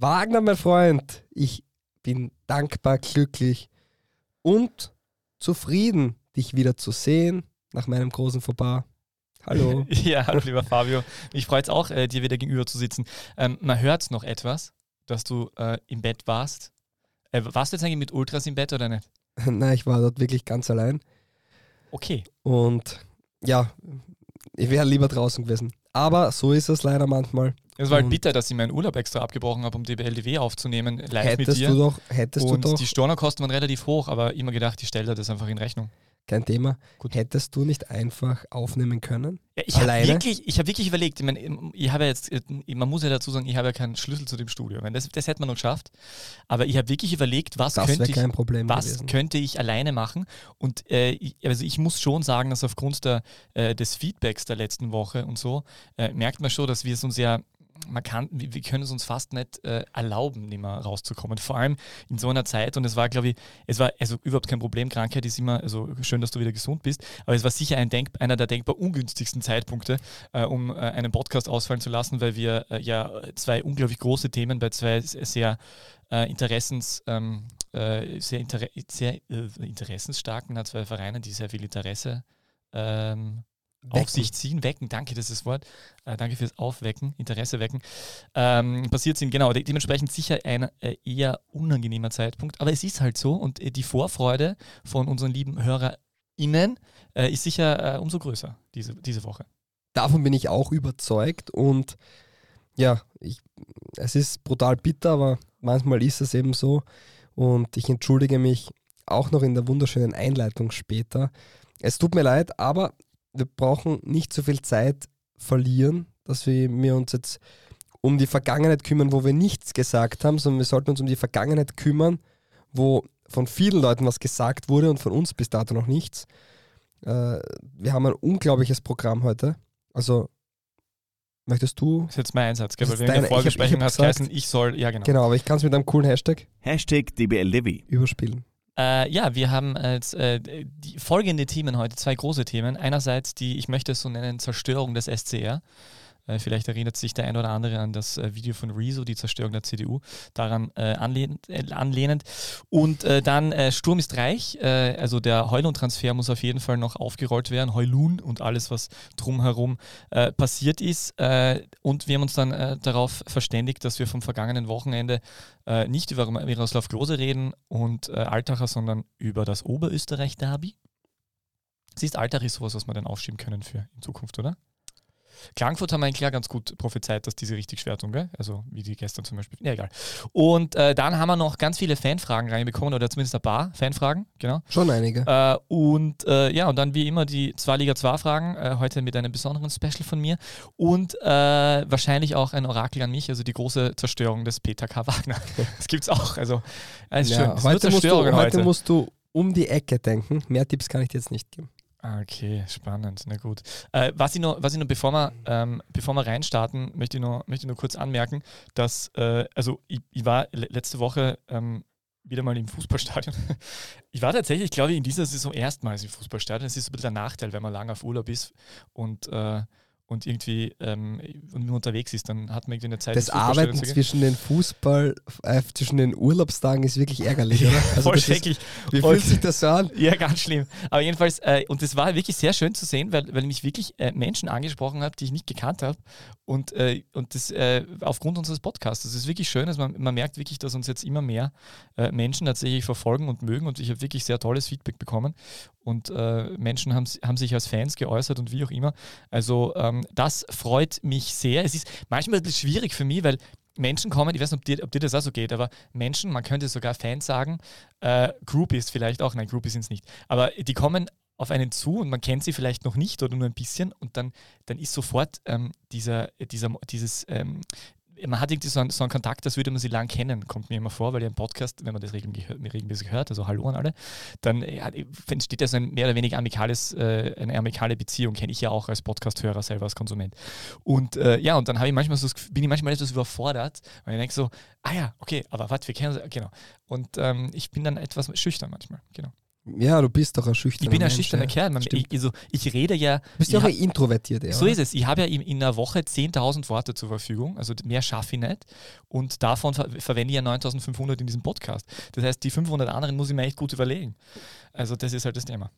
Wagner, mein Freund, ich bin dankbar, glücklich und zufrieden, dich wieder zu sehen nach meinem großen Fauxpas. Hallo. ja, hallo lieber Fabio. Mich freut es auch, äh, dir wieder gegenüber zu sitzen. Ähm, man hört noch etwas, dass du äh, im Bett warst. Äh, warst du jetzt eigentlich mit Ultras im Bett oder nicht? Nein, ich war dort wirklich ganz allein. Okay. Und ja, ich wäre lieber draußen gewesen. Aber so ist es leider manchmal. Es war halt bitter, dass ich meinen Urlaub extra abgebrochen habe, um DBLDW aufzunehmen, live mit Hättest dir. du doch, hättest und du doch, die Stornokosten waren relativ hoch, aber immer gedacht, ich stelle das einfach in Rechnung. kein Thema, Gut. hättest du nicht einfach aufnehmen können? Ja, ich habe wirklich, ich hab wirklich überlegt, ich, mein, ich habe jetzt, man muss ja dazu sagen, ich habe ja keinen Schlüssel zu dem Studio. Ich meine, das, das hätte man noch geschafft. Aber ich habe wirklich überlegt, was Das könnte ich, was gewesen. könnte ich alleine machen? Und äh, ich, also ich muss schon sagen, dass aufgrund der, äh, des Feedbacks der letzten Woche und so, äh, merkt man schon, dass wir es uns ja, man kann, wir können es uns fast nicht äh, erlauben, nicht mehr rauszukommen. Vor allem in so einer Zeit und es war, glaube ich, es war also überhaupt kein Problem. Krankheit ist immer, also schön, dass du wieder gesund bist, aber es war sicher ein Denk einer der denkbar ungünstigsten Zeitpunkte, äh, um äh, einen Podcast ausfallen zu lassen, weil wir äh, ja zwei unglaublich große Themen bei zwei sehr äh, Interessens, ähm, äh, sehr, inter sehr interessensstarken, zwei Vereinen, die sehr viel Interesse ähm, auf Wecken. sich ziehen, wecken, danke, das ist das Wort, äh, danke fürs Aufwecken, Interesse wecken, ähm, passiert sind, genau, de dementsprechend sicher ein äh, eher unangenehmer Zeitpunkt, aber es ist halt so und äh, die Vorfreude von unseren lieben HörerInnen äh, ist sicher äh, umso größer diese, diese Woche. Davon bin ich auch überzeugt und ja, ich, es ist brutal bitter, aber manchmal ist es eben so und ich entschuldige mich auch noch in der wunderschönen Einleitung später. Es tut mir leid, aber wir brauchen nicht so viel Zeit verlieren, dass wir, wir uns jetzt um die Vergangenheit kümmern, wo wir nichts gesagt haben, sondern wir sollten uns um die Vergangenheit kümmern, wo von vielen Leuten was gesagt wurde und von uns bis dato noch nichts. Äh, wir haben ein unglaubliches Programm heute. Also, möchtest du? Das ist jetzt mein Einsatz, gell? Weil in der Vorbesprechung es gesagt- geheißen, ich soll, ja genau. Genau, aber ich kann es mit einem coolen Hashtag Hashtag DBLDevi. überspielen. Äh, ja, wir haben jetzt äh, folgende Themen heute, zwei große Themen. Einerseits die, ich möchte es so nennen, Zerstörung des SCR. Äh, vielleicht erinnert sich der ein oder andere an das äh, Video von Rezo, die Zerstörung der CDU, daran äh, anlehnend, anlehnend. Und dann Sturm ist reich, also der Heulund-Transfer muss auf jeden Fall noch aufgerollt werden, Heulun und alles, was drumherum passiert ist. Und wir haben uns dann darauf verständigt, dass wir vom vergangenen Wochenende nicht über Miroslav Klose reden und Altacher, sondern über das Oberösterreich-Derby. Siehst, Altach ist sowas, was wir dann aufschieben können für in Zukunft, oder? Klagenfurt haben eigentlich klar ganz gut prophezeit, dass diese richtig schwer tun, gell? Also wie die gestern zum Beispiel. Ja, egal. Und äh, dann haben wir noch ganz viele Fanfragen reinbekommen, oder zumindest ein paar Fanfragen, genau. Schon einige. Äh, und äh, ja, und dann wie immer die zwei Liga 2 Fragen, äh, heute mit einem besonderen Special von mir und äh, wahrscheinlich auch ein Orakel an mich, also die große Zerstörung des Peter K. Wagner. Das gibt's auch. Also, schön. Ja, wird heute, musst du, Zerstörungen heute musst du um die Ecke denken. Mehr Tipps kann ich dir jetzt nicht geben. Ah, Okay, spannend, na gut. Äh, was ich noch, was ich noch bevor, wir, ähm, bevor wir reinstarten, möchte ich noch, möchte ich noch kurz anmerken, dass, äh, also ich, ich war le- letzte Woche ähm, wieder mal im Fußballstadion. Ich war tatsächlich, glaube ich, in dieser Saison erstmals im Fußballstadion. Das ist ein bisschen der Nachteil, wenn man lange auf Urlaub ist und, äh, und irgendwie ähm, und man unterwegs ist, dann hat man irgendwie eine Zeit. Das Arbeiten zwischen den Fußball, äh, zwischen den Urlaubstagen ist wirklich ärgerlich, oder? Also Voll das ist, schrecklich. wie fühlt sich das so an? Ja, ganz schlimm. Aber jedenfalls, äh, und das war wirklich sehr schön zu sehen, weil, weil mich wirklich äh, Menschen angesprochen hat, die ich nicht gekannt habe. Und, äh, und das äh, aufgrund unseres Podcasts. Das ist wirklich schön, dass man, man merkt wirklich, dass uns jetzt immer mehr äh, Menschen tatsächlich verfolgen und mögen. Und ich habe wirklich sehr tolles Feedback bekommen. Und Menschen haben, haben sich als Fans geäußert und wie auch immer. Also ähm, das freut mich sehr. Es ist manchmal ein bisschen schwierig für mich, weil Menschen kommen, ich weiß nicht, ob dir, ob dir das auch so geht, aber Menschen, man könnte sogar Fans sagen, äh, Groupies vielleicht auch, nein, Groupies sind es nicht, aber die kommen auf einen zu und man kennt sie vielleicht noch nicht oder nur ein bisschen und dann, dann ist sofort ähm, dieser, dieser, dieses, ähm, man hat irgendwie so einen, so einen Kontakt, als würde man sie lang kennen, kommt mir immer vor, weil ja im Podcast, wenn man das regelmäßig, hört, also Hallo an alle, dann äh, entsteht ja so ein mehr oder weniger amikales, äh, eine amikale Beziehung, kenne ich ja auch als Podcast-Hörer selber, als Konsument. Und äh, ja, und dann ich manchmal so, bin ich manchmal etwas überfordert, weil ich denke so, ah ja, okay, aber warte, wir kennen genau. Und ähm, ich bin dann etwas schüchtern manchmal, genau. Ja, du bist doch ein schüchterner Ich bin ein Mensch, schüchterner ja. Kerl. Man, ich, also, ich rede ja. Du bist ja auch hab- ein introvertiert, ja. So ist es. Ich habe ja in, in einer Woche 10.000 Worte zur Verfügung, also mehr schaffe ich nicht. Und davon ver verwende ich ja 9.500 in diesem Podcast. Das heißt, die 500 anderen muss ich mir echt gut überlegen. Also, das ist halt das Thema.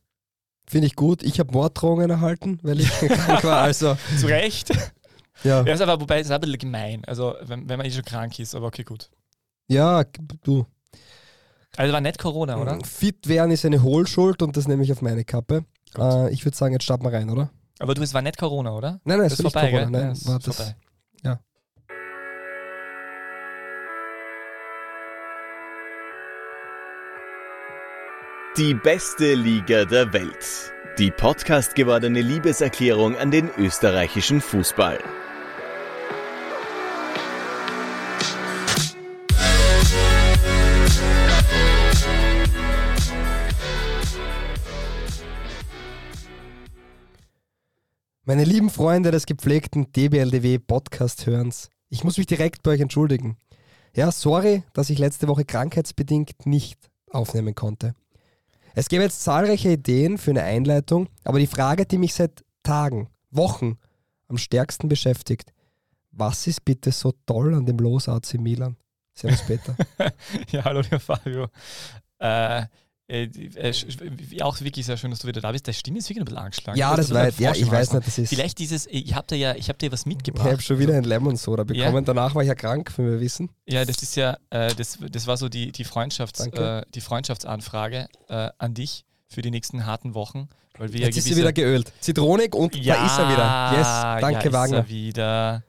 Finde ich gut. Ich habe Morddrohungen erhalten, weil ich krank war. Also, Zu Recht. ja. Ja, ist aber, wobei, es ist ein bisschen gemein. Also, wenn, wenn man eh schon krank ist, aber okay, gut. Ja, du. Also, war nicht Corona, oder? Fit werden ist eine Hohlschuld und das nehme ich auf meine Kappe. Äh, ich würde sagen, jetzt starten wir rein, oder? Aber du, es war nicht Corona, oder? Nein, nein, Das es ist war nicht vorbei, Corona. gell? Nein, Ja, es war ist das, vorbei. Ja. Die beste Liga der Welt. Die Podcast gewordene Liebeserklärung an den österreichischen Fußball. Meine lieben Freunde des gepflegten DBLDW Podcast-Hörens, ich muss mich direkt bei euch entschuldigen. Ja, sorry, dass ich letzte Woche krankheitsbedingt nicht aufnehmen konnte. Es gäbe jetzt zahlreiche Ideen für eine Einleitung, aber die Frage, die mich seit Tagen, Wochen am stärksten beschäftigt, was ist bitte so toll an dem Los AC Milan? Servus Peter. Ja, hallo, lieber Fabio. Äh, äh, äh, auch wirklich sehr schön, dass du wieder da bist. Deine Stimme ist wirklich ein bisschen angeschlagen. ja, das war, ja, ich weiß nicht, das ist. Vielleicht dieses, ich habe dir ja, ich habe dir was Ich mitgebracht. habe schon wieder ein Lemon Soda Ja. bekommen. Danach war ich ja krank, wie wir wissen. Ja, das ist ja, äh, das, das war so die, die, Freundschafts, äh, die Freundschaftsanfrage äh, an dich für die nächsten harten Wochen. Weil wir Jetzt ja ist sie wieder geölt. Zitronik und ja, da ist er wieder. Yes, danke ja, ist Wagner. Er wieder.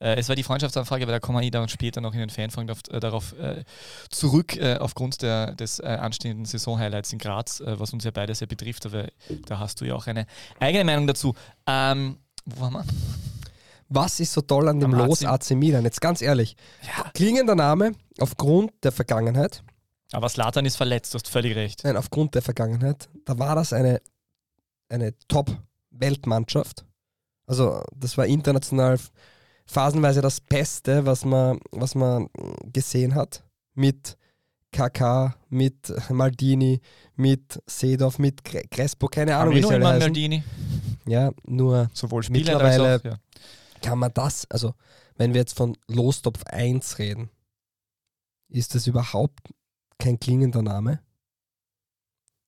Äh, es war die Freundschaftsanfrage, aber da kommen wir eh dann später noch in den Fanfragen auf, äh, darauf äh, zurück, äh, aufgrund der, des äh, anstehenden Saisonhighlights in Graz, äh, was uns ja beide sehr betrifft, aber da hast du ja auch eine eigene Meinung dazu. Ähm, wo waren wir? Was ist so toll an dem Am Los AC Milan? Jetzt ganz ehrlich. Ja. Klingender Name aufgrund der Vergangenheit. Aber Slatan ist verletzt, du hast völlig recht. Nein, aufgrund der Vergangenheit. Da war das eine, eine Top-Weltmannschaft. Also, das war international phasenweise das Beste, was man, was man gesehen hat. Mit KK, mit Maldini, mit Seedorf, mit Cre- Crespo, keine Ahnung, wie sie alle heißen. Maldini? Ja, nur Sowohl Spieler Mittlerweile- als auch, ja. kann man das, also wenn wir jetzt von Lostopf 1 reden, ist das überhaupt kein klingender Name?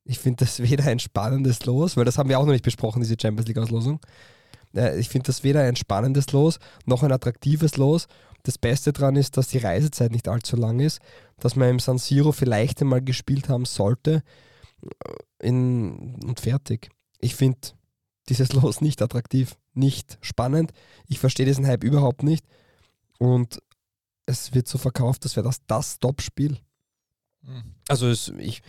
Ich finde das weder ein spannendes Los, weil das haben wir auch noch nicht besprochen, diese Champions League-Auslosung. Äh, Ich finde das weder ein spannendes Los noch ein attraktives Los. Das Beste daran ist, dass die Reisezeit nicht allzu lang ist, dass man im San Siro vielleicht einmal gespielt haben sollte äh, in, und fertig. Ich finde dieses Los nicht attraktiv, nicht spannend. Ich verstehe diesen Hype überhaupt nicht. Und es wird so verkauft, als wäre das das Top-Spiel. Hm. Also es, ich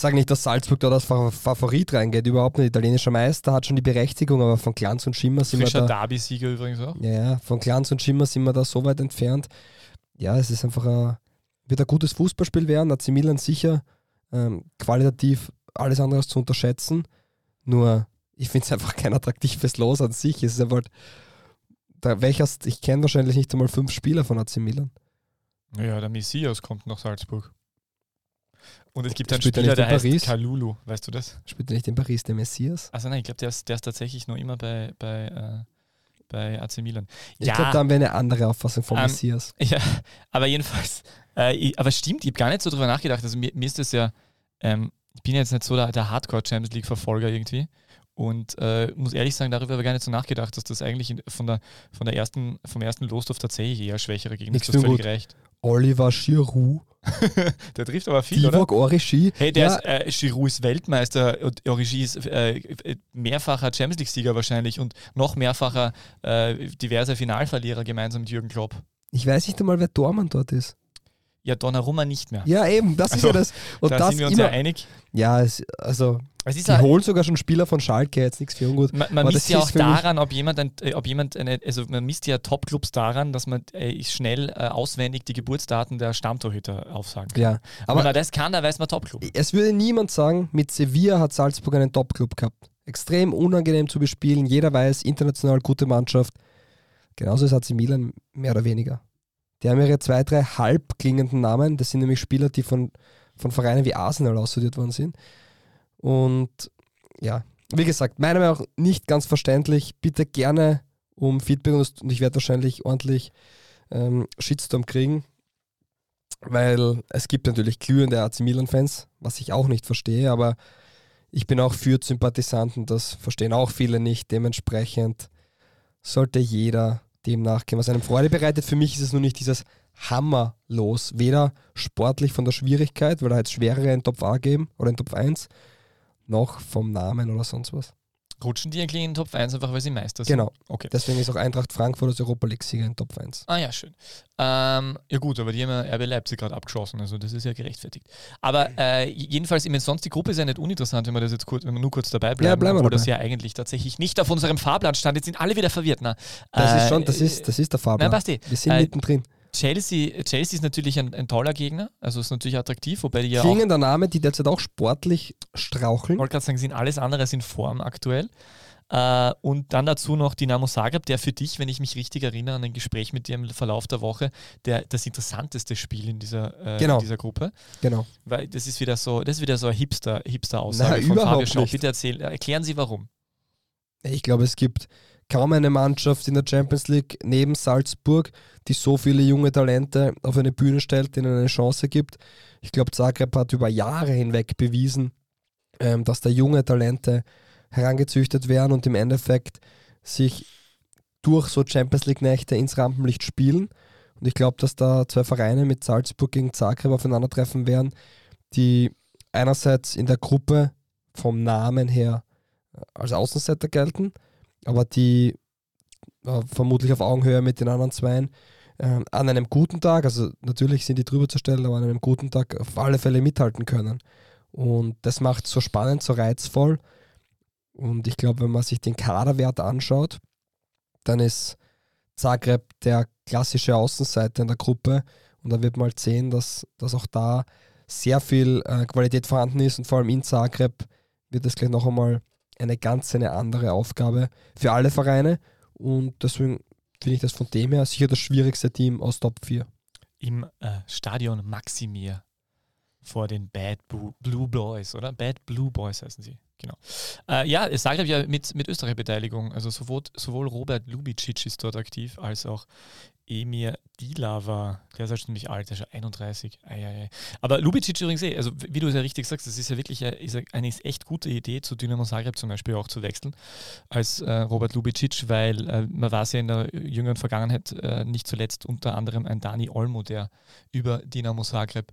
sage nicht, dass Salzburg da als Fa- Favorit reingeht, überhaupt nicht. Italienischer Meister hat schon die Berechtigung, aber von Glanz und Schimmer sind wir Frischer da. Derby-Sieger übrigens auch. Ja, von Glanz und Schimmer sind wir da so weit entfernt. Ja, es ist einfach ein, wird ein gutes Fußballspiel werden. AC Milan sicher ähm, qualitativ alles andere als zu unterschätzen. Nur, ich finde es einfach kein attraktives Los an sich. Es ist einfach, halt- da welcher, ich kenne wahrscheinlich nicht einmal fünf Spieler von AC Milan. Ja, der Messias kommt nach Salzburg. Und es gibt einen er Spieler, der heißt Paris? Kalulu, weißt du das? Spielt er nicht in Paris der Messias? Also nein, ich glaube, der ist, der ist tatsächlich noch immer bei, bei, äh, bei AC Milan. Ich Ja. glaube, da haben wir eine andere Auffassung von Ähm, Messias. Ja, aber jedenfalls, äh, ich, aber stimmt, ich habe gar nicht so drüber nachgedacht. Also mir, mir ist das ja, ähm, ich bin jetzt nicht so der, der Hardcore-Champions League-Verfolger irgendwie. Und äh, muss ehrlich sagen, darüber habe ich gar nicht so nachgedacht, dass das eigentlich von, der, von der ersten, vom ersten Losdorf tatsächlich eher schwächere Gegner ist. Völlig gut. recht. Oliver Giroud, Der trifft aber viel, oder? Divock Origi. Hey, der ja, ist, äh, Giroud ist Weltmeister und Origi ist äh, äh, mehrfacher Champions League-Sieger wahrscheinlich und noch mehrfacher äh, diverse Finalverlierer gemeinsam mit Jürgen Klopp. ich weiß nicht einmal, wer Tormann dort ist. Ja, Donnarumma nicht mehr. Ja, eben, das Also, ist ja das. Und da das sind wir uns immer, ja einig. Ja, es, also Es ist die holen sogar schon Spieler von Schalke, jetzt nichts für ungut. man, man misst ja auch daran, ob jemand, ein, äh, ob jemand eine, also man misst ja Top-Clubs daran, dass man äh, schnell äh, auswendig die Geburtsdaten der Stammtorhüter aufsagen kann. Ja, Aber wenn das kann, da weiß man Top-Club. es würde niemand sagen, mit Sevilla hat Salzburg einen Top-Club gehabt. Extrem unangenehm zu bespielen, jeder weiß, international gute Mannschaft. Genauso ist AC Milan mehr oder weniger. Die haben ihre zwei, drei halb klingenden Namen. Das sind nämlich Spieler, die von, von Vereinen wie Arsenal aussortiert worden sind. Und ja, wie gesagt, meiner Meinung nach nicht ganz verständlich. Bitte gerne um Feedback und ich werde wahrscheinlich ordentlich ähm, Shitstorm kriegen, weil es gibt natürlich glühende AC Milan-Fans, was ich auch nicht verstehe, aber ich bin auch für Sympathisanten, das verstehen auch viele nicht. Dementsprechend sollte jeder dem nachgehen, was einem Freude bereitet. Für mich ist es nur nicht dieses Hammerlos, weder sportlich von der Schwierigkeit, weil da jetzt schwerere in Top A geben oder in Top 1, noch vom Namen oder sonst was. Rutschen die eigentlich in Top 1 einfach, weil sie Meister sind? Genau. Okay. Deswegen ist auch Eintracht Frankfurt als Europa League-Sieger in Top 1. Ah ja, schön. Ähm, ja gut, aber die haben ja RB Leipzig gerade abgeschossen, also das ist ja gerechtfertigt. Aber äh, jedenfalls, ich meine, sonst die Gruppe ist ja nicht uninteressant, wenn wir das jetzt kurz, wenn wir nur kurz dabei bleiben, Ja, bleiben wir obwohl dabei. das ja eigentlich tatsächlich nicht auf unserem Fahrplan stand. Jetzt sind alle wieder verwirrt. Na, Das äh, ist schon, das ist, das ist der Fahrplan. Nein, passt eh. Wir sind Äh, mittendrin. Chelsea, Chelsea ist natürlich ein, ein toller Gegner, also ist natürlich attraktiv, wobei die ja Klingender Name, die derzeit auch sportlich straucheln. ich wollte gerade sagen, sind alles andere als in Form aktuell. Äh, und dann dazu noch Dynamo Zagreb, der für dich, wenn ich mich richtig erinnere an ein Gespräch mit dir im Verlauf der Woche, der, das interessanteste Spiel in dieser, äh, Genau. in dieser Gruppe. Genau. Weil das ist wieder so, das ist wieder so eine Hipster, Hipster-Aussage von überhaupt Fabio Schau. Bitte erzählen, erklären Sie warum. Ich glaube, es gibt kaum eine Mannschaft in der Champions League neben Salzburg, die so viele junge Talente auf eine Bühne stellt, denen eine Chance gibt. Ich glaube, Zagreb hat über Jahre hinweg bewiesen, ähm, dass da junge Talente herangezüchtet werden und im Endeffekt sich durch so Champions League-Nächte ins Rampenlicht spielen. Und ich glaube, dass da zwei Vereine mit Salzburg gegen Zagreb aufeinandertreffen werden, die einerseits in der Gruppe vom Namen her als Außenseiter gelten, aber die äh, vermutlich auf Augenhöhe mit den anderen Zweien äh, an einem guten Tag, also natürlich sind die drüber zu stellen, aber an einem guten Tag auf alle Fälle mithalten können. Und das macht so spannend, so reizvoll. Und ich glaube, wenn man sich den Kaderwert anschaut, dann ist Zagreb der klassische Außenseiter in der Gruppe. Und da wird man halt sehen, dass, dass auch da sehr viel äh, Qualität vorhanden ist. Und vor allem in Zagreb wird es gleich noch einmal eine ganz eine andere Aufgabe für alle Vereine. Und deswegen finde ich das von dem her sicher das schwierigste Team aus Top 4. Im äh, Stadion Maximir vor den Bad Blue, Boys, oder? Bad Blue Boys heißen sie, genau. Äh, ja, Zagreb ja mit, mit Österreich-Beteiligung. Also sowohl, sowohl Robert Lubicic ist dort aktiv, als auch Emir Dilava. Der ist ja schon ziemlich alt, der ist schon 31. Ei, ei, ei. Aber Lubicic übrigens eh, also wie du es ja richtig sagst, das ist ja wirklich eine, ist echt gute Idee, zu Dynamo Zagreb zum Beispiel auch zu wechseln, als äh, Robert Lubicic, weil äh, man weiß ja in der jüngeren Vergangenheit äh, nicht zuletzt unter anderem ein Dani Olmo, der über Dynamo Zagreb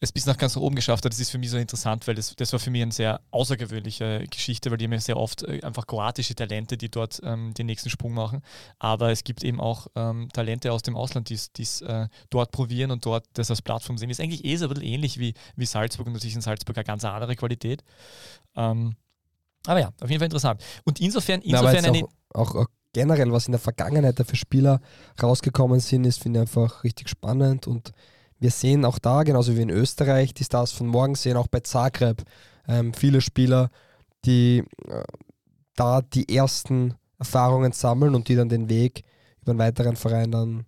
es bis nach ganz nach oben geschafft hat. Das ist für mich so interessant, weil das, das war für mich eine sehr außergewöhnliche Geschichte, weil die haben ja sehr oft äh, einfach kroatische Talente, die dort ähm, den nächsten Sprung machen. Aber es gibt eben auch ähm, Talente aus dem Ausland, die es äh, dort probieren und dort das als Plattform sehen. Ist eigentlich eh so ein bisschen ähnlich wie, wie Salzburg und natürlich in Salzburg eine ganz andere Qualität. Ähm, aber ja, auf jeden Fall interessant. Und insofern, Na, insofern jetzt eine, auch, auch, auch generell, was in der Vergangenheit da für Spieler rausgekommen sind, ist, finde ich einfach richtig spannend. Und wir sehen auch da, genauso wie in Österreich, die Stars von morgen sehen, auch bei Zagreb ähm, viele Spieler, die äh, da die ersten Erfahrungen sammeln und die dann den Weg über einen weiteren Verein dann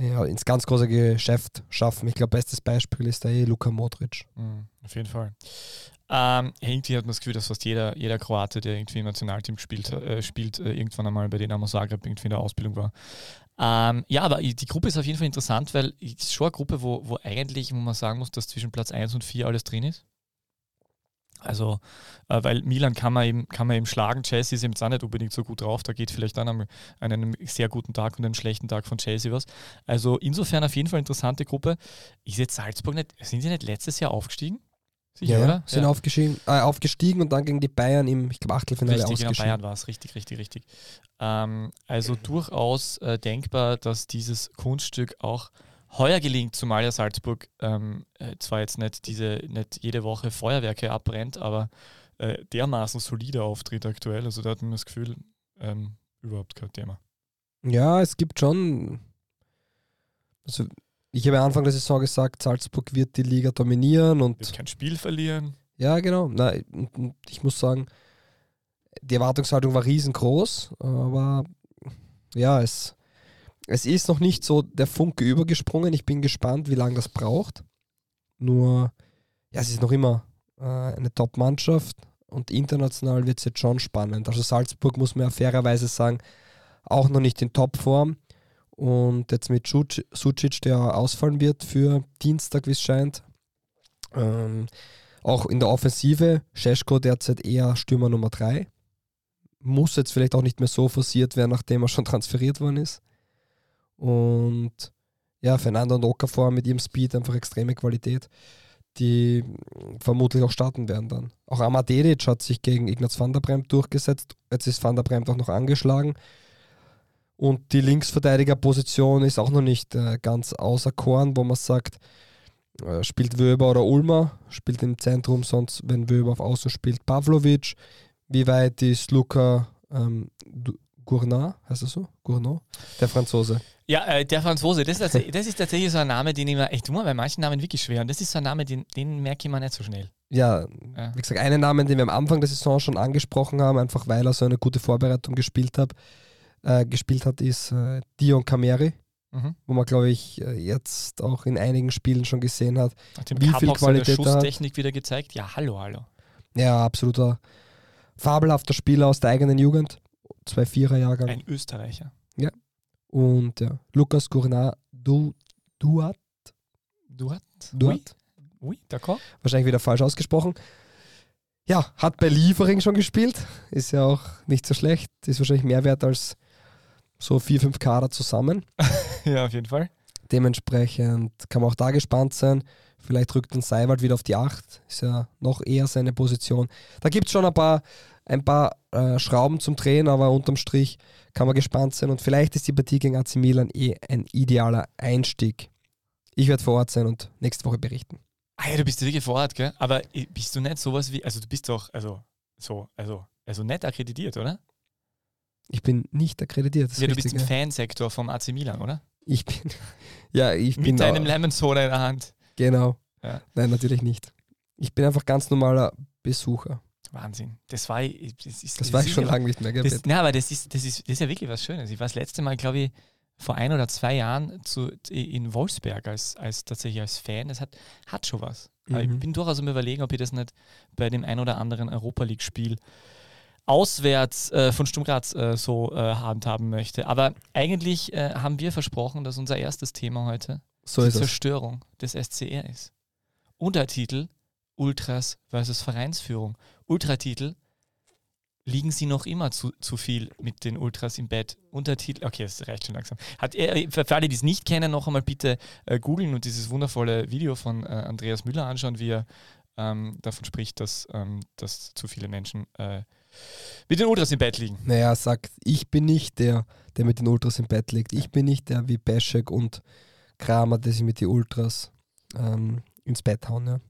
ja, ins ganz große Geschäft schaffen. Ich glaube, bestes Beispiel ist da eh Luka Modric. Mhm, auf jeden Fall. Ähm, irgendwie hat man das Gefühl, dass fast jeder, jeder Kroate, der irgendwie im Nationalteam gespielt, äh, spielt, äh, irgendwann einmal bei Dynamo Zagreb irgendwie in der Ausbildung war. Ähm, ja, aber die Gruppe ist auf jeden Fall interessant, weil es ist schon eine Gruppe, wo, wo eigentlich, wo man sagen muss, dass zwischen Platz 1 und 4 alles drin ist. Also, äh, weil Milan kann man, eben, kann man eben schlagen, Chelsea ist eben auch nicht unbedingt so gut drauf, da geht vielleicht dann an einem sehr guten Tag und einem schlechten Tag von Chelsea was. Also insofern auf jeden Fall interessante Gruppe. Ist jetzt Salzburg nicht, sind sie nicht letztes Jahr aufgestiegen? Sicher, ja, oder? sind Aufgestiegen, äh, aufgestiegen und dann gegen die Bayern im, ich glaube, Achtelfinale Richtig, genau, ausgeschieden. Bayern war es, richtig, richtig, richtig. Ähm, also durchaus äh, denkbar, dass dieses Kunststück auch heuer gelingt, zumal ja Salzburg ähm, äh, zwar jetzt nicht diese, nicht jede Woche Feuerwerke abbrennt, aber äh, dermaßen solider auftritt aktuell. Also da hat man das Gefühl, ähm, überhaupt kein Thema. Ja, es gibt schon. Also, ich habe Anfang der Saison gesagt, Salzburg wird die Liga dominieren Wird und kein Spiel verlieren. ja, genau. Na, ich muss sagen, die Erwartungshaltung war riesengroß, aber ja, es, es ist noch nicht so der Funke übergesprungen. Ich bin gespannt, wie lange das braucht. Nur, ja, es ist noch immer äh, eine Top-Mannschaft und international wird es jetzt schon spannend. Also Salzburg muss man ja fairerweise sagen, auch noch nicht in Topform. Und jetzt mit Sucic, der ausfallen wird für Dienstag, wie es scheint. Ähm, auch in der Offensive, Scheschko derzeit eher Stürmer Nummer 3. Muss jetzt vielleicht auch nicht mehr so forciert werden, nachdem er schon transferiert worden ist. Und ja, Fernando und Okafor mit ihrem Speed einfach extreme Qualität, die vermutlich auch starten werden dann. Auch Amadedic hat sich gegen Ignaz van der Bremt durchgesetzt. Jetzt ist van der Bremt auch noch angeschlagen. Und die Linksverteidigerposition ist auch noch nicht äh, ganz außer Korn, wo man sagt, äh, spielt Wöber oder Ulmer, spielt im Zentrum, sonst, wenn Wöber auf Außen spielt, Pavlovic. Wie weit ist Luca ähm, Gournat, heißt er so? Gournat? Der Franzose. Ja, äh, der Franzose, das ist, das ist, tatsächlich so ein Name, den ich mir echt immer bei manchen Namen wirklich schwer. Und das ist so ein Name, den, den merke ich mir nicht so schnell. Ja, ja, wie gesagt, einen Namen, den wir am Anfang der Saison schon angesprochen haben, einfach weil er so eine gute Vorbereitung gespielt hat, äh, gespielt hat, ist äh, Dion Cameri. Mhm. Wo man, glaube ich, äh, jetzt auch in einigen Spielen schon gesehen hat, wie Cup viel Qualität so Schusstechnik wieder gezeigt. Ja, hallo, hallo. Ja, absoluter fabelhafter Spieler aus der eigenen Jugend. Zwei Vierer-Jahrgang. Ein Österreicher. Ja. Und ja, Lukas Gournat du, Duat. Duat? Duat? Oui, oui d'accord. Wahrscheinlich wieder falsch ausgesprochen. Ja, hat bei Liefering schon gespielt. Ist ja auch nicht so schlecht. Ist wahrscheinlich mehr wert als so vier, fünf Kader zusammen. ja, auf jeden Fall. Dementsprechend kann man auch da gespannt sein. Vielleicht rückt dann Seiwald wieder auf die 8. Ist ja noch eher seine Position. Da gibt es schon ein paar, ein paar äh, Schrauben zum Drehen, aber unterm Strich kann man gespannt sein. Und vielleicht ist die Partie gegen AC Milan eh ein idealer Einstieg. Ich werde vor Ort sein und nächste Woche berichten. Ah ja, du bist wirklich vor Ort, gell? Aber bist du nicht sowas wie, also du bist doch, also so, also, also nicht akkreditiert, oder? Ich bin nicht akkreditiert. Ja, du bist im Fansektor vom AC Milan, oder? Ich bin, ja, ich Mit bin. Mit deinem Lemon Soda in der Hand. Genau. Ja. Nein, natürlich nicht. Ich bin einfach ganz normaler Besucher. Wahnsinn. Das war, das ist, das war ich schon lange nicht mehr. Das, na, aber das ist, das, ist, das ist ja wirklich was Schönes. Ich war das letzte Mal, glaube ich, vor ein oder zwei Jahren zu, in Wolfsberg als, als tatsächlich als Fan. Das hat, hat schon was. Mhm. ich bin durchaus am überlegen, ob ich das nicht bei dem ein oder anderen Europa League-Spiel auswärts äh, von Stuttgart äh, so äh, handhaben möchte. Aber eigentlich äh, haben wir versprochen, dass unser erstes Thema heute so die Zerstörung des SCR ist. Untertitel Ultras versus Vereinsführung. Ultratitel liegen sie noch immer zu, zu viel mit den Ultras im Bett. Untertitel, okay, das reicht schon langsam. Hat für alle, die es nicht kennen, noch einmal bitte äh, googeln und dieses wundervolle Video von äh, Andreas Müller anschauen, wie er ähm, davon spricht, dass, ähm, dass zu viele Menschen äh, mit den Ultras im Bett liegen. Naja, er sagt, ich bin nicht der, der mit den Ultras im Bett liegt. Ich bin nicht der wie Peschek und Kramer, der sich mit den Ultras ähm, ins Bett hauen. Ja.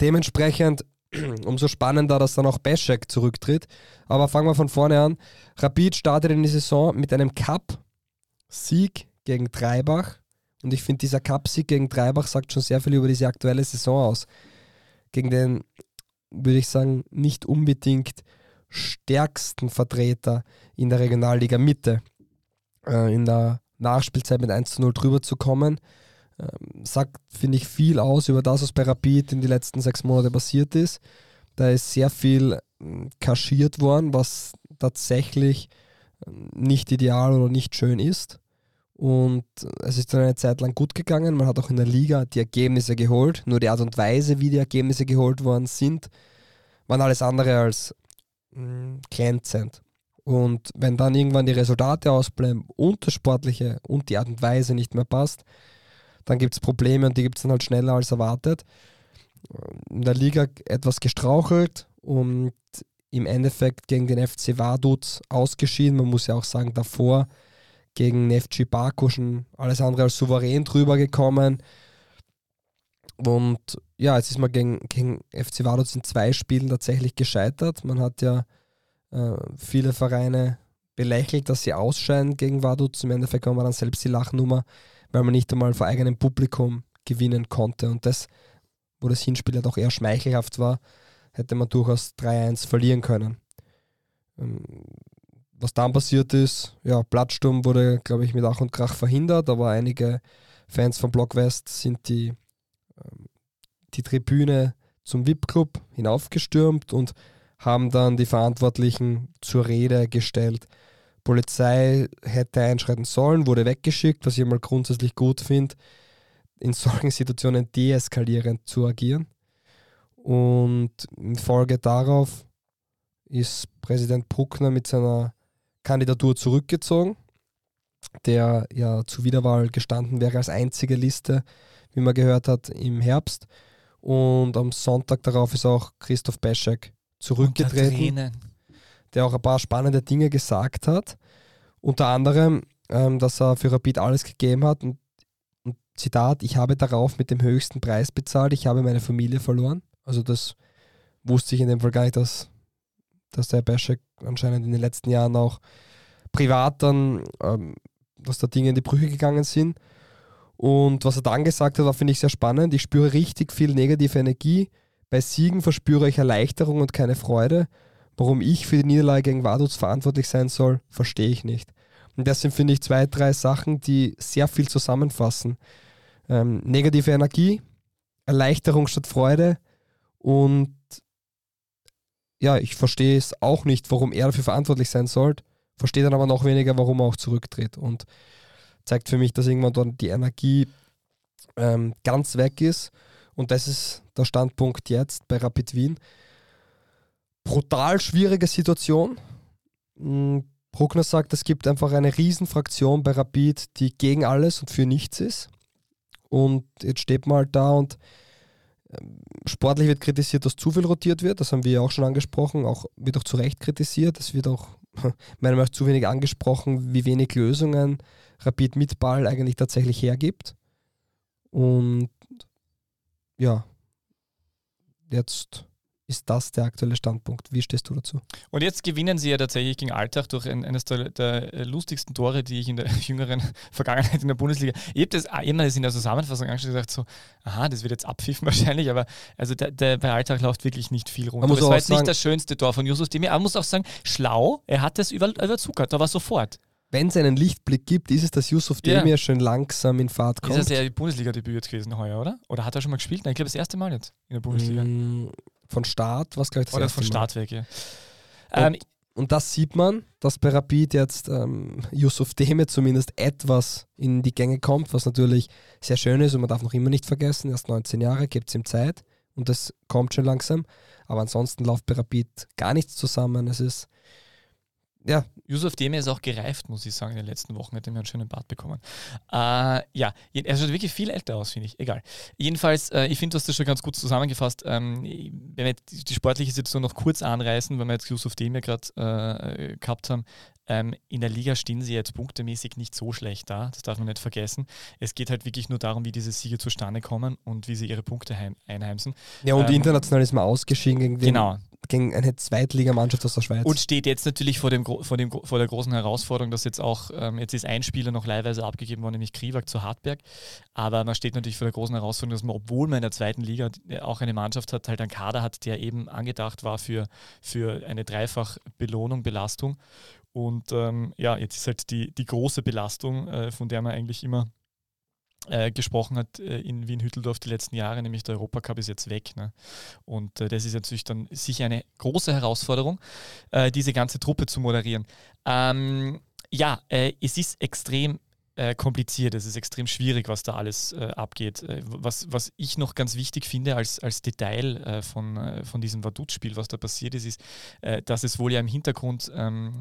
Dementsprechend umso spannender, dass dann auch Peschek zurücktritt. Aber fangen wir von vorne an. Rapid startet in die Saison mit einem Cup-Sieg gegen Dreibach. Und ich finde, dieser Cup-Sieg gegen Dreibach sagt schon sehr viel über diese aktuelle Saison aus. Gegen den, würde ich sagen, nicht unbedingt stärksten Vertreter in der Regionalliga Mitte äh, in der Nachspielzeit mit 1 zu 0 drüber zu kommen. Ähm, sagt, finde ich, viel aus über das, was bei Rapid in den letzten sechs Monaten passiert ist. Da ist sehr viel ähm, kaschiert worden, was tatsächlich ähm, nicht ideal oder nicht schön ist. Und es ist dann eine Zeit lang gut gegangen. Man hat auch in der Liga die Ergebnisse geholt. Nur die Art und Weise, wie die Ergebnisse geholt worden sind, waren alles andere als glänzend. Und wenn dann irgendwann die Resultate ausbleiben und das Sportliche und die Art und Weise nicht mehr passt, dann gibt es Probleme und die gibt es dann halt schneller als erwartet. In der Liga etwas gestrauchelt und im Endeffekt gegen den FC Vaduz ausgeschieden. Man muss ja auch sagen, davor gegen Nefci Baku schon alles andere als souverän drüber gekommen. Und ja, jetzt ist man gegen, gegen FC Vaduz in zwei Spielen tatsächlich gescheitert. Man hat ja äh, viele Vereine belächelt, dass sie ausscheiden gegen Vaduz. Im Endeffekt war man dann selbst die Lachnummer, weil man nicht einmal vor eigenem Publikum gewinnen konnte. Und das, wo das Hinspiel ja doch eher schmeichelhaft war, hätte man durchaus 3-1 verlieren können. Ähm, was dann passiert ist, ja, Plattsturm wurde, glaube ich, mit Ach und Krach verhindert, aber einige Fans von Block West sind die ähm, die Tribüne zum VIP-Club hinaufgestürmt und haben dann die Verantwortlichen zur Rede gestellt. Polizei hätte einschreiten sollen, wurde weggeschickt, was ich mal grundsätzlich gut finde, in solchen Situationen deeskalierend zu agieren. Und in Folge darauf ist Präsident Bruckner mit seiner Kandidatur zurückgezogen, der ja zur Wiederwahl gestanden wäre als einzige Liste, wie man gehört hat, im Herbst. Und am Sonntag darauf ist auch Christoph Peschek zurückgetreten, der auch ein paar spannende Dinge gesagt hat. Unter anderem, ähm, dass er für Rapid alles gegeben hat. Und, und, Zitat, ich habe darauf mit dem höchsten Preis bezahlt, ich habe meine Familie verloren. Also das wusste ich in dem Fall gar nicht, dass, dass der Peschek anscheinend in den letzten Jahren auch privat dann, ähm, dass da Dinge in die Brüche gegangen sind. Und was er dann gesagt hat, war, finde ich sehr spannend. Ich spüre richtig viel negative Energie. Bei Siegen verspüre ich Erleichterung und keine Freude. Warum ich für die Niederlage gegen Vaduz verantwortlich sein soll, verstehe ich nicht. Und deswegen finde ich zwei, drei Sachen, die sehr viel zusammenfassen. Ähm, negative Energie, Erleichterung statt Freude und ja, ich verstehe es auch nicht, warum er dafür verantwortlich sein sollte, verstehe dann aber noch weniger, warum er auch zurücktritt. Und zeigt für mich, dass irgendwann dort die Energie ähm, ganz weg ist. Und das ist der Standpunkt jetzt bei Rapid Wien. Brutal schwierige Situation. Hm, Bruckner sagt, es gibt einfach eine Riesenfraktion bei Rapid, die gegen alles und für nichts ist. Und jetzt steht man halt da und ähm, sportlich wird kritisiert, dass zu viel rotiert wird. Das haben wir ja auch schon angesprochen. Auch wird auch zu Recht kritisiert. Es wird auch meiner Meinung nach zu wenig angesprochen, wie wenig Lösungen Rapid mit Ball eigentlich tatsächlich hergibt. Und ja, jetzt ist das der aktuelle Standpunkt. Wie stehst du dazu? Und jetzt gewinnen sie ja tatsächlich gegen Alltag durch ein, eines der, der, lustigsten Tore, die ich in der jüngeren Vergangenheit in der Bundesliga. Ich habe das immer in der Zusammenfassung angeschaut gesagt, so, aha, das wird jetzt abpfiffen wahrscheinlich, aber also der, der bei Alltag läuft wirklich nicht viel runter. Das war jetzt sagen, nicht das schönste Tor von Jusuf Demir, aber man muss auch sagen, schlau, er hat das über, überzuckert, da war sofort wenn es einen Lichtblick gibt, ist es, dass Yusuf Demir yeah. schön langsam in Fahrt kommt. Ist das ja Bundesliga-Debüt gewesen heuer, oder? Oder hat er schon mal gespielt? Nein, ich glaube das erste Mal jetzt in der Bundesliga. Mm, von Start, was glaube ich das Oder von Start weg, ja. Und, ähm, und, das sieht man, dass bei Rapid jetzt ähm, Yusuf Deme zumindest etwas in die Gänge kommt, was natürlich sehr schön ist und man darf noch immer nicht vergessen, erst 19 Jahre, gibt es ihm Zeit und das kommt schon langsam. Aber ansonsten läuft bei Rapid gar nichts zusammen. Es ist ja. Yusuf Demir ist auch gereift, muss ich sagen, in den letzten Wochen hat er mir einen schönen Bart bekommen. Äh, ja, er schaut wirklich viel älter aus, finde ich. Egal. Jedenfalls, äh, ich finde, du hast das schon ganz gut zusammengefasst. Ähm, wenn wir die, die, sportliche Situation noch kurz anreißen, weil wir jetzt Yusuf Demir gerade äh, gehabt haben, ähm, in der Liga stehen sie jetzt punktemäßig nicht so schlecht da, das darf man nicht vergessen. Es geht halt wirklich nur darum, wie diese Siege zustande kommen und wie sie ihre Punkte einheimsen. Ja, und ähm, international ist man ausgeschieden gegen den genau gegen eine Zweitligamannschaft aus der Schweiz. Und steht jetzt natürlich vor, dem, vor, dem, vor der großen Herausforderung, dass jetzt auch, ähm, jetzt ist ein Spieler noch leihweise abgegeben worden, nämlich Kriwak zu Hartberg. Aber man steht natürlich vor der großen Herausforderung, dass man, obwohl man in der zweiten Liga auch eine Mannschaft hat, halt einen Kader hat, der eben angedacht war für, für eine Dreifach-Belohnung, Belastung. Und ähm, ja, jetzt ist halt die, die große Belastung, äh, von der man eigentlich immer äh, gesprochen hat äh, in Wien-Hütteldorf die letzten Jahre, nämlich der Europacup ist jetzt weg. Ne? Und äh, das ist natürlich dann sicher eine große Herausforderung, äh, diese ganze Truppe zu moderieren. Ähm, ja, äh, es ist extrem äh, kompliziert, es ist extrem schwierig, was da alles äh, abgeht. Äh, was, was ich noch ganz wichtig finde als, als Detail äh, von, äh, von diesem Vaduz-Spiel, was da passiert ist, ist, dass es wohl ja im Hintergrund ähm,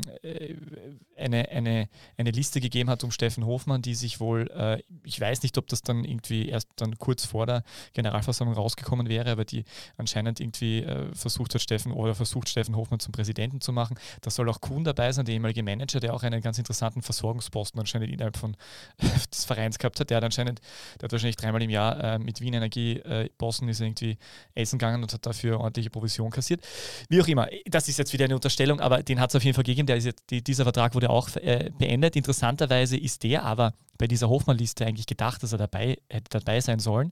eine, eine, eine Liste gegeben hat um Steffen Hofmann, die sich wohl, ich weiß nicht, ob das dann irgendwie erst dann kurz vor der Generalversammlung rausgekommen wäre, aber die anscheinend irgendwie versucht hat, Steffen oder versucht, Steffen Hofmann zum Präsidenten zu machen. Da soll auch Kuhn dabei sein, der ehemalige Manager, der auch einen ganz interessanten Versorgungsposten anscheinend innerhalb von des Vereins gehabt hat. Der hat anscheinend, der hat wahrscheinlich dreimal im Jahr äh, mit Wien Energie äh, Bossen ist irgendwie essen gegangen und hat dafür ordentliche Provision kassiert. Wie auch immer, das ist jetzt wieder eine Unterstellung, aber den hat es auf jeden Fall gegeben. Der ist jetzt, die, dieser Vertrag wurde auch äh, beendet. Interessanterweise ist der aber bei dieser Hofmann-Liste eigentlich gedacht, dass er dabei hätte dabei sein sollen.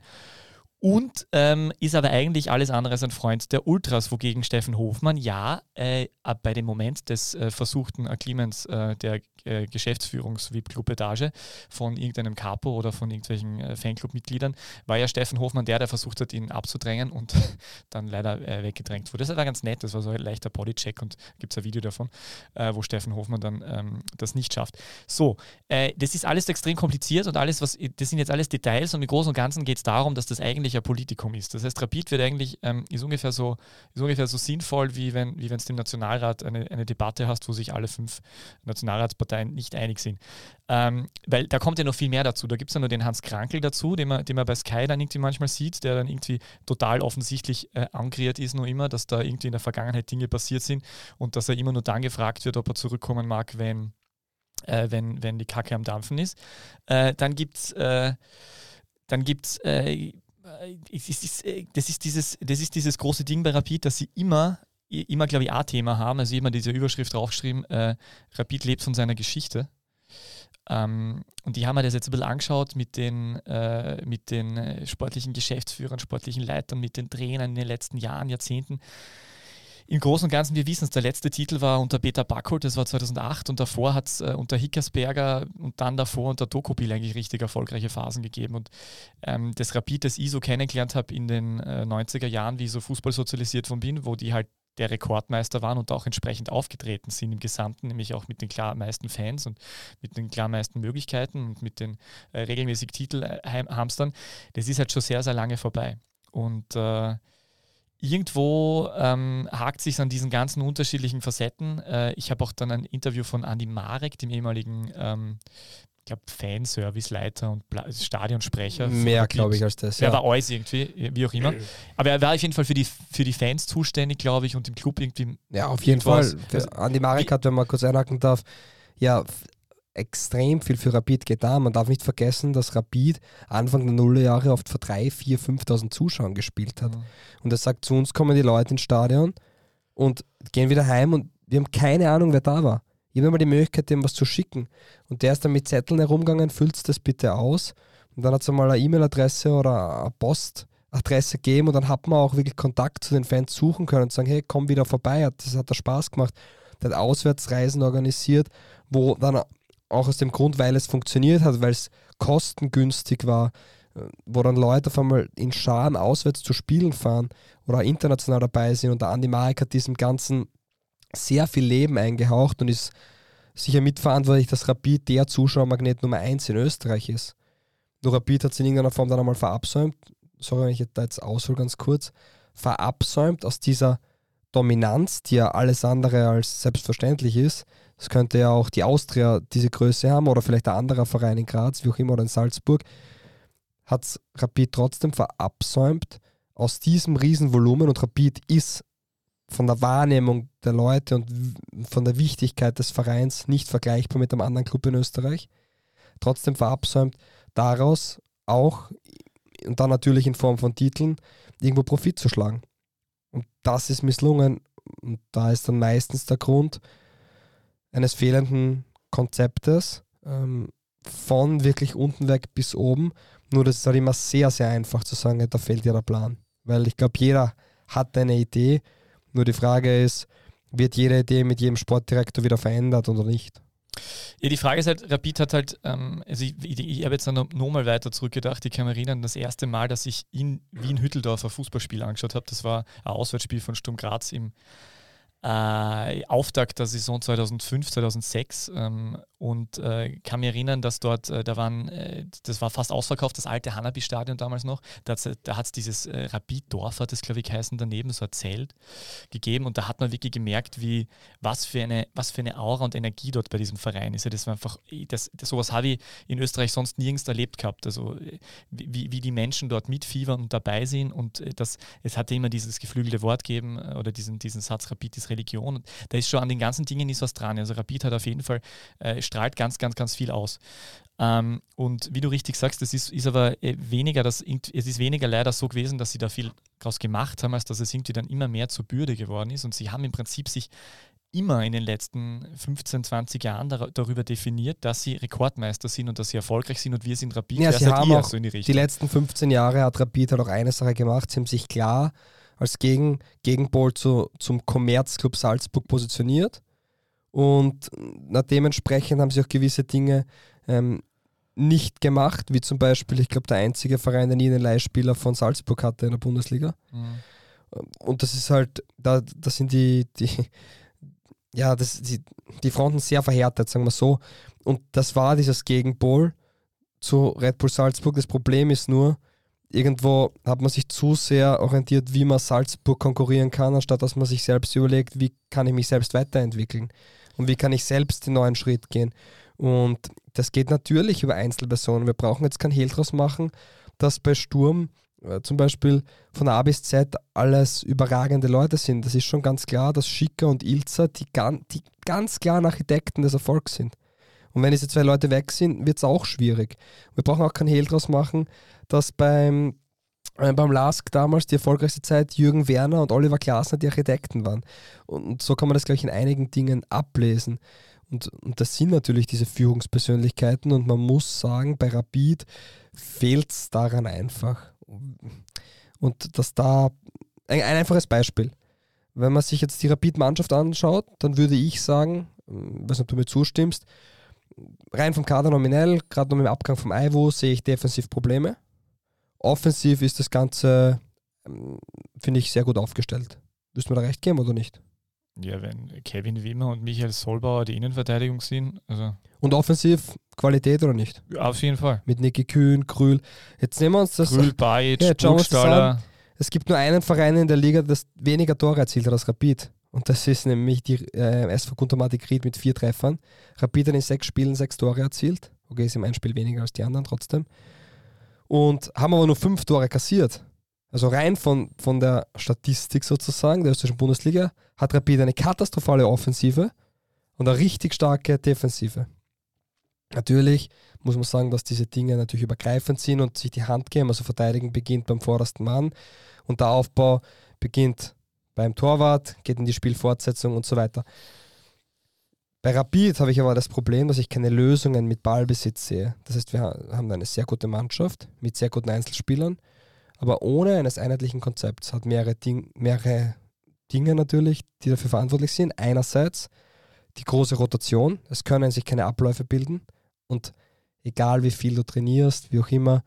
und ähm, ist aber eigentlich alles andere als ein Freund der Ultras, wogegen Steffen Hofmann ja äh, bei dem Moment des äh, versuchten Erklimmens äh, der äh, Geschäftsführungs-VIP-Club-Etage von irgendeinem Capo oder von irgendwelchen äh, Fanclub-Mitgliedern, war ja Steffen Hofmann der, der versucht hat, ihn abzudrängen und dann leider äh, weggedrängt wurde. Das war ganz nett, das war so ein leichter Bodycheck und gibt es ein Video davon, äh, wo Steffen Hofmann dann ähm, das nicht schafft. So, das ist alles extrem kompliziert und alles, was, das sind jetzt alles Details und im Großen und Ganzen geht es darum, dass das eigentlich ein Politikum ist. Das heißt, Rapid wird eigentlich, ähm, ist, ungefähr so, ist ungefähr so sinnvoll, wie wenn wie es im Nationalrat eine, eine Debatte hast, wo sich alle fünf Nationalratsparteien nicht einig sind. Ähm, weil da kommt ja noch viel mehr dazu. Da gibt es ja nur den Hans Krankel dazu, den man, den man bei Sky dann irgendwie manchmal sieht, der dann irgendwie total offensichtlich äh, angriert ist, nur immer, dass da irgendwie in der Vergangenheit Dinge passiert sind und dass er immer nur dann gefragt wird, ob er zurückkommen mag, wenn, äh, wenn, wenn die Kacke am Dampfen ist. Äh, dann gibt es äh, dann gibt's, äh, das ist, dieses, das ist dieses große Ding bei Rapid, dass sie immer, immer glaube ich, A-Thema haben. Also immer diese Überschrift draufgeschrieben, äh, Rapid lebt von seiner Geschichte. Ähm, und die haben wir das jetzt ein bisschen angeschaut mit den, äh, mit den äh, sportlichen Geschäftsführern, sportlichen Leitern, mit den Trainern in den letzten Jahren, Jahrzehnten. Im Großen und Ganzen, wir wissen es, der letzte Titel war unter Peter Backholt, das war 2008 und davor hat es äh, unter Hickersberger und dann davor unter Dokopil eigentlich richtig erfolgreiche Phasen gegeben. Und ähm, das Rapid, das ich so kennengelernt habe in den äh, 90er Jahren, wie ich so Fußball sozialisiert von bin, wo die halt der Rekordmeister waren und auch entsprechend aufgetreten sind im Gesamten, nämlich auch mit den klar meisten Fans und mit den klar meisten Möglichkeiten und mit den äh, regelmäßig Titelhamstern. Das ist halt schon sehr, sehr lange vorbei. Und äh, irgendwo ähm, hakt sich an diesen ganzen unterschiedlichen Facetten. Äh, ich habe auch dann ein Interview von Andy Marek, dem ehemaligen ähm, ich glaube, Fanservice-Leiter und Pla Stadionsprecher. Mehr, glaube ich, als das. Er ja. war alles irgendwie, wie auch immer. Aber er war auf jeden Fall für die, für die Fans zuständig, glaube ich, und im Club irgendwie. Ja, auf jeden Fall. Also, Andi Marek hat, wenn man kurz einhaken darf, ja, extrem viel für Rapid getan. Man darf nicht vergessen, dass Rapid Anfang der Nullerjahre oft vor 3, 4, 5.000 Zuschauern gespielt hat. Mhm. Und er sagt, zu uns kommen die Leute ins Stadion und gehen wieder heim und wir haben keine Ahnung, wer da war. Habe mal die Möglichkeit, dem was zu schicken. Und der ist dann mit Zetteln herumgegangen, füllt das bitte aus. Und dann hat es einmal eine E-Mail-Adresse oder eine Postadresse gegeben und dann hat man auch wirklich Kontakt zu den Fans suchen können und sagen, hey, komm wieder vorbei, das hat da Spaß gemacht. Der hat Auswärtsreisen organisiert, wo dann auch aus dem Grund, weil es funktioniert hat, weil es kostengünstig war, wo dann Leute auf einmal in Scharen auswärts zu Spielen fahren oder international dabei sind. Und der Andi Marek hat diesem Ganzen sehr viel Leben eingehaucht und ist sicher mitverantwortlich, dass Rapid der Zuschauermagnet Nummer 1 in Österreich ist. Nur Rapid hat es in irgendeiner Form dann einmal verabsäumt, sorry, wenn ich da jetzt aushole ganz kurz, verabsäumt aus dieser Dominanz, die ja alles andere als selbstverständlich ist. Es könnte ja auch die Austria diese Größe haben oder vielleicht ein anderer Verein in Graz, wie auch immer, oder in Salzburg. Hat Rapid trotzdem verabsäumt aus diesem Riesenvolumen und Rapid ist von der Wahrnehmung der Leute und von der Wichtigkeit des Vereins nicht vergleichbar mit einem anderen Club in Österreich. Trotzdem verabsäumt daraus auch und dann natürlich in Form von Titeln irgendwo Profit zu schlagen. Und das ist misslungen und da ist dann meistens der Grund eines fehlenden Konzeptes ähm, von wirklich unten weg bis oben. Nur das ist halt immer sehr, sehr einfach zu sagen, da fehlt ja der Plan. Weil ich glaube, jeder hat eine Idee nur die Frage ist, wird jede Idee mit jedem Sportdirektor wieder verändert oder nicht? Ja, die Frage ist halt, Rapid hat halt, ähm, also ich, ich, ich habe jetzt noch, nochmal weiter zurückgedacht, ich kann mich erinnern, das erste Mal, dass ich in Wien-Hütteldorf ein Fußballspiel angeschaut habe, das war ein Auswärtsspiel von Sturm Graz im äh, Auftakt der Saison 2005, 2006 ähm, und äh, kann mich erinnern, dass dort, äh, da waren, äh, das war fast ausverkauft, das alte Hanabi-Stadion damals noch, da, da hat es dieses äh, Rapid-Dorf, hat es glaube ich geheißen, daneben so Zelt gegeben und da hat man wirklich gemerkt, wie, was für eine, was für eine Aura und Energie dort bei diesem Verein ist. Ja, das war einfach, das, das, sowas habe ich in Österreich sonst nirgends erlebt gehabt, also äh, wie, wie die Menschen dort mitfiebern und dabei sind und äh, das, es hatte immer dieses geflügelte Wort gegeben oder diesen, diesen Satz, Rapid ist Religion und da ist schon an den ganzen Dingen ist was dran. Also Rapid hat auf jeden Fall äh, strahlt ganz, ganz, ganz viel aus. Ähm, und wie du richtig sagst, es ist, ist aber äh, weniger, das, es ist weniger leider so gewesen, dass sie da viel draus gemacht haben, als dass es irgendwie dann immer mehr zur Bürde geworden ist. Und sie haben im Prinzip sich immer in den letzten 15, 20 Jahren dar darüber definiert, dass sie Rekordmeister sind und dass sie erfolgreich sind und wir sind Rapid. Ja, sie haben auch so in die Die Richtung. letzten 15 Jahre hat Rapid halt auch eine Sache gemacht. Sie haben sich klar als Gegen Gegenpol zu, zum Kommerzclub Salzburg positioniert. Und na, dementsprechend haben sie auch gewisse Dinge ähm, nicht gemacht, wie zum Beispiel, ich glaube, der einzige Verein, der nie einen Leihspieler von Salzburg hatte in der Bundesliga. Mhm. Und das ist halt, da, da sind die, die, ja, das, die, die Fronten sehr verhärtet, sagen wir so. Und das war dieses Gegenpol zu Red Bull Salzburg. Das Problem ist nur, irgendwo hat man sich zu sehr orientiert, wie man Salzburg konkurrieren kann, anstatt dass man sich selbst überlegt, wie kann ich mich selbst weiterentwickeln und wie kann ich selbst den neuen Schritt gehen. Und das geht natürlich über Einzelpersonen. Wir brauchen jetzt kein Hehl draus machen, dass bei Sturm äh, zum Beispiel von A bis Z alles überragende Leute sind. Das ist schon ganz klar, dass Schicker und Ilzer die, gan die ganz klaren Architekten des Erfolgs sind. Und wenn diese zwei Leute weg sind, wird es auch schwierig. Wir brauchen auch kein Hehl draus machen, dass beim, äh, beim LASK damals die erfolgreichste Zeit Jürgen Werner und Oliver Glasner die Architekten waren. Und so kann man das, glaube ich, in einigen Dingen ablesen. Und, und das sind natürlich diese Führungspersönlichkeiten und man muss sagen, bei Rapid fehlt es daran einfach. Und dass da, ein, ein einfaches Beispiel. Wenn man sich jetzt die Rapid-Mannschaft anschaut, dann würde ich sagen, ich weiß nicht, ob du mir zustimmst, rein vom Kader nominell, gerade noch mit dem Abgang vom Ivo, sehe ich defensiv Probleme. Offensiv ist das Ganze, ähm, finde ich, sehr gut aufgestellt. Du mir da recht geben oder nicht? Ja, wenn Kevin Wimmer und Michael Solbauer die Innenverteidigung sind, also Und offensiv Qualität oder nicht? auf jeden Fall. Mit Niki Kühn, Krül. Jetzt nehmen wir uns das. Grül, Bajic, Ja, wir. Es gibt nur einen Verein in der Liga, das weniger Tore erzielt hat als Rapid. Und das ist nämlich die äh, SV Guntermatik Ried mit vier Treffern. Rapid hat in sechs Spielen sechs Tore erzielt. Okay, ist im ein Spiel weniger als die anderen trotzdem. Und haben aber nur fünf Tore kassiert. Also rein von, von der Statistik sozusagen der österreichischen Bundesliga hat Rapid eine katastrophale Offensive und eine richtig starke Defensive. Natürlich muss man sagen, dass diese Dinge natürlich übergreifend sind und sich die Hand geben. Also Verteidigen beginnt beim vordersten Mann und der Aufbau beginnt beim Torwart, geht in die Spielfortsetzung und so weiter. Bei Rapid habe ich aber das Problem, dass ich keine Lösungen mit Ballbesitz sehe. Das heißt, wir haben eine sehr gute Mannschaft mit sehr guten Einzelspielern, aber ohne eines einheitlichen Konzepts hat mehrere, Ding, mehrere Dinge natürlich, die dafür verantwortlich sind. Einerseits die große Rotation, es können sich keine Abläufe bilden und egal wie viel du trainierst, wie auch immer,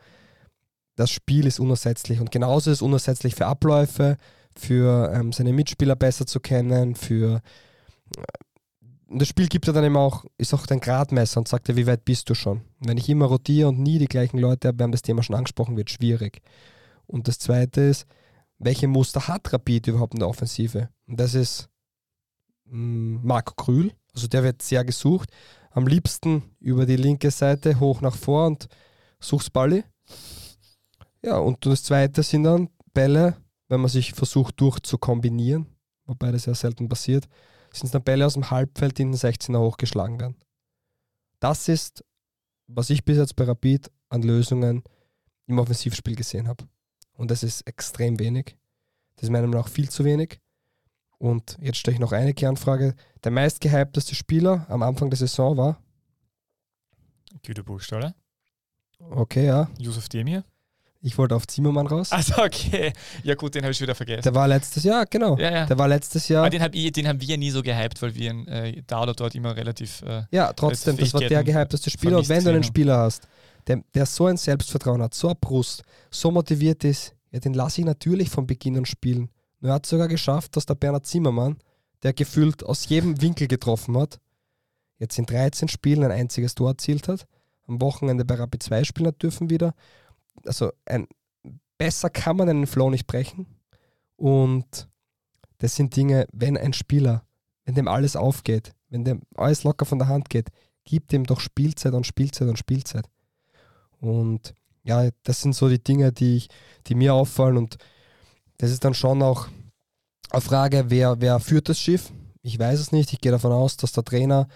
das Spiel ist unersetzlich und genauso ist es unersetzlich für Abläufe, für ähm, seine Mitspieler besser zu kennen, für und das Spiel gibt ja dann eben auch, ist auch dein Gradmesser und sagt dir, wie weit bist du schon. Wenn ich immer rotiere und nie die gleichen Leute habe, wir haben das Thema schon angesprochen, wird schwierig. Und das zweite ist, welche Muster hat Rapid überhaupt in der Offensive? Und das ist mh, Marco Krül, also der wird sehr gesucht. Am liebsten über die linke Seite hoch nach vor und suchst Balli. Ja, und das zweite sind dann Bälle, wenn man sich versucht durchzukombinieren, wobei das ja selten passiert, sind es dann Bälle aus dem Halbfeld, die in den 16er hochgeschlagen werden. Das ist, was ich bis jetzt bei Rapid an Lösungen im Offensivspiel gesehen habe. Und das ist extrem wenig. Das ist meiner Meinung nach viel zu wenig. Und jetzt stelle ich noch eine Kernfrage. Der meistgehypteste Spieler am Anfang der Saison war, Güter Burgstaller. okay, ja, Josef Demir. Ich wollte auf Zimmermann raus. Also okay. Ja gut, den habe ich wieder vergessen. Der war letztes Jahr, genau. ja, ja. Der war letztes Jahr. Aber den, hab ich, den haben wir nie so gehypt, weil wir ihn äh, da oder dort immer relativ. Äh, Ja, trotzdem, das war der gehypteste Spieler. Und wenn du einen Spieler hast, der, der so ein Selbstvertrauen hat, so eine Brust, so motiviert ist, ja, den lasse ich natürlich von Beginn an spielen. Nur er hat sogar geschafft, dass der Bernhard Zimmermann, der gefühlt aus jedem Winkel getroffen hat, jetzt in 13 Spielen ein einziges Tor erzielt hat, am Wochenende bei Rapid 2 spielen hat dürfen wieder. Also ein, besser kann man einen Flow nicht brechen. Und das sind Dinge, wenn ein Spieler, wenn dem alles aufgeht, wenn dem alles locker von der Hand geht, gibt ihm doch Spielzeit und Spielzeit und Spielzeit. Und ja, das sind so die Dinge, die, ich, die mir auffallen. Und das ist dann schon auch eine Frage, wer, wer führt das Schiff? Ich weiß es nicht. Ich gehe davon aus, dass der Trainer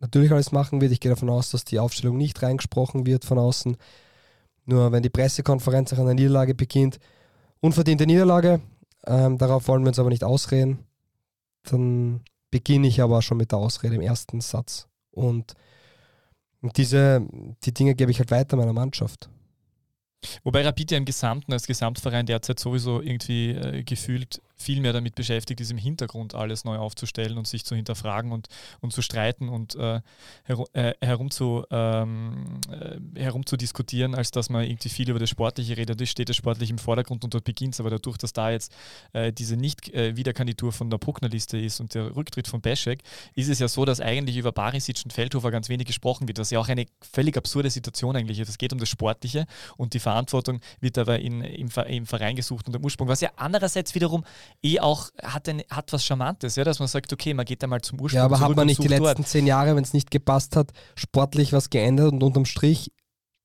natürlich alles machen wird. Ich gehe davon aus, dass die Aufstellung nicht reingesprochen wird von außen. Nur wenn die Pressekonferenz nach einer Niederlage beginnt, unverdiente Niederlage, ähm, darauf wollen wir uns aber nicht ausreden, dann beginne ich aber schon mit der Ausrede im ersten Satz. Und diese, die Dinge gebe ich halt weiter meiner Mannschaft. Wobei Rapid ja im Gesamten als Gesamtverein derzeit sowieso irgendwie äh, gefühlt viel mehr damit beschäftigt ist, im Hintergrund alles neu aufzustellen und sich zu hinterfragen und, und zu streiten und äh, äh, herum, zu, ähm, äh, herum zu diskutieren, als dass man irgendwie viel über das Sportliche redet. Das steht das Sportliche im Vordergrund und dort beginnt es. Aber dadurch, dass da jetzt äh, diese Nicht-Wiederkandidatur von der Puckner-Liste ist und der Rücktritt von Beschek, ist es ja so, dass eigentlich über Barisic und Feldhofer ganz wenig gesprochen wird, was ja auch eine völlig absurde Situation eigentlich ist. Es geht um das Sportliche und die Verantwortung wird aber in, im, im Verein gesucht und im Ursprung, was ja andererseits wiederum eh auch hat, ein, hat was Charmantes, ja, dass man sagt, okay, man geht einmal zum Ursprung. Ja, aber hat man nicht die letzten dort. zehn Jahre, wenn es nicht gepasst hat, sportlich was geändert und unterm Strich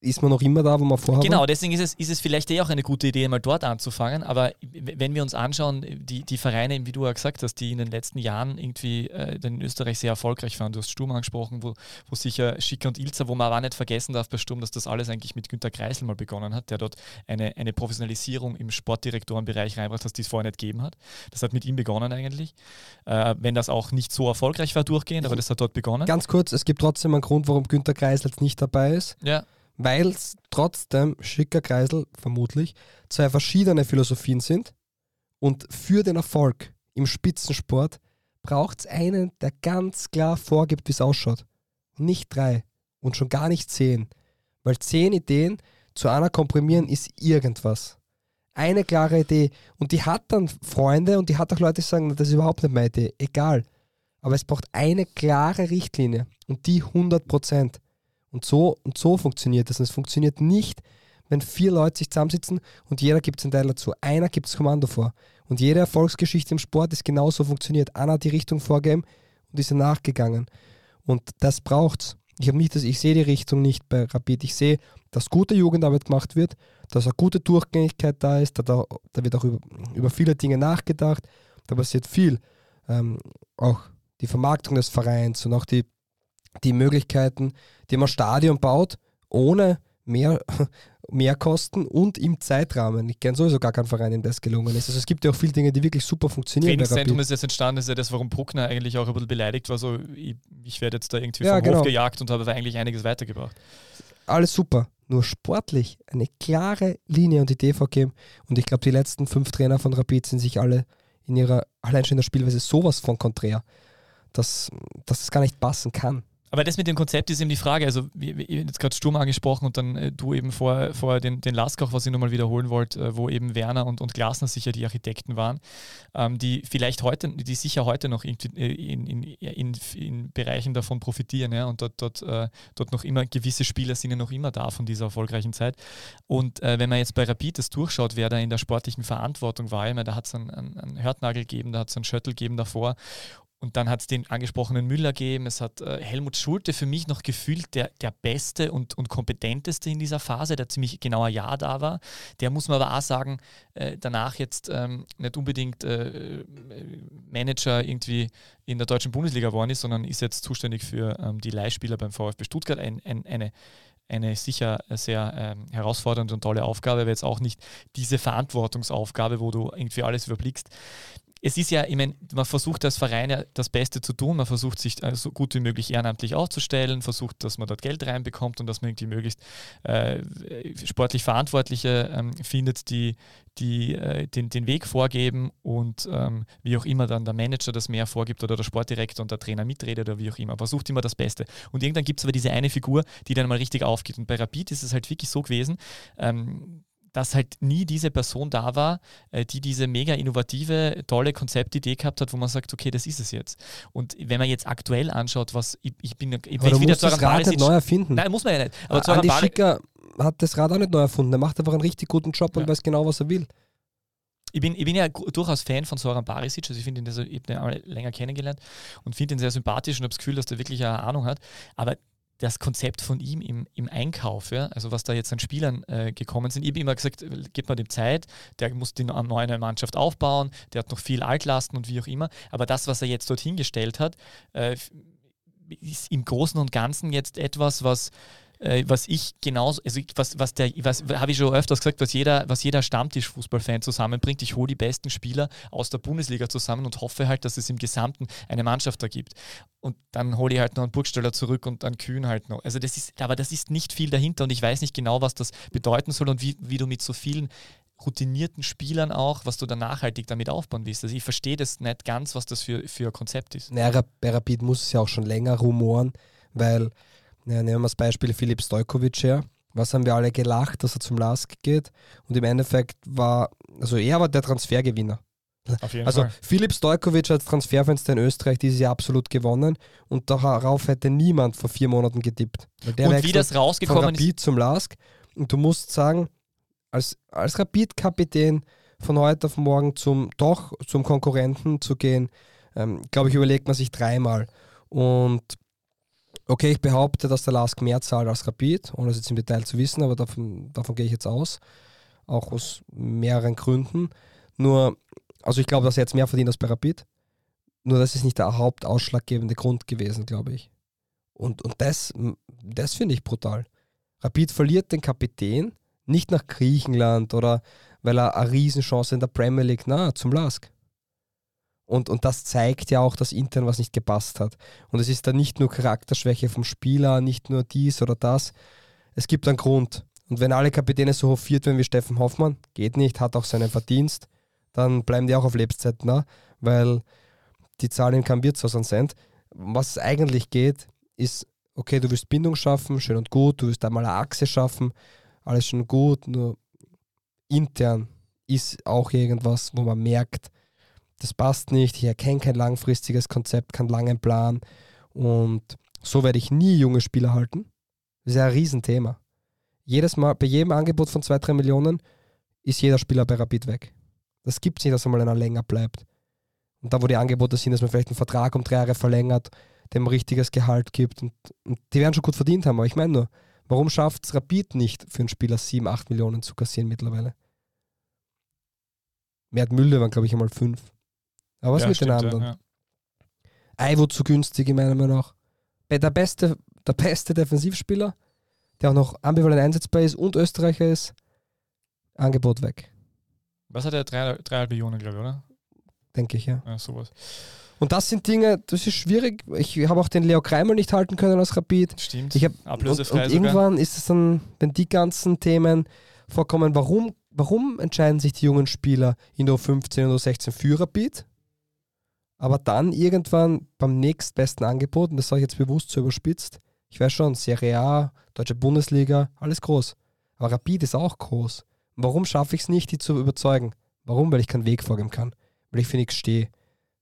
ist man noch immer da, wo man vorher Genau, deswegen ist es, ist es vielleicht eh auch eine gute Idee, mal dort anzufangen. Aber wenn wir uns anschauen, die, die Vereine, wie du ja gesagt hast, die in den letzten Jahren irgendwie äh, in Österreich sehr erfolgreich waren, du hast Sturm angesprochen, wo, wo sicher Schicker und Ilzer, wo man aber auch nicht vergessen darf bei Sturm, dass das alles eigentlich mit Günter Kreisel mal begonnen hat, der dort eine, eine Professionalisierung im Sportdirektorenbereich reinbracht hat, die es vorher nicht gegeben hat. Das hat mit ihm begonnen eigentlich. Äh, wenn das auch nicht so erfolgreich war durchgehend, aber das hat dort begonnen. Ganz kurz, es gibt trotzdem einen Grund, warum Günter Kreisel jetzt nicht dabei ist. Ja weil es trotzdem schicker Kreisel, vermutlich, zwei verschiedene Philosophien sind. Und für den Erfolg im Spitzensport braucht es einen, der ganz klar vorgibt, wie es ausschaut. Nicht drei und schon gar nicht zehn. Weil zehn Ideen zu einer komprimieren ist irgendwas. Eine klare Idee. Und die hat dann Freunde und die hat auch Leute, die sagen, das ist überhaupt nicht meine Idee. Egal. Aber es braucht eine klare Richtlinie und die 100 Prozent. Und so, und so funktioniert das. Und es funktioniert nicht, wenn vier Leute sich zusammensitzen und jeder gibt einen Teil dazu. Einer gibt das Kommando vor. Und jede Erfolgsgeschichte im Sport ist genauso funktioniert. Einer hat die Richtung vorgegeben und ist nachgegangen. Und das braucht's. Ich habe nicht das, ich sehe die Richtung nicht bei Rapid. Ich sehe, dass gute Jugendarbeit gemacht wird, dass eine gute Durchgängigkeit da ist, da, da wird auch über, über viele Dinge nachgedacht, da passiert viel. Ähm, auch die Vermarktung des Vereins und auch die die Möglichkeiten, die man Stadion baut, ohne mehr, mehr Kosten und im Zeitrahmen. Ich kenne sowieso gar keinen Verein, in dem das gelungen ist. Also es gibt ja auch viele Dinge, die wirklich super funktionieren. Trainingszentrum ist jetzt entstanden, das ist ja das, warum Bruckner eigentlich auch ein bisschen beleidigt war. So, ich, ich werde jetzt da irgendwie ja, vom genau. Hof gejagt und habe eigentlich einiges weitergebracht. Alles super. Nur sportlich eine klare Linie und Idee vorgeben. Und ich glaube, die letzten fünf Trainer von Rapid sind sich alle in ihrer allein schon in der Spielweise sowas von konträr, dass, dass es gar nicht passen kann. Aber das mit dem Konzept ist eben die Frage. Also, wir, wir jetzt gerade Sturm angesprochen und dann äh, du eben vor, vor den, den Laskach, was ich nochmal wiederholen wollte, äh, wo eben Werner und, und Glasner sicher die Architekten waren, ähm, die vielleicht heute, die sicher heute noch in, in, in, in, in Bereichen davon profitieren ja, und dort, dort, äh, dort noch immer gewisse Spieler sind ja noch immer da von dieser erfolgreichen Zeit. Und äh, wenn man jetzt bei Rapid das durchschaut, wer da in der sportlichen Verantwortung war, ich meine, da hat es einen, einen, einen Hörtnagel gegeben, da hat es einen Schöttel gegeben davor und dann hat es den angesprochenen Müller gegeben. Es hat äh, Helmut Schulte für mich noch gefühlt der, der beste und, und kompetenteste in dieser Phase, der ziemlich genauer Jahr da war. Der muss man aber auch sagen, äh, danach jetzt ähm, nicht unbedingt äh, Manager irgendwie in der deutschen Bundesliga geworden ist, sondern ist jetzt zuständig für ähm, die Leihspieler beim VfB Stuttgart. Ein, ein, eine eine sicher sehr ähm, herausfordernde und tolle Aufgabe, aber jetzt auch nicht diese Verantwortungsaufgabe, wo du irgendwie alles überblickst es ist ja, ich meine, man versucht als Verein ja das Beste zu tun, man versucht sich äh, so gut wie möglich ehrenamtlich aufzustellen, versucht, dass man dort Geld reinbekommt und dass man irgendwie möglichst äh, sportlich Verantwortliche ähm, findet, die, die äh, den, den Weg vorgeben und ähm, wie auch immer dann der Manager das mehr vorgibt oder der Sportdirektor und der Trainer mitredet oder wie auch immer. Versucht immer das Beste. Und irgendwann gibt es aber diese eine Figur, die dann mal richtig aufgeht. Und bei Rapid ist es halt wirklich so gewesen, ähm, dass halt nie diese Person da war, äh, die diese mega innovative, tolle Konzeptidee gehabt hat, wo man sagt, okay, das ist es jetzt. Und wenn man jetzt aktuell anschaut, was ich, ich bin, ich Aber wieder zu das Rad nicht neu erfinden. Nein, muss man ja nicht. Aber Andi Schicker hat das Rad auch nicht neu erfunden. Er macht einfach einen richtig guten Job und weiß genau, was er will. Ich bin, ich bin ja durchaus Fan von Soran Barisic, also ich finde ihn, also ich habe ihn länger kennengelernt und finde ihn sehr sympathisch und habe das Gefühl, dass er wirklich eine Ahnung hat. Aber das Konzept von ihm im, im Einkauf, ja, also was da jetzt an Spielern äh, gekommen sind. Ich habe immer gesagt, gib mal dem Zeit, der muss die neue Mannschaft aufbauen, der hat noch viel Altlasten und wie auch immer. Aber das, was er jetzt dorthin gestellt hat, äh, ist im Großen und Ganzen jetzt etwas, was äh, was ich genauso, also was, was der, was habe ich schon öfters gesagt, was jeder, was jeder Stammtisch-Fußballfan zusammenbringt. Ich hole die besten Spieler aus der Bundesliga zusammen und hoffe halt, dass es im Gesamten eine Mannschaft da gibt. Und dann hole ich halt noch einen Burgsteller zurück und einen Kühn halt noch. Also das ist, aber das ist nicht viel dahinter und ich weiß nicht genau, was das bedeuten soll und wie, wie du mit so vielen routinierten Spielern auch, was du dann nachhaltig damit aufbauen willst. Also ich verstehe das nicht ganz, was das für, für ein Konzept ist. Naja, bei Rapid muss es ja auch schon länger rumoren, weil, ja, nehmen wir das Beispiel Philipp Stojkovic her. Was haben wir alle gelacht, dass er zum Lask geht? Und im Endeffekt war, also er war der Transfergewinner. also Fall. Philipp Stojkovic hat Transferfenster in Österreich dieses Jahr absolut gewonnen und darauf hätte niemand vor vier Monaten getippt. und wie das rausgekommen von Rapid ist. zum Lask. Und du musst sagen, als, als Rapid-Kapitän von heute auf morgen zum doch zum Konkurrenten zu gehen, ähm, glaube ich, überlegt man sich dreimal. Und okay, ich behaupte, dass der Lask mehr zahlt als Rapid, ohne es jetzt im Detail zu wissen, aber davon, davon gehe ich jetzt aus. Auch aus mehreren Gründen. Nur, also ich glaube, dass er jetzt mehr verdient als bei Rapid. Nur das ist nicht der hauptausschlaggebende Grund gewesen, glaube ich. Und, und das, das finde ich brutal. Rapid verliert den Kapitän, nicht nach Griechenland oder weil er eine Riesenchance in der Premier League, na, zum Lask. Und, und das zeigt ja auch, dass intern was nicht gepasst hat. Und es ist dann nicht nur Charakterschwäche vom Spieler, nicht nur dies oder das. Es gibt einen Grund. Und wenn alle Kapitäne so hofiert werden wie Steffen Hoffmann, geht nicht, hat auch seinen Verdienst, dann bleiben die auch auf Lebzeit, na? weil die zahlen kein Wirtshaus an Cent. Was eigentlich geht, ist, okay, du willst Bindung schaffen, schön und gut, du willst einmal eine Achse schaffen, alles schon gut, nur intern ist auch irgendwas, wo man merkt, das passt nicht, ich erkenne kein langfristiges Konzept, keinen langen Plan und so werde ich nie junge Spieler halten. Das ist ja ein Riesenthema. Jedes Mal, bei jedem Angebot von 2, 3 Millionen ist jeder Spieler bei Rapid weg. Das gibt es nicht, dass er mal einer länger bleibt. Und da, wo die Angebote sind, dass man vielleicht einen Vertrag um drei Jahre verlängert, dem richtiges Gehalt gibt und, und die werden schon gut verdient haben, aber ich meine nur, Warum schafft es Rapid nicht, für einen Spieler 7, 8 Millionen zu kassieren mittlerweile? Mert Müller waren, glaube ich, einmal 5. Aber was ja, mit stimmt, den anderen? Ja, ja. Zu günstig, in meiner Meinung nach. Der beste, der beste Defensivspieler, der auch noch ambivalent einsetzbar ist und Österreicher ist, Angebot weg. Was hat er? 3,5 Millionen, glaube ich, oder? Denke ich, ja. Ja, sowas. Und das sind Dinge, das ist schwierig. Ich habe auch den Leo Kreimer nicht halten können als Rapid. Stimmt. Ich hab, Ablösefrei und, und irgendwann ist es dann, wenn die ganzen Themen vorkommen, warum, warum entscheiden sich die jungen Spieler in der 15 oder 16 für Rapid? Aber dann irgendwann beim nächstbesten Angebot, und das sage ich jetzt bewusst so überspitzt, ich weiß schon, Serie A, Deutsche Bundesliga, alles groß. Aber Rapid ist auch groß. Warum schaffe ich es nicht, die zu überzeugen? Warum? Weil ich keinen Weg vorgeben kann. Weil ich für nichts stehe.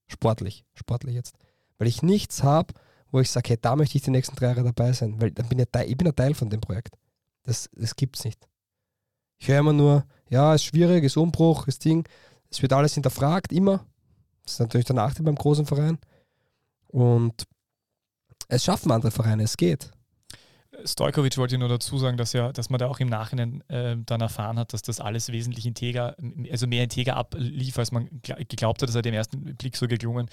Sportlich, sportlich jetzt. Weil ich nichts habe, wo ich sage, hey, da möchte ich die nächsten drei Jahre dabei sein, weil dann bin ich, ich bin ein Teil von dem Projekt. Das, das gibt es nicht. Ich höre immer nur, ja, ist schwierig, ist Umbruch, ist Ding. Es wird alles hinterfragt, immer. Das ist natürlich der Nachteil beim großen Verein. Und es schaffen andere Vereine, es geht. Stojkovic wollte nur dazu sagen, dass, ja, dass man da auch im Nachhinein äh, dann erfahren hat, dass das alles wesentlich integer, also mehr integer ablief, als man geglaubt hat. Das hat im ersten Blick so geklungen.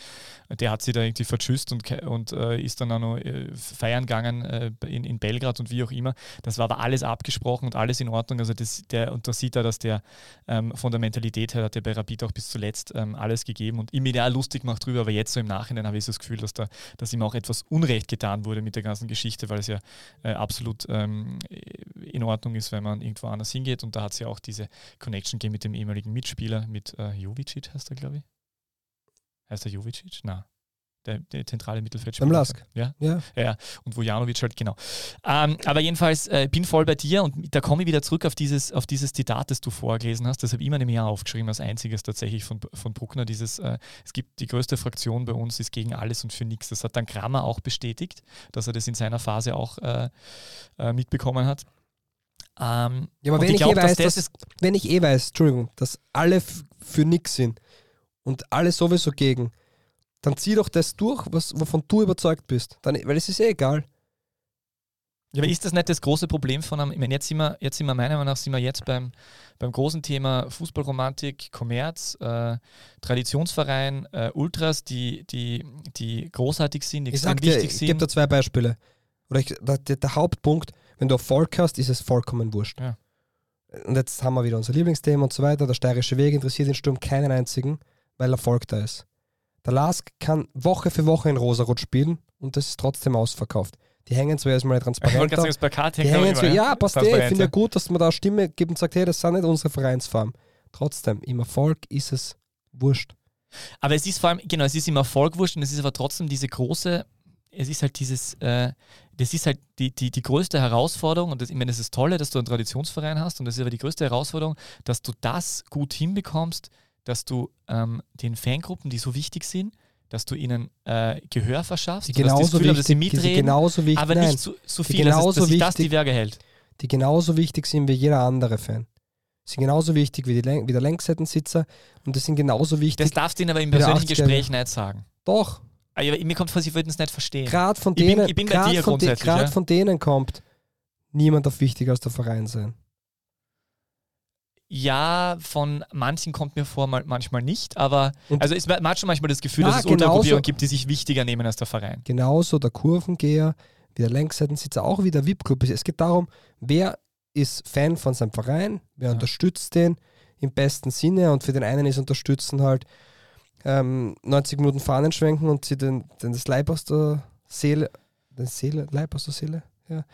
Der hat sie da irgendwie vertschüsst und, und äh, ist dann auch noch äh, feiern gegangen äh, in, in Belgrad und wie auch immer. Das war aber alles abgesprochen und alles in Ordnung. Also das, der, und da sieht er, dass der ähm, von der Mentalität her hat der bei Rapid auch bis zuletzt ähm, alles gegeben und ihm ideal lustig macht drüber, aber jetzt so im Nachhinein habe ich das Gefühl, dass, da, dass ihm auch etwas Unrecht getan wurde mit der ganzen Geschichte, weil es ja äh, absolut ähm, in Ordnung ist, wenn man irgendwo anders hingeht. Und da hat sie auch diese Connection gegeben mit dem ehemaligen Mitspieler, mit äh, Jovicic heißt er, glaube ich. Heißt er Jovicic? Na der, der zentrale Mittelfeldspieler. Lask. Ja? ja. Ja, und Vujanovic halt, genau. Ähm, aber jedenfalls äh, bin voll bei dir und da komme ich wieder zurück auf dieses, auf dieses Zitat, das du vorgelesen hast. Das habe ich immer im Jahr aufgeschrieben, als einziges tatsächlich von, von Bruckner. Dieses, äh, es gibt die größte Fraktion bei uns, ist gegen alles und für nichts. Das hat dann Kramer auch bestätigt, dass er das in seiner Phase auch äh, äh mitbekommen hat. Ähm, ja, aber wenn ich, glaub, eh weiß, dass, dass wenn ich eh weiß, Entschuldigung, dass alle für nichts sind und alle sowieso gegen, dann zieh doch das durch, was, wovon du überzeugt bist. Dann, weil es ist eh egal. Ja, aber ist das nicht das große Problem von einem, ich meine, jetzt sind wir, jetzt sind wir meiner Meinung nach sind wir jetzt beim, beim großen Thema Fußballromantik, Kommerz, äh, Traditionsverein, äh, Ultras, die, die, die großartig sind, die extrem wichtig dir, sind. Ich gebe da zwei Beispiele. Oder ich, der, der Hauptpunkt, wenn du Erfolg hast, ist es vollkommen wurscht. Ja. Und jetzt haben wir wieder unser Lieblingsthema und so weiter. Der steirische Weg interessiert den Sturm keinen einzigen, weil Erfolg da ist. Der Lask kann Woche für Woche in Rosarot spielen und das ist trotzdem ausverkauft. Die hängen zwar erstmal Ich wollte transparent gerade sagen, auf. das Plakat Die hängt aber hängen zwar, ja, passt eh. Ich finde ja gut, dass man da Stimme gibt und sagt, hey, das sind nicht unsere Vereinsfarben. Trotzdem, im Erfolg ist es wurscht. Aber es ist vor allem, genau, es ist im Erfolg wurscht und es ist aber trotzdem diese große, es ist halt dieses, äh, das ist halt die, die, die größte Herausforderung und das, ich meine, das ist Tolle, dass du einen Traditionsverein hast und das ist aber die größte Herausforderung, dass du das gut hinbekommst, dass du ähm, den Fangruppen, die so wichtig sind, dass du ihnen äh, Gehör verschaffst, genauso Gefühl haben, dass sie wichtig, mitreden, genauso wichtig, aber nein, nicht so, so viel, dass, es, dass sich das wichtig- die Werke hält. die genauso wichtig sind wie jeder andere Fan. Sind genauso wichtig wie, die wie der Längsseitensitzer und das sind genauso wichtig. Das darfst du ihnen aber im persönlichen 80er. Gespräch nicht sagen. Doch, Aber mir kommt vor, sie würden es nicht verstehen. gerade von Ich bin- denen, ich bin bei grad dir von, de ja. von denen kommt niemand auf wichtiger als der Verein sein. Ja, von manchen kommt mir vor, mal- manchmal nicht, aber Und- also es, man hat schon manchmal das Gefühl, Ja, dass es genauso. Ultragruppierungen gibt, die sich wichtiger nehmen als der Verein. Genauso der Kurvengeher, wie der Längsseitensitzer, auch wie der VIP-Club. Es geht darum, wer ist Fan von seinem Verein, wer Ja. unterstützt den im besten Sinne und für den einen ist unterstützen halt ähm, 90 Minuten Fahnen schwenken und sie den, den das Leib aus der Seele, den Seele, Leib aus der Seele, ja.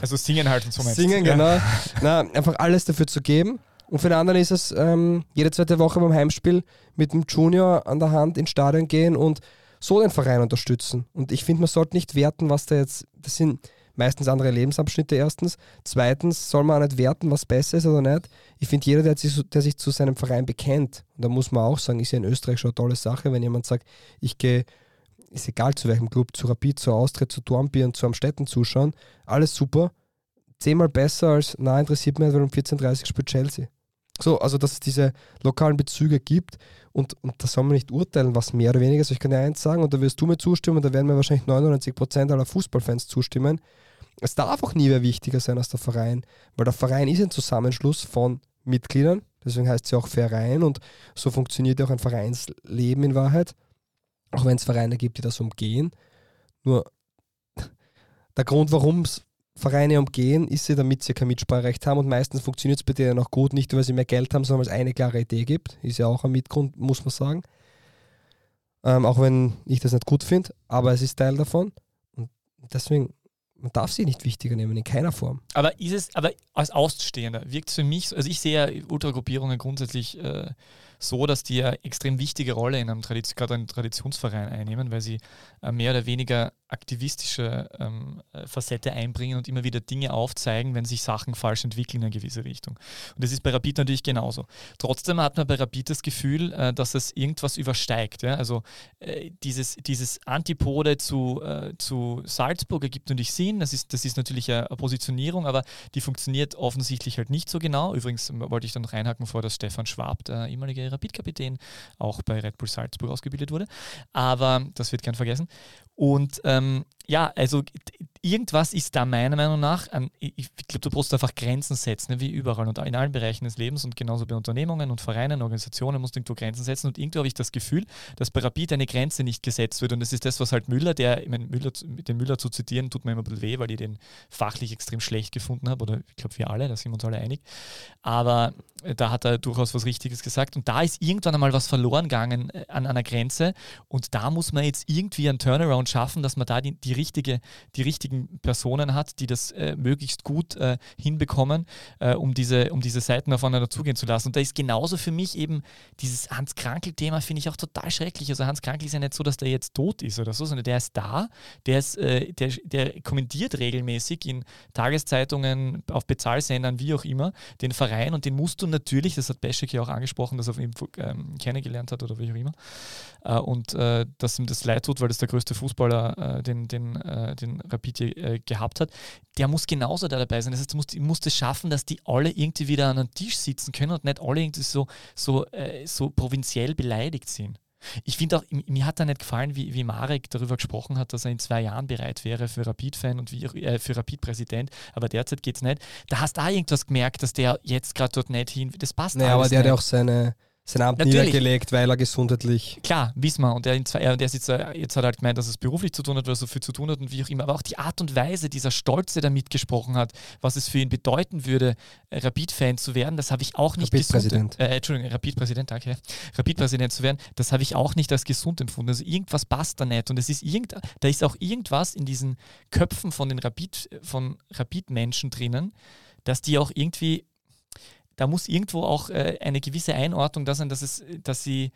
Also singen halt und so meinst. Singen, Ja. genau. Na, einfach alles dafür zu geben. Und für den anderen ist es ähm, jede zweite Woche beim Heimspiel mit dem Junior an der Hand ins Stadion gehen und so den Verein unterstützen. Und ich finde, man sollte nicht werten, was da jetzt, das sind meistens andere Lebensabschnitte erstens. Zweitens soll man auch nicht werten, was besser ist oder nicht. Ich finde, jeder, der sich, der sich zu seinem Verein bekennt, und da muss man auch sagen, ist ja in Österreich schon eine tolle Sache, wenn jemand sagt, ich gehe, ist egal zu welchem Club, zu Rapid, zu Austria, zu Dornbier und zu Amstetten zuschauen, alles super, zehnmal besser als, na, interessiert mich weil um 14.30 spielt Chelsea. So, also dass es diese lokalen Bezüge gibt und, und da soll man nicht urteilen, was mehr oder weniger ist. Ich kann dir eins sagen und da wirst du mir zustimmen und da werden mir wahrscheinlich 99% aller Fußballfans zustimmen. Es darf auch nie wer wichtiger sein als der Verein, weil der Verein ist ein Zusammenschluss von Mitgliedern, deswegen heißt sie auch Verein und so funktioniert auch ein Vereinsleben in Wahrheit, auch wenn es Vereine gibt, die das umgehen. Nur der Grund, warum es Vereine umgehen, ist sie, damit sie kein Mitspracherecht haben und meistens funktioniert es bei denen auch gut, nicht weil sie mehr Geld haben, sondern weil es eine klare Idee gibt. Ist ja auch ein Mitgrund, muss man sagen. Ähm, auch wenn ich das nicht gut finde, aber es ist Teil davon. Und deswegen, man darf sie nicht wichtiger nehmen, in keiner Form. Aber ist es, aber als Außenstehender wirkt es für mich, so- also ich sehe ja Ultragruppierungen grundsätzlich äh, so, dass die ja extrem wichtige Rolle in einem, Tradition, gerade einem Traditionsverein einnehmen, weil sie äh, mehr oder weniger aktivistische ähm, äh, Facette einbringen und immer wieder Dinge aufzeigen, wenn sich Sachen falsch entwickeln in eine gewisse Richtung. Und das ist bei Rapid natürlich genauso. Trotzdem hat man bei Rapid das Gefühl, äh, dass es irgendwas übersteigt. Ja? Also äh, dieses, dieses Antipode zu, äh, zu Salzburg ergibt natürlich Sinn. Das ist, das ist natürlich eine, Positionierung, aber die funktioniert offensichtlich halt nicht so genau. Übrigens ähm, wollte ich dann reinhaken vor, dass Stefan Schwab, der ehemalige Rapid-Kapitän, auch bei Red Bull Salzburg ausgebildet wurde. Aber das wird gern vergessen. Und ähm, ja, also irgendwas ist da meiner Meinung nach, an, ich, ich glaube, du brauchst einfach Grenzen setzen, ne, wie überall und in allen Bereichen des Lebens und genauso bei Unternehmungen und Vereinen, Organisationen musst du irgendwo Grenzen setzen und irgendwo habe ich das Gefühl, dass bei Rapid eine Grenze nicht gesetzt wird und das ist das, was halt Müller, der, ich meine, Müller, zu- den Müller zu zitieren, tut mir immer ein bisschen weh, weil ich den fachlich extrem schlecht gefunden habe oder ich glaube wir alle, da sind wir uns alle einig, aber äh, da hat er durchaus was Richtiges gesagt und da ist irgendwann einmal was verloren gegangen äh, an einer Grenze und da muss man jetzt irgendwie einen Turnaround schaffen, dass man da die, die, richtige, die richtigen Personen hat, die das äh, möglichst gut äh, hinbekommen, äh, um, diese, um diese Seiten aufeinander zugehen zu lassen. Und da ist genauso für mich eben dieses Hans-Krankel-Thema, finde ich auch total schrecklich. Also Hans Krankel ist ja nicht so, dass der jetzt tot ist oder so, sondern der ist da, der, ist, äh, der, der kommentiert regelmäßig in Tageszeitungen, auf Bezahlsendern, wie auch immer, den Verein und den musst du natürlich, das hat Beschek ja auch angesprochen, dass er ihn ähm, kennengelernt hat oder wie auch immer, und äh, dass ihm das leid tut, weil das der größte Fußballer, äh, den, den, äh, den Rapid äh, gehabt hat, der muss genauso da dabei sein. Das heißt, du musst es schaffen, dass die alle irgendwie wieder an einem Tisch sitzen können und nicht alle irgendwie so, so, äh, so provinziell beleidigt sind. Ich finde auch, mir hat da nicht gefallen, wie, wie Marek darüber gesprochen hat, dass er in zwei Jahren bereit wäre für Rapid-Fan und wie, äh, für Rapid-Präsident, aber derzeit geht es nicht. Da hast du auch irgendwas gemerkt, dass der jetzt gerade dort nicht hin, das passt Naja, aber der hat nicht. ja auch seine, sein Amt Natürlich. niedergelegt, weil er gesundheitlich. Klar, wissen wir. Und er, er, und er sitzt, äh, jetzt hat er halt gemeint, dass es beruflich zu tun hat, weil er so viel zu tun hat und wie auch immer. Aber auch die Art und Weise, dieser Stolz, der da mitgesprochen hat, was es für ihn bedeuten würde, äh, Rapid-Fan zu werden, das habe ich auch nicht Rapid-Präsident. gesund. Äh, Entschuldigung, Rapid-Präsident, danke. Rapid-Präsident zu werden, das habe ich auch nicht als gesund empfunden. Also irgendwas passt da nicht. Und es ist irgend, da ist auch irgendwas in diesen Köpfen von den Rapid, von Rapid-Menschen drinnen, dass die auch irgendwie da muss irgendwo auch äh, eine gewisse Einordnung da sein, dass es, dass sie,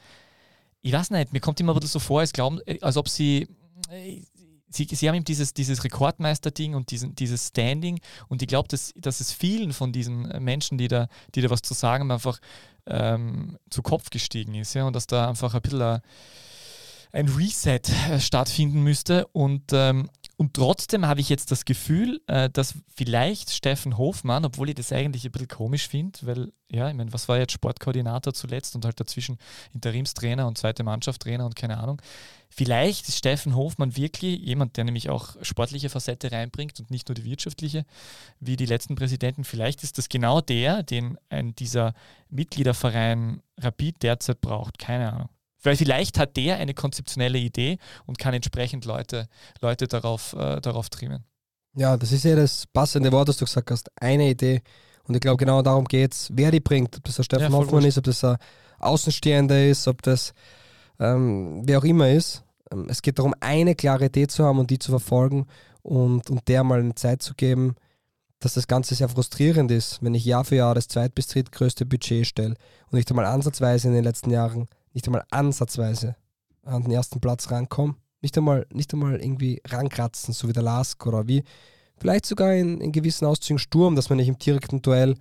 ich weiß nicht, mir kommt immer wieder so vor, als, glauben, äh, als ob sie, äh, sie, sie haben eben dieses, dieses Rekordmeister-Ding und diesen, dieses Standing und ich glaube, dass, dass es vielen von diesen äh, Menschen, die da, die da was zu sagen haben, einfach ähm, zu Kopf gestiegen ist ja, und dass da einfach ein bisschen ein, Reset äh, stattfinden müsste und ähm, und trotzdem habe ich jetzt das Gefühl, äh, dass vielleicht Steffen Hofmann, obwohl ich das eigentlich ein bisschen komisch finde, weil, ja, ich meine, was war jetzt Sportkoordinator zuletzt und halt dazwischen Interimstrainer und zweite Mannschaftstrainer und keine Ahnung. Vielleicht ist Steffen Hofmann wirklich jemand, der nämlich auch sportliche Facette reinbringt und nicht nur die wirtschaftliche, wie die letzten Präsidenten. Vielleicht ist das genau der, den ein dieser Mitgliederverein Rapid derzeit braucht. Keine Ahnung. Weil vielleicht hat der eine konzeptionelle Idee und kann entsprechend Leute, Leute darauf, äh, darauf trimmen. Ja, das ist ja das passende Wort, das du gesagt hast. Eine Idee. Und ich glaube, genau darum geht es, wer die bringt. Ob das ein Stefan Ja, Hoffmann ist, ob das ein Außenstehender ist, ob das ähm, wer auch immer ist. Ähm, es geht darum, eine klare Idee zu haben und die zu verfolgen und, und der mal eine Zeit zu geben, dass das Ganze sehr frustrierend ist, wenn ich Jahr für Jahr das zweit- bis drittgrößte Budget stelle und nicht einmal ansatzweise in den letzten Jahren, nicht einmal ansatzweise an den ersten Platz rankomme. Nicht einmal, nicht einmal irgendwie rankratzen, so wie der Lask oder wie vielleicht sogar in, in gewissen Auszügen Sturm, dass man nicht im direkten Duell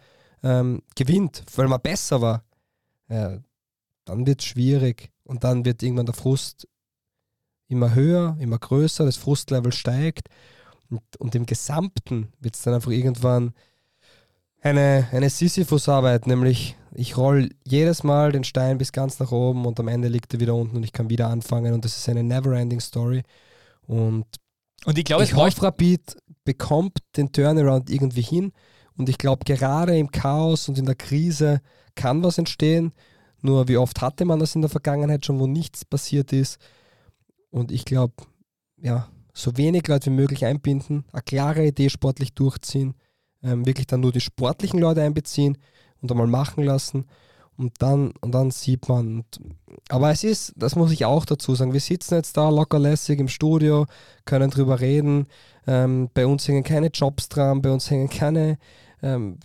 ähm, gewinnt, weil man besser war. Ja, dann wird es schwierig und dann wird irgendwann der Frust immer höher, immer größer, das Frustlevel steigt und, und im Gesamten wird es dann einfach irgendwann eine, eine Sisyphus-Arbeit, nämlich ich roll jedes Mal den Stein bis ganz nach oben und am Ende liegt er wieder unten und ich kann wieder anfangen und das ist eine never-ending Story und Und ich glaube, ich hoffe, Rapid bekommt den Turnaround irgendwie hin und ich glaube, gerade im Chaos und in der Krise kann was entstehen. Nur wie oft hatte man das in der Vergangenheit schon, wo nichts passiert ist? Und ich glaube, ja, so wenig Leute wie möglich einbinden, eine klare Idee sportlich durchziehen, ähm, wirklich dann nur die sportlichen Leute einbeziehen und einmal machen lassen und dann, und dann sieht man. Aber es ist, das muss ich auch dazu sagen, wir sitzen jetzt da lockerlässig im Studio, können drüber reden. Ähm, bei uns hängen keine Jobs dran, bei uns hängen keine ähm,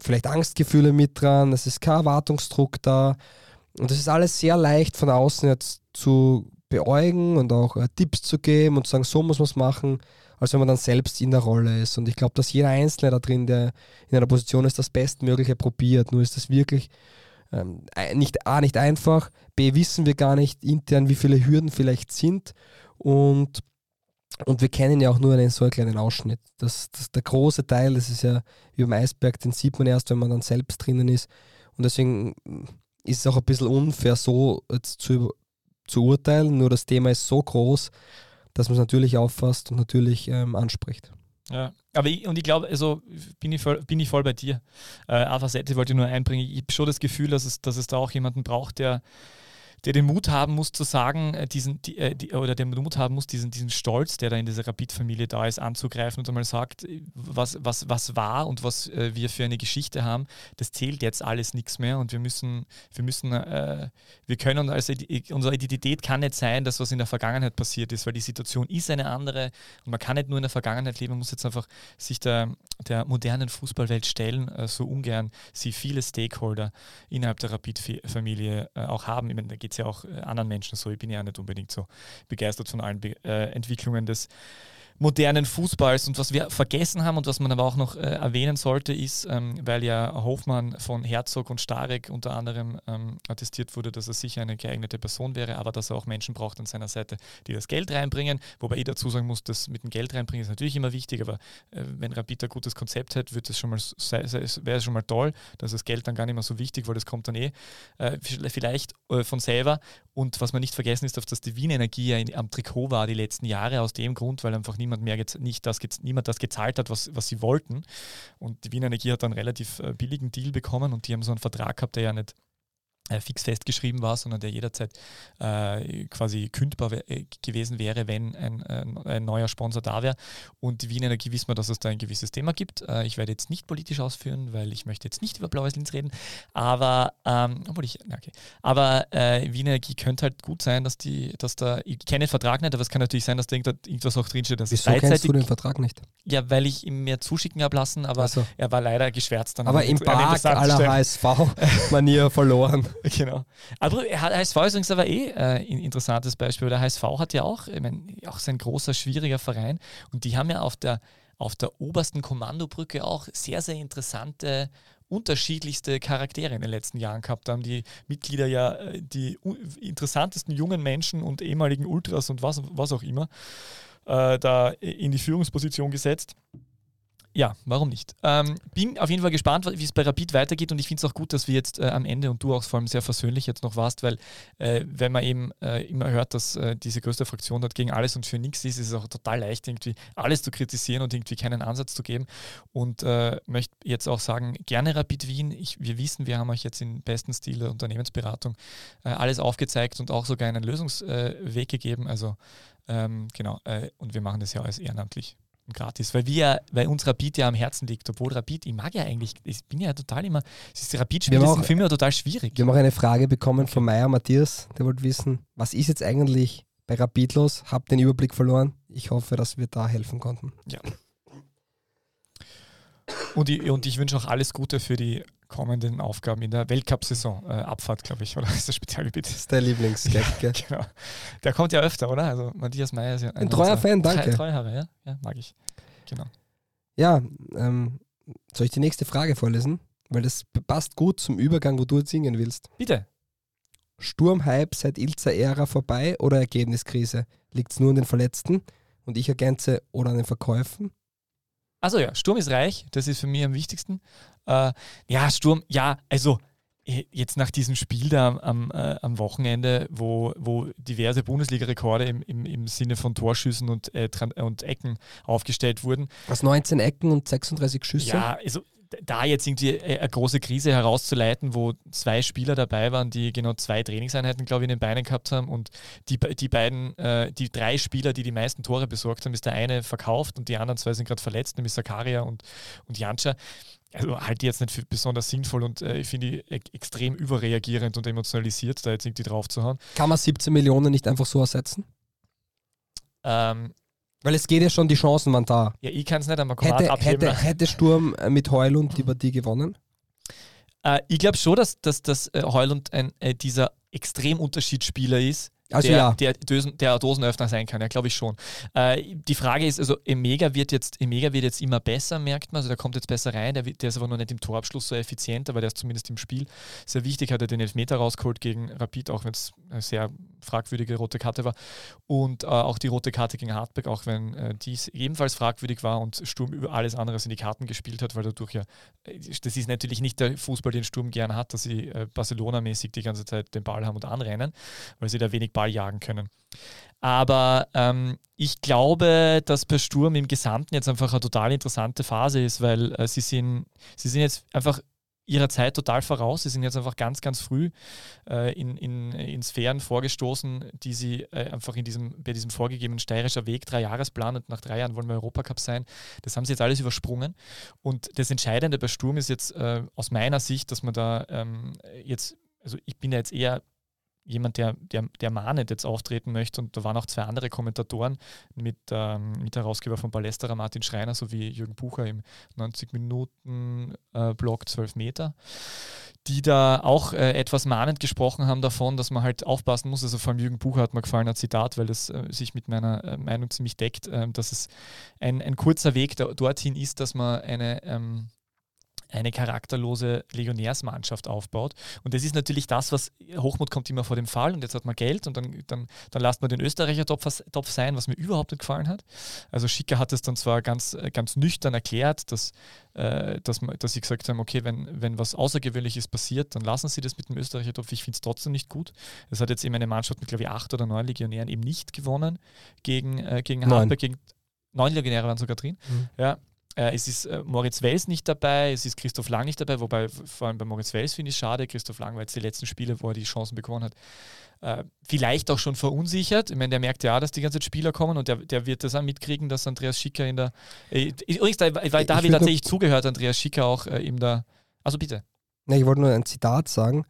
vielleicht Angstgefühle mit dran, es ist kein Erwartungsdruck da. Und es ist alles sehr leicht von außen jetzt zu beäugen und auch äh, Tipps zu geben und zu sagen, so muss man es machen, als wenn man dann selbst in der Rolle ist. Und ich glaube, dass jeder Einzelne da drin, der in einer Position ist, das Bestmögliche probiert. Nur ist das wirklich ähm, nicht A, nicht einfach, B, wissen wir gar nicht intern, wie viele Hürden vielleicht sind und, und wir kennen ja auch nur einen so einen kleinen Ausschnitt. Das, das, der große Teil, das ist ja wie beim Eisberg, den sieht man erst, wenn man dann selbst drinnen ist und deswegen ist es auch ein bisschen unfair, so zu, zu urteilen, nur das Thema ist so groß, dass man es natürlich auffasst und natürlich ähm, anspricht. Ja, aber ich, und ich glaube, also bin ich voll, bin ich voll bei dir. Äh, eine Facette wollte ich nur einbringen. Ich habe schon das Gefühl, dass es, dass es da auch jemanden braucht, der, der den Mut haben muss zu sagen, äh, diesen, die, äh, die, oder der Mut haben muss, diesen, diesen Stolz, der da in dieser Rapid-Familie da ist, anzugreifen und einmal sagt, äh, was, was, was war und was äh, wir für eine Geschichte haben, das zählt jetzt alles nichts mehr und wir müssen, wir müssen, äh, wir können, also unsere Identität kann nicht sein, dass was in der Vergangenheit passiert ist, weil die Situation ist eine andere und man kann nicht nur in der Vergangenheit leben, man muss jetzt einfach sich der, der modernen Fußballwelt stellen, äh, so ungern sie viele Stakeholder innerhalb der Rapid-Familie auch haben. Ich meine, da geht es ja auch äh, anderen Menschen so. Ich bin ja nicht unbedingt so begeistert von allen Be äh, Entwicklungen des modernen Fußballs. Und was wir vergessen haben und was man aber auch noch äh, erwähnen sollte, ist, ähm, weil ja Hofmann von Herzog und Starek unter anderem ähm, attestiert wurde, dass er sicher eine geeignete Person wäre, aber dass er auch Menschen braucht an seiner Seite, die das Geld reinbringen. Wobei ich dazu sagen muss, das mit dem Geld reinbringen ist natürlich immer wichtig, aber äh, wenn Rapid ein gutes Konzept hat, wäre es schon mal toll. Da ist das Geld dann gar nicht mehr so wichtig, weil das kommt dann eh äh, vielleicht äh, von selber. Und was man nicht vergessen ist, dass die Wien Energie ja in, am Trikot war die letzten Jahre aus dem Grund, weil einfach niemand mehr nicht das, niemand das gezahlt hat, was, was sie wollten. Und die Wien Energie hat dann einen relativ äh, billigen Deal bekommen und die haben so einen Vertrag gehabt, der ja nicht fix festgeschrieben war, sondern der jederzeit äh, quasi kündbar äh, gewesen wäre, wenn ein, ein, ein neuer Sponsor da wäre. Und Wien Energie wissen wir, dass es da ein gewisses Thema gibt. Äh, ich werde jetzt nicht politisch ausführen, weil ich möchte jetzt nicht über blaues Linz reden, aber ähm, obwohl ich, okay. aber äh, Wien Energie könnte halt gut sein, dass die, dass da, ich kenne den Vertrag nicht, aber es kann natürlich sein, dass da irgendwas auch drinsteht. Dass Wieso kennst du den Vertrag nicht? Ja, weil ich ihm mehr zuschicken habe lassen, aber so. er war leider geschwärzt. Dann aber im Park aller HSV-Manier verloren. Genau. Aber HSV ist übrigens aber eh äh, ein interessantes Beispiel. Der HSV hat ja auch, ich mein, auch sein großer, schwieriger Verein und die haben ja auf der, auf der obersten Kommandobrücke auch sehr, sehr interessante unterschiedlichste Charaktere in den letzten Jahren gehabt. Da haben die Mitglieder ja äh, die interessantesten jungen Menschen und ehemaligen Ultras und was, was auch immer äh, da in die Führungsposition gesetzt. Ja, warum nicht? Ähm, bin auf jeden Fall gespannt, wie es bei Rapid weitergeht und ich finde es auch gut, dass wir jetzt äh, am Ende und du auch vor allem sehr versöhnlich jetzt noch warst, weil äh, wenn man eben äh, immer hört, dass äh, diese größte Fraktion dort gegen alles und für nichts ist, ist es auch total leicht, irgendwie alles zu kritisieren und irgendwie keinen Ansatz zu geben. Und äh, möchte jetzt auch sagen, gerne Rapid Wien. Ich, wir wissen, wir haben euch jetzt in besten Stil der Unternehmensberatung äh, alles aufgezeigt und auch sogar einen Lösungsweg gegeben. Also ähm, genau, und wir machen das ja alles ehrenamtlich gratis, weil wir, weil uns Rapid ja am Herzen liegt, obwohl Rapid, ich mag ja eigentlich, ich bin ja total immer, es ist Rapid-Spiele sind für mich total schwierig. Wir haben auch eine Frage bekommen von Meier Matthias, der wollte wissen, was ist jetzt eigentlich bei Rapid los? Hab den Überblick verloren. Ich hoffe, dass wir da helfen konnten. Ja. Und ich, und ich wünsche auch alles Gute für die kommenden Aufgaben in der Weltcup-Saison. Äh, Abfahrt, glaube ich, oder ist das Spezialgebiet? Das ist der Lieblingsgag, ja, genau. Der kommt ja öfter, oder? Also Matthias Meyer ist ja ein, ein treuer Fan, danke. Treu, treuer, ja? ja, mag ich. Genau. Ja, ähm, soll ich die nächste Frage vorlesen? Weil das passt gut zum Übergang, wo du jetzt singen willst. Bitte. Sturmhype seit Ilza-Ära vorbei oder Ergebniskrise? Liegt es nur an den Verletzten? Und ich ergänze, oder an den Verkäufen? Also ja, Sturm ist reich, das ist für mich am wichtigsten. Äh, ja, Sturm, ja, also äh, jetzt nach diesem Spiel da am, äh, am Wochenende, wo, wo diverse Bundesliga-Rekorde im, im, im Sinne von Torschüssen und, äh, und Ecken aufgestellt wurden. Was 19 Ecken und 36 Schüsse? Ja, also da jetzt irgendwie äh, eine große Krise herauszuleiten, wo zwei Spieler dabei waren, die genau zwei Trainingseinheiten, glaube ich, in den Beinen gehabt haben und die, die beiden, äh, die drei Spieler, die die meisten Tore besorgt haben, ist der eine verkauft und die anderen zwei sind gerade verletzt, nämlich Sakaria und, und Jantscha. Also halte ich jetzt nicht für besonders sinnvoll und äh, ich finde die e extrem überreagierend und emotionalisiert, da jetzt irgendwie drauf zu hauen. Kann man 17 Millionen nicht einfach so ersetzen? Ähm, weil es geht ja schon, die Chancen waren da. Ja, ich kann es nicht einmal hätte, abheben. Hätte, hätte Sturm äh, mit Heulund die Partie gewonnen? Äh, ich glaube schon, dass, dass, dass äh, Heulund ein, äh, dieser Extremunterschiedsspieler ist, also der, ja. der, Dosen, der Dosenöffner sein kann, ja, glaube ich schon. Äh, die Frage ist, also Emega wird jetzt, Emega wird jetzt immer besser, merkt man, also der kommt jetzt besser rein, der, der ist aber noch nicht im Torabschluss so effizient, aber der ist zumindest im Spiel sehr wichtig, hat er den Elfmeter rausgeholt gegen Rapid, auch wenn es eine sehr fragwürdige rote Karte war und äh, auch die rote Karte gegen Hartberg, auch wenn äh, dies ebenfalls fragwürdig war und Sturm über alles andere in die Karten gespielt hat, weil dadurch ja, äh, das ist natürlich nicht der Fußball, den Sturm gern hat, dass sie äh, Barcelona-mäßig die ganze Zeit den Ball haben und anrennen, weil sie da wenig Ball jagen können. Aber ähm, ich glaube, dass bei Sturm im Gesamten jetzt einfach eine total interessante Phase ist, weil äh, sie, sind, sie sind jetzt einfach ihrer Zeit total voraus. Sie sind jetzt einfach ganz, ganz früh äh, in, in, in Sphären vorgestoßen, die sie äh, einfach in diesem, bei diesem vorgegebenen steirischer Weg, drei Jahresplan und nach drei Jahren wollen wir Europacup sein. Das haben sie jetzt alles übersprungen. Und das Entscheidende bei Sturm ist jetzt äh, aus meiner Sicht, dass man da ähm, jetzt, also ich bin ja jetzt eher jemand, der, der, der mahnend jetzt auftreten möchte. Und da waren auch zwei andere Kommentatoren mit ähm, Mitherausgeber von Ballesterer, Martin Schreiner, sowie Jürgen Bucher im 90-Minuten-Blog äh, 12 Meter, die da auch äh, etwas mahnend gesprochen haben davon, dass man halt aufpassen muss. Also vor allem Jürgen Bucher hat mir gefallen, ein Zitat, weil es äh, sich mit meiner äh, Meinung ziemlich deckt, ähm, dass es ein, ein kurzer Weg da, dorthin ist, dass man eine ähm, eine charakterlose Legionärsmannschaft aufbaut. Und das ist natürlich das, was Hochmut kommt immer vor dem Fall und jetzt hat man Geld und dann, dann, dann lasst man den Österreicher Topf, Topf sein, was mir überhaupt nicht gefallen hat. Also Schicker hat es dann zwar ganz, ganz nüchtern erklärt, dass, äh, dass, dass sie gesagt haben, okay, wenn, wenn was Außergewöhnliches passiert, dann lassen sie das mit dem Österreicher Topf. Ich finde es trotzdem nicht gut. Es hat jetzt eben eine Mannschaft mit, glaube ich, acht oder neun Legionären eben nicht gewonnen gegen, äh, gegen Harper, gegen neun Legionäre waren sogar drin. Mhm. Ja, es ist äh, Moritz Wels nicht dabei, es ist Christoph Lang nicht dabei, wobei vor allem bei Moritz Wels finde ich es schade. Christoph Lang war jetzt die letzten Spiele, wo er die Chancen bekommen hat, äh, vielleicht auch schon verunsichert. Ich meine, der merkt ja, dass die ganzen Spieler kommen und der, der wird das auch mitkriegen, dass Andreas Schicker in der. Äh, übrigens, da, weil da habe ich tatsächlich zugehört, Andreas Schicker auch äh, in der. Also bitte. Ne, ich wollte nur ein Zitat sagen.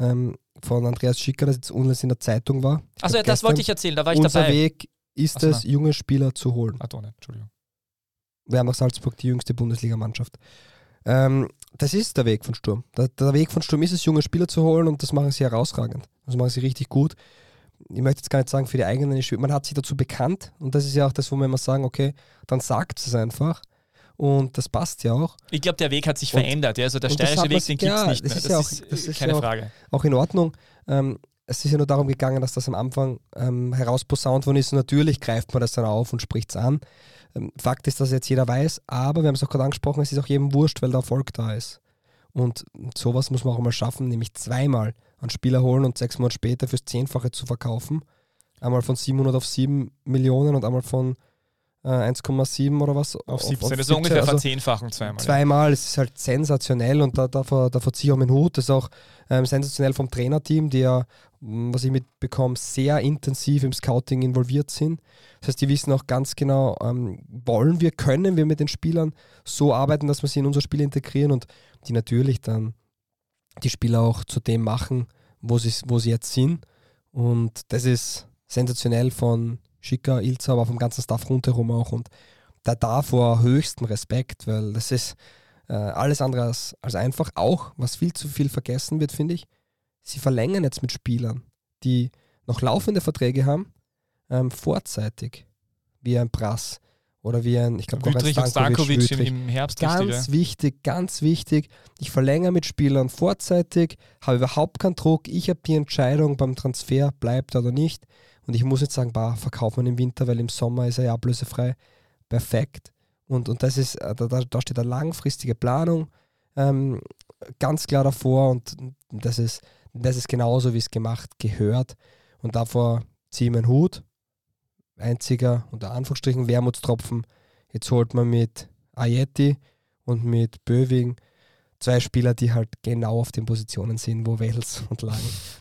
Ähm, von Andreas Schicker, das jetzt unlängst in der Zeitung war. Also ja, das wollte ich erzählen, da war ich unser dabei. Weg ist es, junge Spieler zu holen. Ach, doch nicht, Entschuldigung. Wir haben auch Salzburg die jüngste Bundesligamannschaft. Ähm, das ist der Weg von Sturm. Der, der, Weg von Sturm ist es, junge Spieler zu holen und das machen sie herausragend. Das machen sie richtig gut. Ich möchte jetzt gar nicht sagen für die eigenen Spieler. Man hat sich dazu bekannt und das ist ja auch das, wo wir immer sagen, okay, dann sagt es einfach. Und das passt ja auch. Ich glaube, der Weg hat sich und, verändert. Ja? Also der steirische Weg, den gibt es ja, nicht mehr. Das ist, ja auch, das ist keine ja auch, Frage. Auch in Ordnung. Ähm, es ist ja nur darum gegangen, dass das am Anfang ähm, herausposaunt worden ist. Und natürlich greift man das dann auf und spricht es an. Ähm, Fakt ist, dass jetzt jeder weiß, aber wir haben es auch gerade angesprochen, es ist auch jedem wurscht, weil der Erfolg da ist. Und sowas muss man auch mal schaffen, nämlich zweimal einen Spieler holen und sechs Monate später fürs Zehnfache zu verkaufen. Einmal von 700 auf 7 Millionen und einmal von 1,7 äh, oder was. Auf 17, auf, auf das ist ungefähr also verzehnfachen zweimal. Zweimal, es ist halt sensationell und da, davor, davor ziehe ich auch meinen Hut. Das ist auch ähm, sensationell vom Trainerteam, die ja, was ich mitbekomme, sehr intensiv im Scouting involviert sind. Das heißt, die wissen auch ganz genau, ähm, wollen wir, können wir mit den Spielern so arbeiten, dass wir sie in unser Spiel integrieren und die natürlich dann die Spieler auch zu dem machen, wo sie, wo sie jetzt sind. Und das ist sensationell von Schicker, Ilza, aber vom ganzen Staff rundherum auch. Und da davor höchsten Respekt, weil das ist äh, alles andere als, als einfach. Auch, was viel zu viel vergessen wird, finde ich, sie verlängern jetzt mit Spielern, die noch laufende Verträge haben, ähm, vorzeitig, wie ein Prass oder wie ein, ich glaube, Wüttrich und Stankovic im, im, Herbst. Ganz richtig, wichtig, ganz wichtig. Ich verlängere mit Spielern vorzeitig, habe überhaupt keinen Druck. Ich habe die Entscheidung beim Transfer, bleibt oder nicht. Und ich muss jetzt sagen, bah, verkauft man im Winter, weil im Sommer ist er ja ablösefrei. Perfekt. Und, und das ist, äh, da, da steht eine langfristige Planung ähm, ganz klar davor und das ist, das ist genauso, wie es gemacht gehört. Und davor ziehe ich meinen Hut. Einziger, unter Anführungsstrichen, Wermutstropfen. Jetzt holt man mit Ayeti und mit Böving zwei Spieler, die halt genau auf den Positionen sind, wo Wels und Lang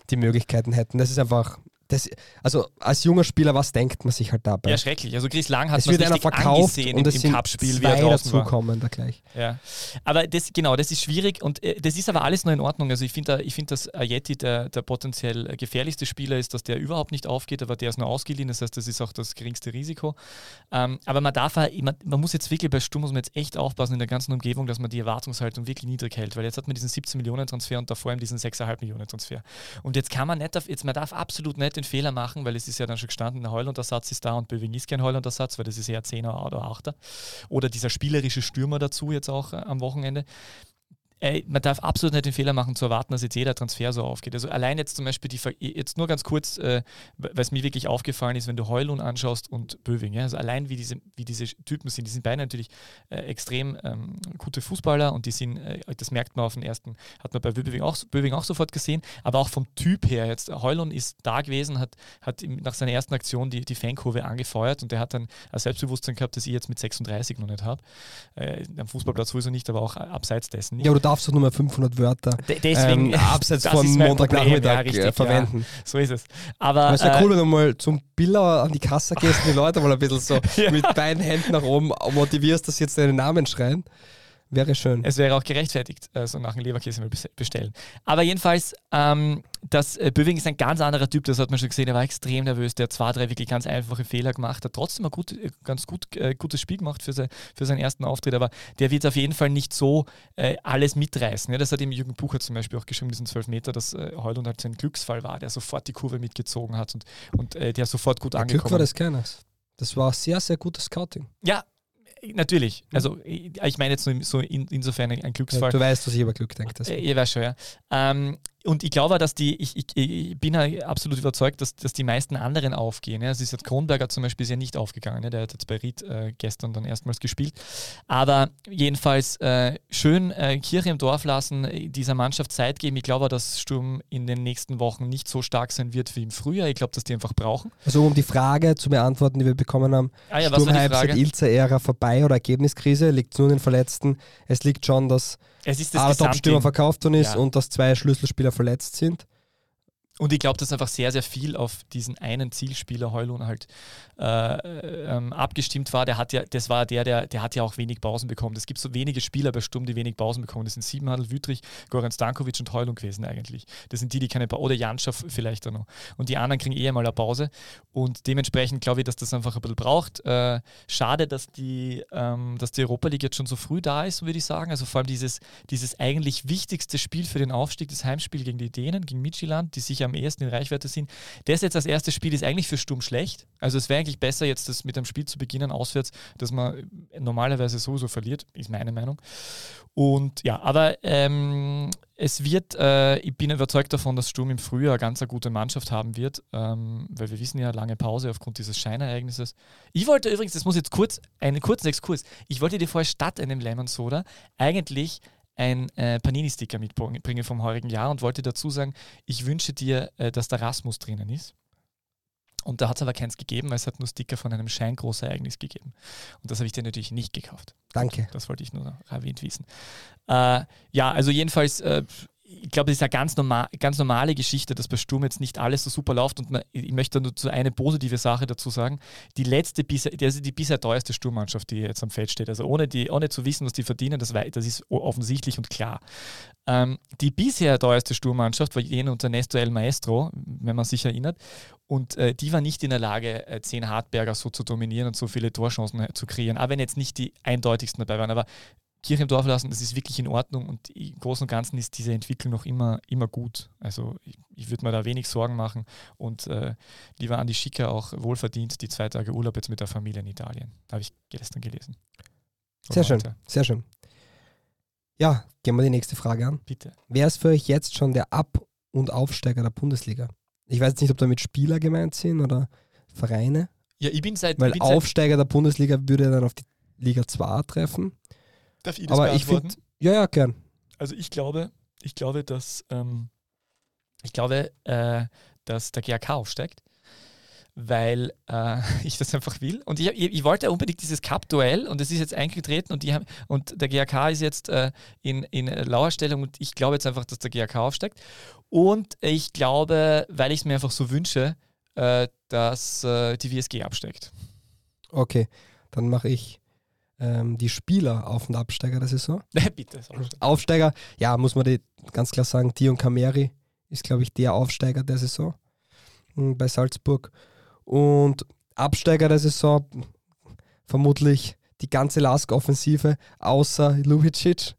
die Möglichkeiten hätten. Das ist einfach das, also als junger Spieler, was denkt man sich halt dabei? Ja, schrecklich. Also Chris Lang hat es wird einer verkauft und im, es im Cup-Spiel, wie er draußen kommen da gleich. Ja. Aber das, genau, das ist schwierig und äh, das ist aber alles noch in Ordnung. Also ich finde, ich find, dass Ayeti der, der potenziell gefährlichste Spieler ist, dass der überhaupt nicht aufgeht, aber der ist nur ausgeliehen, das heißt, das ist auch das geringste Risiko. Ähm, aber man darf, man, man muss jetzt wirklich bei Sturm muss man jetzt echt aufpassen in der ganzen Umgebung, dass man die Erwartungshaltung wirklich niedrig hält, weil jetzt hat man diesen 17 Millionen Transfer und davor eben diesen 6,5 Millionen Transfer. Und jetzt kann man nicht, jetzt man darf absolut nicht den Fehler machen, weil es ist ja dann schon gestanden, der Holland-Ersatz ist da und Böwing ist kein Holland-Ersatz, weil das ist eher 10er oder 8er. Oder dieser spielerische Stürmer dazu jetzt auch äh, am Wochenende äh, man darf absolut nicht den Fehler machen, zu erwarten, dass jetzt jeder Transfer so aufgeht. Also allein jetzt zum Beispiel, die, jetzt nur ganz kurz, äh, weil es mir wirklich aufgefallen ist, wenn du Heulun anschaust und Böving, ja, also allein wie diese, wie diese Typen sind, die sind beide natürlich äh, extrem ähm, gute Fußballer und die sind, äh, das merkt man auf den ersten, hat man bei Böving auch, Böving auch sofort gesehen, aber auch vom Typ her jetzt, Heulun ist da gewesen, hat, hat nach seiner ersten Aktion die, die Fankurve angefeuert und der hat dann ein Selbstbewusstsein gehabt, das ich jetzt mit 36 noch nicht habe. Äh, am Fußballplatz sowieso nicht, aber auch abseits dessen nicht. Ja, darfst du nur mal 500 Wörter D deswegen, ähm, abseits von Montagnachmittag ja, äh, verwenden. Ja, so ist es. Aber, es wäre äh, cool, wenn du mal zum Biller an die Kasse gehst und die Leute mal ein bisschen so ja. mit beiden Händen nach oben motivierst, dass sie jetzt deinen Namen schreien. Wäre schön. Es wäre auch gerechtfertigt, äh, so nach einem Leberkäse mal bestellen. Aber jedenfalls, ähm, das äh, Böwing ist ein ganz anderer Typ, das hat man schon gesehen. Er war extrem nervös, der hat zwei, drei wirklich ganz einfache Fehler gemacht, hat trotzdem ein gut, äh, ganz gut, äh, gutes Spiel gemacht für, se, für seinen ersten Auftritt, aber der wird auf jeden Fall nicht so äh, alles mitreißen. Ja, das hat ihm Jürgen Bucher zum Beispiel auch geschrieben, diesen 12 Meter, dass äh, Heulund halt sein Glücksfall war, der sofort die Kurve mitgezogen hat und, und äh, der sofort gut der angekommen Glück war das keines. Das war sehr, sehr gutes Scouting. Ja, Natürlich. Also ich meine jetzt so, in, insofern ein Glücksfall. Ja, du weißt, was ich über Glück denke. Äh, ich weiß schon, ja. Ähm, und ich glaube, dass die, ich, ich, ich bin ja absolut überzeugt, dass, dass die meisten anderen aufgehen. Ja. Also ist jetzt Kronberger zum Beispiel ist ja nicht aufgegangen. Ja. Der hat jetzt bei Ried äh, gestern dann erstmals gespielt. Aber jedenfalls äh, schön äh, Kirche im Dorf lassen, dieser Mannschaft Zeit geben. Ich glaube, dass Sturm in den nächsten Wochen nicht so stark sein wird wie im Frühjahr. Ich glaube, dass die einfach brauchen. Also um die Frage zu beantworten, die wir bekommen haben, ah ja, Sturm seit Ilze-Ära vorbei oder Ergebniskrise? Liegt es nur an den Verletzten? Es liegt schon, dass es ist das aller Top-Stürmer verkauft worden ist ja. und dass zwei Schlüsselspieler verletzt sind. Und ich glaube, dass einfach sehr, sehr viel auf diesen einen Zielspieler Heulun halt äh, ähm, abgestimmt war. Der hat ja, das war der, der, der hat ja auch wenig Pausen bekommen. Es gibt so wenige Spieler bei Sturm, die wenig Pausen bekommen. Das sind Siebenhandel, Wüttrich, Goran Stankovic und Heulun gewesen eigentlich. Das sind die, die keine Pause, oder Janschaff vielleicht auch noch. Und die anderen kriegen eher mal eine Pause. Und dementsprechend glaube ich, dass das einfach ein bisschen braucht. Äh, schade, dass die, ähm, dass die Europa League jetzt schon so früh da ist, würde ich sagen. Also vor allem dieses, dieses eigentlich wichtigste Spiel für den Aufstieg, das Heimspiel gegen die Dänen, gegen Midtjylland, die sicher am ehesten in Reichweite sind. Das jetzt als erstes Spiel ist eigentlich für Sturm schlecht. Also es wäre eigentlich besser, jetzt das mit einem Spiel zu beginnen auswärts, dass man normalerweise sowieso verliert, ist meine Meinung. Und ja, aber ähm, es wird, äh, ich bin überzeugt davon, dass Sturm im Frühjahr ganz eine gute Mannschaft haben wird, ähm, weil wir wissen ja, lange Pause aufgrund dieses Scheinereignisses. Ich wollte übrigens, das muss jetzt kurz, einen kurzen Exkurs, ich wollte dir vorher statt einem Lemon Soda eigentlich ein äh, Panini-Sticker mitbringen vom heurigen Jahr und wollte dazu sagen, ich wünsche dir, äh, dass der Rasmus drinnen ist. Und da hat es aber keins gegeben, weil es hat nur Sticker von einem Scheingroßereignis gegeben. Und das habe ich dir natürlich nicht gekauft. Danke. Das wollte ich nur erwähnt wissen. Äh, ja, also jedenfalls äh, ich glaube, das ist eine ganz, normal, ganz normale Geschichte, dass bei Sturm jetzt nicht alles so super läuft. Und man, ich möchte nur zu eine positive Sache dazu sagen. Die letzte, bisher, also die bisher teuerste Sturmmannschaft, die jetzt am Feld steht, also ohne, die, ohne zu wissen, was die verdienen, das, das ist offensichtlich und klar. Ähm, die bisher teuerste Sturmmannschaft war jene unter Nestor El Maestro, wenn man sich erinnert. Und äh, die war nicht in der Lage, äh, zehn Hartberger so zu dominieren und so viele Torchancen äh, zu kreieren. Aber wenn jetzt nicht die eindeutigsten dabei waren. Aber Kirche im Dorf lassen, das ist wirklich in Ordnung und im Großen und Ganzen ist diese Entwicklung noch immer, immer gut. Also ich, ich würde mir da wenig Sorgen machen und äh, lieber Andi Schicker auch wohlverdient die zwei Tage Urlaub jetzt mit der Familie in Italien. Habe ich gestern gelesen. Sehr schön, sehr schön. Ja, gehen wir die nächste Frage an. Bitte. Wer ist für euch jetzt schon der Ab- und Aufsteiger der Bundesliga? Ich weiß nicht, ob damit Spieler gemeint sind oder Vereine. Ja, ich bin seit. Weil bin Aufsteiger seit der Bundesliga würde dann auf die Liga 2 treffen. Darf ich das Aber ich finde, ja, ja, gern. Also ich glaube, ich glaube, dass ähm, ich glaube, äh, dass der GAK aufsteigt, weil äh, ich das einfach will. Und ich, ich, wollte unbedingt dieses Cup-Duell und es ist jetzt eingetreten und, die haben, und der GAK ist jetzt äh, in, in Lauerstellung und ich glaube jetzt einfach, dass der GAK aufsteigt. Und ich glaube, weil ich es mir einfach so wünsche, äh, dass äh, die WSG absteigt. Okay, dann mache ich ähm, die Spieler Auf- und Absteiger der Saison. Bitte. Aufsteiger, ja, muss man die ganz klar sagen, Dion Kameri ist, glaube ich, der Aufsteiger der Saison hm, bei Salzburg. Und Absteiger der Saison vermutlich die ganze Lask-Offensive außer Lubicic,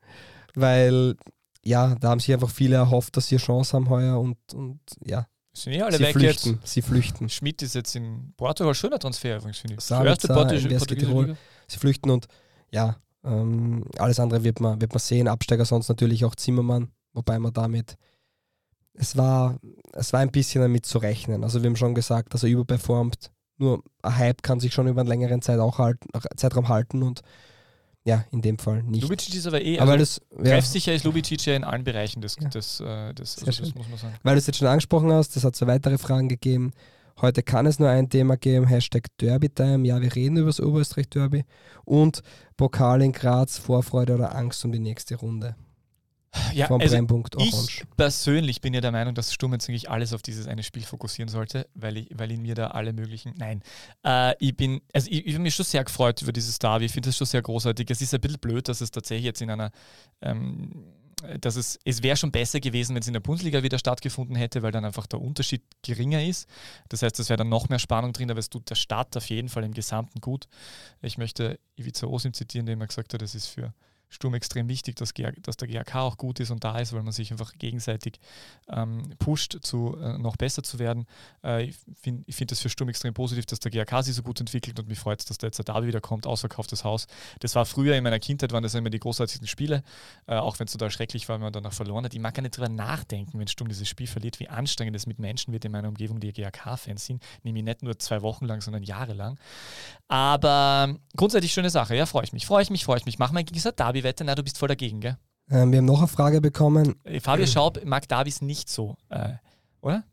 weil ja, da haben sich einfach viele erhofft, dass sie eine Chance haben heuer und, und ja, sind eh alle sie weg flüchten, jetzt. Sie flüchten. Schmidt ist jetzt in Portugal, schöner Transfer übrigens, finde ich. Sabitzer, Portugal, Sie flüchten und ja, ähm, alles andere wird man, wird man sehen. Absteiger sonst natürlich auch Zimmermann, wobei man damit, es war, es war ein bisschen damit zu rechnen. Also wir haben schon gesagt, dass er überperformt. Nur ein Hype kann sich schon über einen längeren Zeit auch halten, Zeitraum halten und ja, in dem Fall nicht. Lubicic ist aber eh, also aber das, ja, treffsicher ist Lubicic ja in allen Bereichen des, ja. des, äh, des also das muss man sagen. Weil du es jetzt schon angesprochen hast, das hat so weitere Fragen gegeben. Heute kann es nur ein Thema geben, Hashtag Derby-Time. Ja, wir reden über das Oberösterreich-Derby. Und Pokal in Graz, Vorfreude oder Angst um die nächste Runde. Ja, vom also Brennpunkt Orange. Ich persönlich bin ja der Meinung, dass Sturm jetzt eigentlich alles auf dieses eine Spiel fokussieren sollte, weil, ich, weil in mir da alle möglichen. Nein. Äh, ich bin, also ich, ich habe mich schon sehr gefreut über dieses Derby. Ich finde das schon sehr großartig. Es ist ein bisschen blöd, dass es tatsächlich jetzt in einer ähm, dass es, es wäre schon besser gewesen, wenn es in der Bundesliga wieder stattgefunden hätte, weil dann einfach der Unterschied geringer ist. Das heißt, es wäre dann noch mehr Spannung drin, aber es tut der Stadt auf jeden Fall im Gesamten gut. Ich möchte Ivica Osim zitieren, der immer gesagt hat, es ist für Sturm extrem wichtig, dass, dass der GAK auch gut ist und da ist, weil man sich einfach gegenseitig ähm, pusht, zu, äh, noch besser zu werden. Äh, ich finde ich find das für Sturm extrem positiv, dass der GAK sich so gut entwickelt und mich freut es, dass der Derby wieder kommt, ausverkauftes Haus. Das war früher in meiner Kindheit, waren das immer die großartigsten Spiele, äh, auch wenn es total schrecklich war, wenn man danach verloren hat. Ich mag gar nicht drüber nachdenken, wenn Sturm dieses Spiel verliert, wie anstrengend es mit Menschen wird in meiner Umgebung, die GAK-Fans sind. Nehme ich nicht nur zwei Wochen lang, sondern jahrelang. Aber grundsätzlich schöne Sache, ja, freue ich mich, freue ich mich, freue ich mich. Mach mal gegen dieser Derby-Wette, na, du bist voll dagegen, gell? Ähm, wir haben noch eine Frage bekommen. Äh, Fabio Schaub mag Davis nicht so, äh, oder?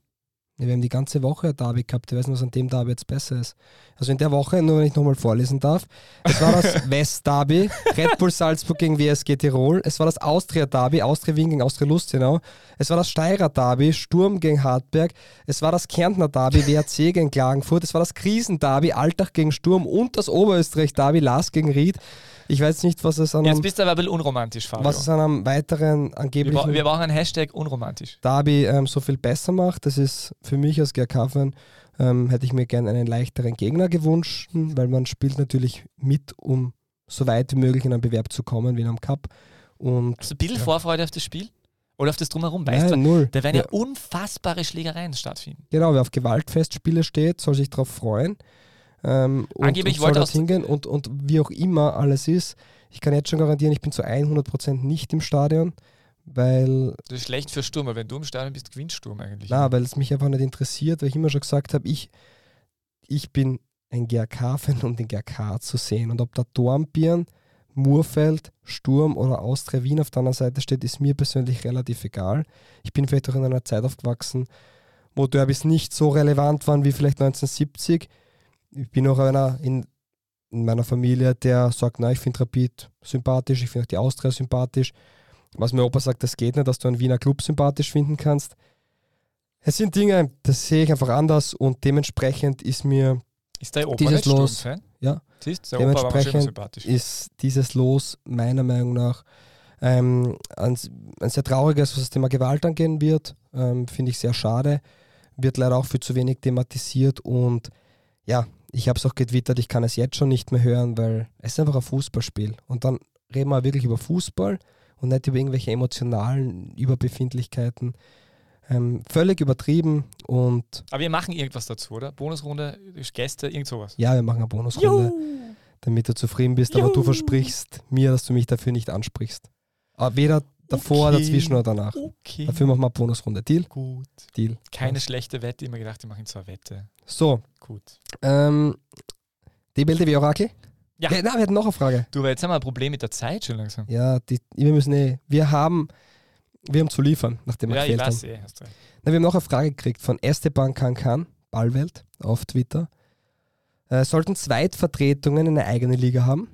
Ja, wir haben die ganze Woche ein Derby gehabt. Ich weiß nicht, was an dem Derby jetzt besser ist. Also in der Woche, nur wenn ich nochmal vorlesen darf, es war das West-Derby, Red Bull Salzburg gegen WSG Tirol. Es war das Austria-Derby, Austria Wien gegen Austria Lustenau. Es war das Steirer-Derby, Sturm gegen Hartberg. Es war das Kärntner-Derby, WRC gegen Klagenfurt. Es war das Krisen-Derby, Alltag gegen Sturm und das Oberösterreich-Derby, Lars gegen Ried. Ich weiß nicht, was es an Jetzt bist du aber ein bisschen unromantisch, Fabio. Was es an einem weiteren angeblichen wir, wir brauchen einen Hashtag unromantisch. Derby ähm, so viel besser macht. Das ist für mich als GRK-Fan, ähm, hätte ich mir gerne einen leichteren Gegner gewünscht, weil man spielt natürlich mit, um so weit wie möglich in einen Bewerb zu kommen wie in einem Cup. Und, Hast du ein bisschen. Vorfreude auf das Spiel? Oder auf das Drumherum? Weißt Nein, du, null. da werden ja. ja unfassbare Schlägereien stattfinden. Genau, wer auf Gewaltfestspiele steht, soll sich darauf freuen. Ähm, und, Angeblich und wollte aus hingehen und, und wie auch immer alles ist. Ich kann jetzt schon garantieren, ich bin zu 100% nicht im Stadion, weil... Das ist schlecht für Sturm, weil wenn du im Stadion bist, gewinnt Sturm eigentlich. Na, weil es mich einfach nicht interessiert, weil ich immer schon gesagt habe, ich, ich bin ein GRK-Fan, um den GRK zu sehen. Und ob da Dornbirn, Murfeld, Sturm oder Austria Wien auf der anderen Seite steht, ist mir persönlich relativ egal. Ich bin vielleicht auch in einer Zeit aufgewachsen, wo Derbys nicht so relevant waren wie vielleicht 1970 ich bin auch einer in, in meiner Familie, der sagt, na, ich finde Rapid sympathisch, ich finde auch die Austria sympathisch. Was mir Opa sagt, das geht nicht, dass du einen Wiener Club sympathisch finden kannst. Es sind Dinge, das sehe ich einfach anders und dementsprechend ist mir ist der Opa dieses Los. Ja. Siehst, der dementsprechend Opa ist dieses Los meiner Meinung nach ähm, ein, ein, sehr trauriges, was das Thema Gewalt angehen wird. Ähm, Finde ich sehr schade. Wird leider auch viel zu wenig thematisiert und ja, ich habe es auch getwittert, ich kann es jetzt schon nicht mehr hören, weil es ist einfach ein Fußballspiel. Und dann reden wir wirklich über Fußball und nicht über irgendwelche emotionalen Überbefindlichkeiten. Ähm, völlig übertrieben und. Aber wir machen irgendwas dazu, oder? Bonusrunde, Gäste, irgend sowas. Ja, wir machen eine Bonusrunde, Juhu. damit du zufrieden bist, Juhu. aber du versprichst mir, dass du mich dafür nicht ansprichst. Aber weder davor, okay. dazwischen oder danach. Okay. Dafür machen wir eine Bonusrunde. Deal? Gut. Deal. Keine Was? schlechte Wette, immer gedacht, wir machen eine Wette. So. Gut. Ähm, DBLTV Orakel? Ja. ja. Na, wir hatten noch eine Frage. Du, weil jetzt haben wir ein Problem mit der Zeit schon langsam. Ja, die, wir müssen eh, wir haben, wir haben zu liefern, nachdem wir ja, gefehlt ich weiß, haben. Eh, hast du. Na, wir haben noch eine Frage gekriegt von Esteban Kankan, Ballwelt, auf Twitter. Äh, sollten Zweitvertretungen eine eigene Liga haben?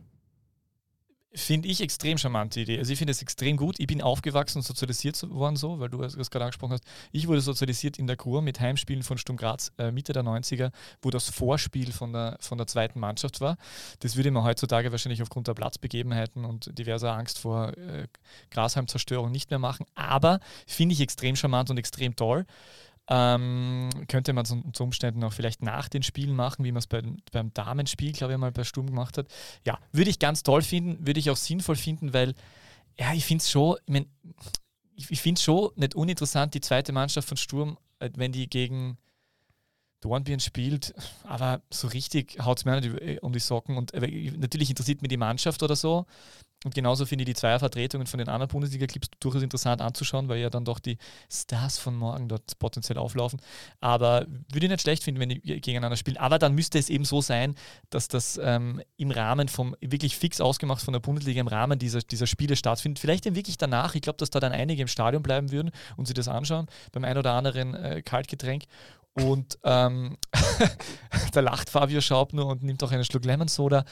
Finde ich extrem charmante Idee. Also ich finde es extrem gut. Ich bin aufgewachsen und sozialisiert worden so, weil du es gerade angesprochen hast. Ich wurde sozialisiert in der Kur mit Heimspielen von Sturm Graz äh, Mitte der 90er, wo das Vorspiel von der, von der zweiten Mannschaft war. Das würde man heutzutage wahrscheinlich aufgrund der Platzbegebenheiten und diverser Angst vor äh, Grasheimzerstörung nicht mehr machen. Aber finde ich extrem charmant und extrem toll. Ähm, könnte man unter Umständen auch vielleicht nach den Spielen machen, wie man es beim, beim Damenspiel, glaube ich, mal bei Sturm gemacht hat. Ja, würde ich ganz toll finden, würde ich auch sinnvoll finden, weil, ja, ich finde es schon, ich, mein, ich, finde es schon nicht uninteressant, die zweite Mannschaft von Sturm, äh, wenn die gegen Dornbirn spielt, aber so richtig haut es mir nicht um die Socken. Und äh, natürlich interessiert mich die Mannschaft oder so. Und genauso finde ich die Zweiervertretungen von den anderen Bundesliga-Clips durchaus interessant anzuschauen, weil ja dann doch die Stars von morgen dort potenziell auflaufen. Aber würde ich nicht schlecht finden, wenn die gegeneinander spielen. Aber dann müsste es eben so sein, dass das ähm, im Rahmen vom, wirklich fix ausgemacht von der Bundesliga, im Rahmen dieser, dieser Spiele stattfindet. Vielleicht dann wirklich danach. Ich glaube, dass da dann einige im Stadion bleiben würden und sich das anschauen, beim ein oder anderen äh, Kaltgetränk. Und ähm, da lacht Fabio Schaub nur und nimmt auch einen Schluck Lemon Soda.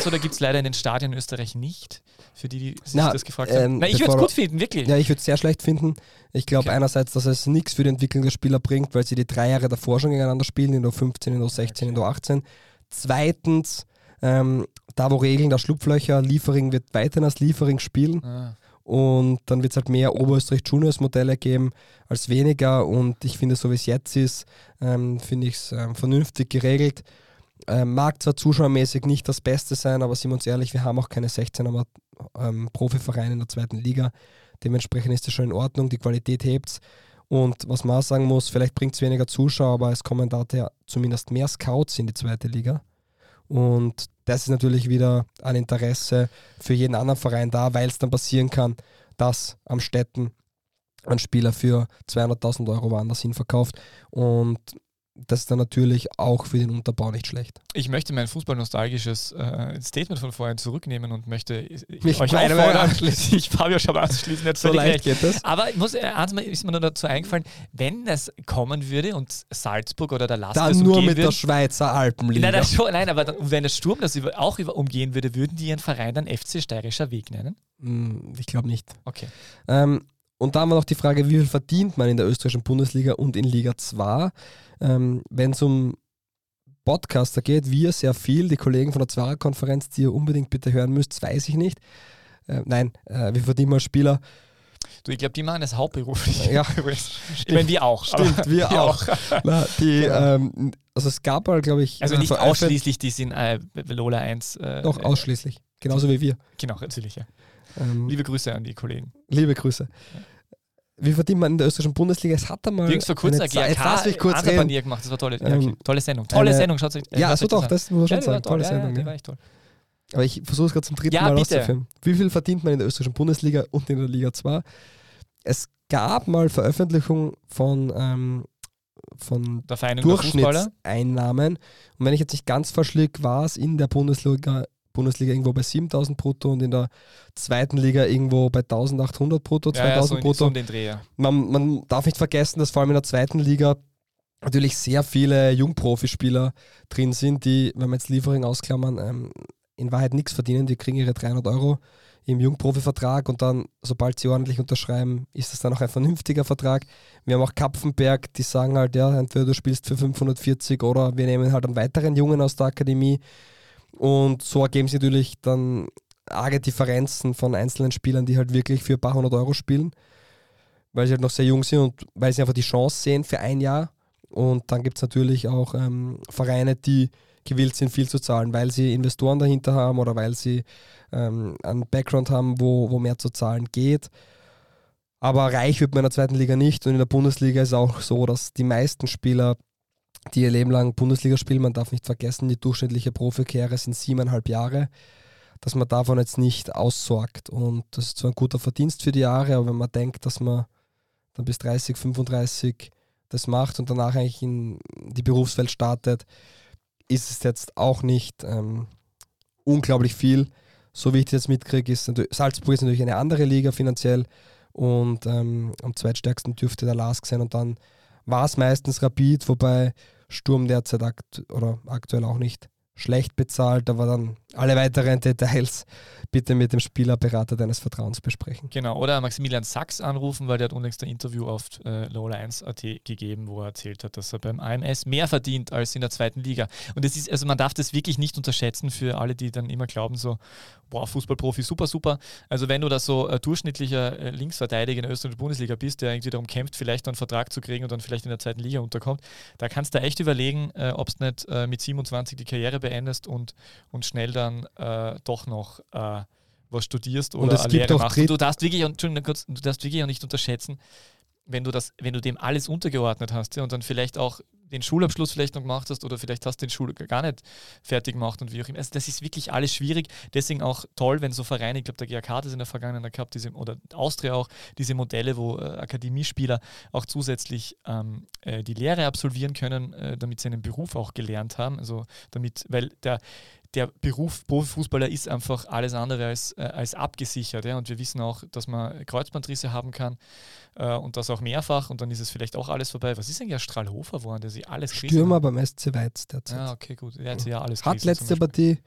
Soda gibt es leider in den Stadien in Österreich nicht, für die, die sich Na, das gefragt haben. Ähm, Na, ich würde es gut finden, wirklich. Ja, ich würde es sehr schlecht finden. Ich glaube okay. einerseits, dass es nichts für die Entwicklung der Spieler bringt, weil sie die drei Jahre davor schon gegeneinander spielen, in der 15, in der 16, in der 18. Zweitens, ähm, da wo Regeln der Schlupflöcher, Liefering wird weiterhin als Liefering spielen. Ah. Und dann wird es halt mehr Oberösterreich Juniors Modelle geben als weniger. Und ich finde, so wie es jetzt ist, ähm, finde ich es ähm, vernünftig geregelt. Ähm, mag zwar zuschauermäßig nicht das Beste sein, aber sind wir uns ehrlich, wir haben auch keine 16er ähm, Profiverein in der zweiten Liga. Dementsprechend ist das schon in Ordnung, die Qualität hebt Und was man auch sagen muss, vielleicht bringt es weniger Zuschauer, aber es kommen daher zumindest mehr Scouts in die zweite Liga. Und das ist natürlich wieder ein Interesse für jeden anderen Verein da, weil es dann passieren kann, dass am Städten ein Spieler für 200.000 Euro woanders hin verkauft. Und das ist dann natürlich auch für den Unterbau nicht schlecht. Ich möchte mein fußballnostalgisches äh, Statement von vorhin zurücknehmen und möchte Mich euch beide auffordern, anschließen. ich Fabio schon mal anzuschließen. Jetzt So leicht recht. geht das. Aber ich muss, äh, eins mal ist mir nur dazu eingefallen, wenn das kommen würde und Salzburg oder der Lask Dann das nur mit der würden, Schweizer Alpenliga. Nein, schon, nein, aber dann, wenn der Sturm das über, auch über, umgehen würde, würden die ihren Verein dann FC Steirischer Weg nennen? Hm, Ich glaube nicht. Okay. Ähm, und da haben wir noch die Frage, wie viel verdient man in der österreichischen Bundesliga und in Liga 2? Ähm, Wenn es um Podcaster geht, wir sehr viel, die Kollegen von der Zwarer-Konferenz, die ihr unbedingt bitte hören müsst, weiß ich nicht. Äh, nein, äh, wir verdienen als Spieler. Du, ich glaube, die machen das hauptberuflich. Ja, ich meine, wir auch. Stimmt, aber- wir auch. Na, die, Genau. ähm, also es gab mal, glaube ich, Also äh, nicht ausschließlich, die sind äh, Lola 1. Äh, Doch, äh, ausschließlich. Genauso wie wir. Genau, natürlich, ja. Ähm, Liebe Grüße an die Kollegen. liebe Grüße. Wie verdient man in der österreichischen Bundesliga? Es hat einmal. Jüngst vor kurzem lass mich kurz reden. Gemacht, das war tolle, ja, Ähm, tolle Sendung. Tolle eine- Sendung, schaut euch Ja, so doch, das muss man ja, schon sagen. toll, Tolle ja, Sendung. ja, die war echt toll. Aber ich versuche es gerade zum dritten Mal bitte. auszuführen. Wie viel verdient man in der österreichischen Bundesliga und in der Liga 2? Es gab mal Veröffentlichung von, ähm, von. Durchschnittseinnahmen. Und wenn ich jetzt nicht ganz verschlick, war es in der Bundesliga, Bundesliga irgendwo bei 7000 brutto und in der zweiten Liga irgendwo bei 1800 brutto, Ja, ja, 2000 so, brutto. so Dreh, ja. man, man darf nicht vergessen, dass vor allem in der zweiten Liga natürlich sehr viele Jungprofispieler drin sind, die, wenn wir jetzt Liefering ausklammern, ähm, in Wahrheit nichts verdienen. Die kriegen ihre 300 Euro im Jungprofi-Vertrag und dann, sobald sie ordentlich unterschreiben, ist es dann auch ein vernünftiger Vertrag. Wir haben auch Kapfenberg, die sagen halt, ja, entweder du spielst für 540 oder wir nehmen halt einen weiteren Jungen aus der Akademie. Und so ergeben sich natürlich dann arge Differenzen von einzelnen Spielern, die halt wirklich für ein paar hundert Euro spielen weil sie halt noch sehr jung sind und weil sie einfach die Chance sehen für ein Jahr. Und dann gibt es natürlich auch ähm, Vereine, die gewillt sind, viel zu zahlen, weil sie Investoren dahinter haben oder weil sie ähm, einen Background haben, wo, wo mehr zu zahlen geht. Aber reich wird man in der zweiten Liga nicht und in der Bundesliga ist es auch so, dass die meisten Spieler, die ihr Leben lang Bundesliga spielen, man darf nicht vergessen, die durchschnittliche Profikarriere sind siebeneinhalb Jahre, dass man davon jetzt nicht aussorgt. Und das ist zwar ein guter Verdienst für die Jahre, aber wenn man denkt, dass man dann bis 30, 35 das macht und danach eigentlich in die Berufswelt startet, ist es jetzt auch nicht ähm, unglaublich viel. So wie ich das jetzt mitkriege, ist Salzburg ist natürlich eine andere Liga finanziell und ähm, am zweitstärksten dürfte der Lask sein und dann war es meistens Rapid, wobei Sturm derzeit akt oder aktuell auch nicht schlecht bezahlt, aber dann alle weiteren Details bitte mit dem Spielerberater deines Vertrauens besprechen. Genau, oder Maximilian Sachs anrufen, weil der hat unlängst ein Interview auf äh, Lola 1.at gegeben, wo er erzählt hat, dass er beim AMS mehr verdient als in der zweiten Liga. Und es ist, also man darf das wirklich nicht unterschätzen für alle, die dann immer glauben, so, boah, Fußballprofi, super, super. Also wenn du da so äh, durchschnittlicher äh, Linksverteidiger in der österreichischen Bundesliga bist, der irgendwie darum kämpft, vielleicht einen Vertrag zu kriegen und dann vielleicht in der zweiten Liga unterkommt, da kannst du echt überlegen, äh, ob es nicht äh, mit 27 die Karriere beendest und, und schnell dann äh, doch noch äh, was studierst oder Und es eine gibt Lehre machst. Und du darfst wirklich, Entschuldigung, kurz, du darfst wirklich auch nicht unterschätzen, wenn du das, wenn du dem alles untergeordnet hast ja, und dann vielleicht auch den Schulabschluss vielleicht noch gemacht hast oder vielleicht hast du den Schul gar nicht fertig gemacht und wie auch immer. Also das ist wirklich alles schwierig. Deswegen auch toll, wenn so Vereine, ich glaube, der GAK hat es in der Vergangenheit gehabt, diese, oder Austria auch, diese Modelle, wo äh, Akademiespieler auch zusätzlich ähm, äh, die Lehre absolvieren können, äh, damit sie einen Beruf auch gelernt haben. Also damit, weil der, der Beruf Profifußballer ist einfach alles andere als, äh, als abgesichert. Ja? Und wir wissen auch, dass man Kreuzbandrisse haben kann äh, und das auch mehrfach und dann ist es vielleicht auch alles vorbei. Was ist eigentlich ein Strahlhofer geworden, der sich alles gerissen Stürmer beim SC Weiz derzeit. Ja, okay, gut. Der hat ja alles Hat letzte. Partie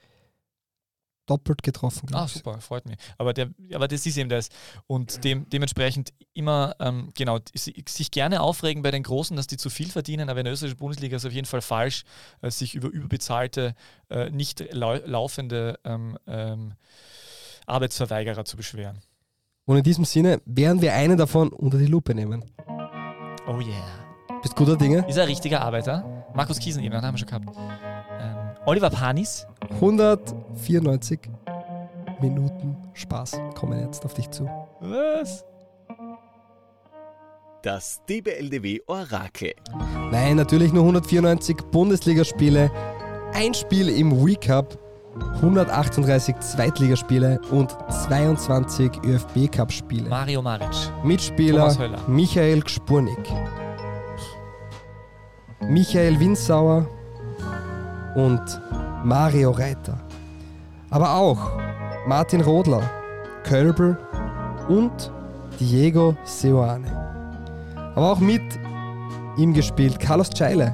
doppelt getroffen. Ah, super, freut mich. Aber, der, aber das ist eben das. Und dem, dementsprechend immer, ähm, genau, si- sich gerne aufregen bei den Großen, dass die zu viel verdienen, aber in der österreichischen Bundesliga ist es auf jeden Fall falsch, äh, sich über überbezahlte, äh, nicht lau laufende ähm, ähm, Arbeitsverweigerer zu beschweren. Und in diesem Sinne werden wir einen davon unter die Lupe nehmen. Oh yeah. Bist guter Dinge? Ist er ein richtiger Arbeiter? Markus Kiesen eben, den haben wir schon gehabt. Oliver Panis, 194. Minuten Spaß kommen jetzt auf dich zu. Was? Das DBLDW Orakel. Nein, natürlich nur 194 Bundesligaspiele, ein Spiel im Recap, 138 Zweitligaspiele und 22 ÖFB Cup Spiele. Mario Maric. Mitspieler. Michael Gspurnik, Michael Winsauer und Mario Reiter. Aber auch Martin Rodler, Kölbel und Diego Seoane. Aber auch mit ihm gespielt Carlos Ceile,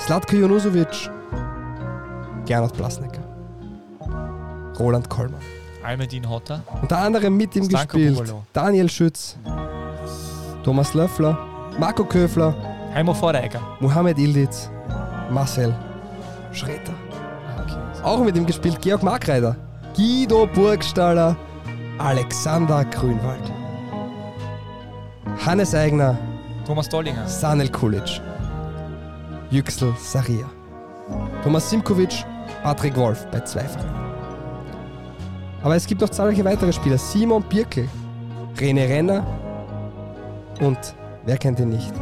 Slatko Junusovic, Gernot Blasnecker, Roland Kollmann. Almedin Hotter. Unter anderem mit ihm Stanko gespielt Bubalo. Daniel Schütz, Thomas Löffler, Marco Köfler, Heimo Vordeegger. Mohamed Ildiz, Marcel Schreter. Ah, okay. Auch mit ihm gespielt Georg Markreiter, Guido Burgstaller, Alexander Grünwald, Hannes Eigner, Thomas Dollinger. Sanel Kulic, Yüksel Saria, Thomas Simkovic, Patrick Wolf bei zwei Vereinen. Aber es gibt noch zahlreiche weitere Spieler. Simon Birkel, René Renner und, wer kennt ihn nicht,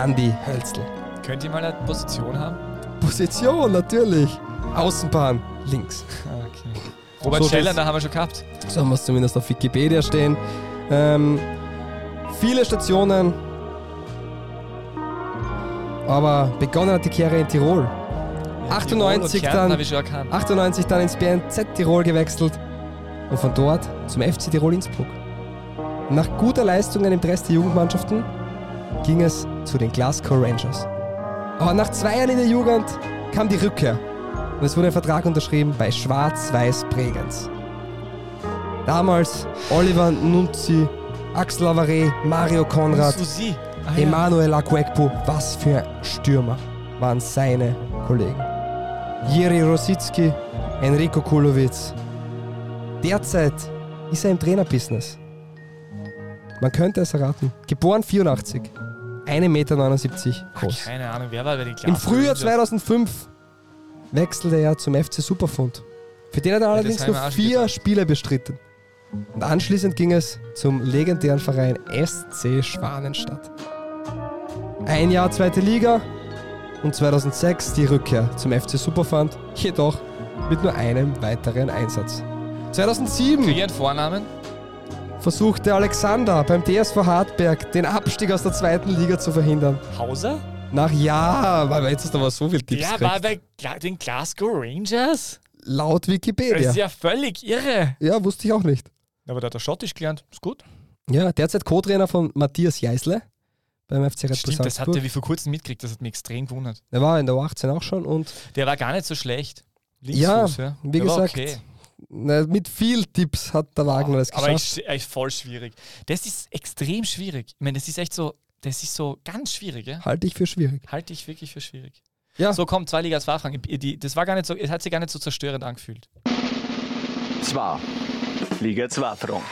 Andy Hölzl. Könnt ihr mal eine Position haben? Position natürlich. Außenbahn links. Ah, okay. Robert So, Scheller, da haben wir schon gehabt. So haben wir es zumindest auf Wikipedia stehen. Ähm, viele Stationen. Aber begonnen hat die Karriere in Tirol. Ja, 98 Tirol dann- habe ich schon erkannt. 98 dann ins BNZ Tirol gewechselt und von dort zum FC Tirol Innsbruck. Nach guter Leistungen im Rest der Jugendmannschaften ging es zu den Glasgow Rangers. Aber nach zwei Jahren in der Jugend kam die Rückkehr und es wurde ein Vertrag unterschrieben bei Schwarz-Weiß Bregenz. Damals Oliver Nunzi, Axel Avare, Mario Konrad. Ah, ja. Emanuel Aguekpo, was für Stürmer waren seine Kollegen. Jiri Rosicki, Enrico Kulowitz. Derzeit ist er im Trainerbusiness. Man könnte es erraten. Geboren 84, 1,79 Meter groß. Keine Ahnung, wer war bei den Im Frühjahr Rangers? 2005 wechselte er zum FC Superfund. Für den hat er allerdings nur vier. Spiele bestritten. Und anschließend ging es zum legendären Verein SC Schwanenstadt. Ein Jahr zweite Liga und 2006 die Rückkehr zum FC Superfund, jedoch mit nur einem weiteren Einsatz. 2007 Krieg ich einen Vornamen? Versuchte Alexander beim TSV Hartberg den Abstieg aus der zweiten Liga zu verhindern. Hauser? Nach ja, weil jetzt hast du aber so viel Tipps Der gekriegt. war bei den Glasgow Rangers? Laut Das Wikipedia. ist ja völlig irre. Ja, wusste ich auch nicht. Aber der hat doch Schottisch gelernt. Ist gut. Ja, derzeit Co-Trainer von Matthias Jeisle beim FC Red Stimmt, das hat der wie vor kurzem mitgekriegt. Das hat mich extrem gewundert. Er war in der U18 auch schon und Der war gar nicht so schlecht. Ja, Linksfuß, ja. wie der gesagt, okay. Na, mit viel Tipps hat der Wagner das Aber geschafft. ich, echt voll schwierig. Das ist extrem schwierig. Ich meine, das ist echt so, das ist so ganz schwierig, ja? Halte ich für schwierig. Halte ich wirklich für schwierig. Ja. So, komm, zwei Ligas. Die, das war gar nicht so, es hat sich gar nicht so zerstörend angefühlt. 2. Liga 2 Front.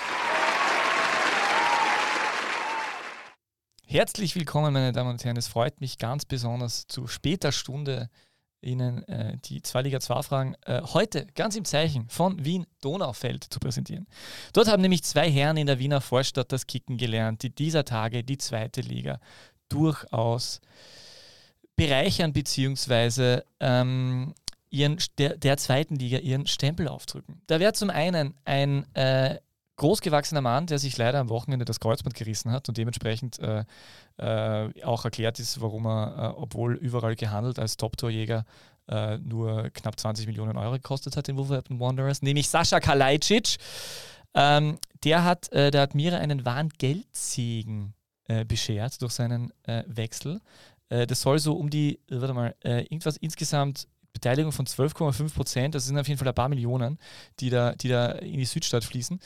Herzlich willkommen, meine Damen und Herren. Es freut mich ganz besonders, zu später Stunde Ihnen äh, die zwei Liga 2 Fragen äh, heute ganz im Zeichen von Wien Donaufeld zu präsentieren. Dort haben nämlich zwei Herren in der Wiener Vorstadt das Kicken gelernt, die dieser Tage die zweite Liga durchaus bereichern bzw. Ähm, ihren, der, der zweiten Liga ihren Stempel aufdrücken. Da wäre zum einen ein äh, großgewachsener Mann, der sich leider am Wochenende das Kreuzband gerissen hat und dementsprechend äh, äh, auch erklärt ist, warum er, äh, obwohl überall gehandelt als Top-Torjäger, äh, nur knapp 20 Millionen Euro gekostet hat, den Wolverhampton Wanderers, nämlich Sascha Kalajdzic. Ähm, der hat äh, der Admira einen wahren Geldsegen äh, beschert durch seinen Wechsel. Das soll so um die, warte mal, irgendwas insgesamt Beteiligung von 12,5 Prozent, das sind auf jeden Fall ein paar Millionen, die da, die da in die Südstadt fließen.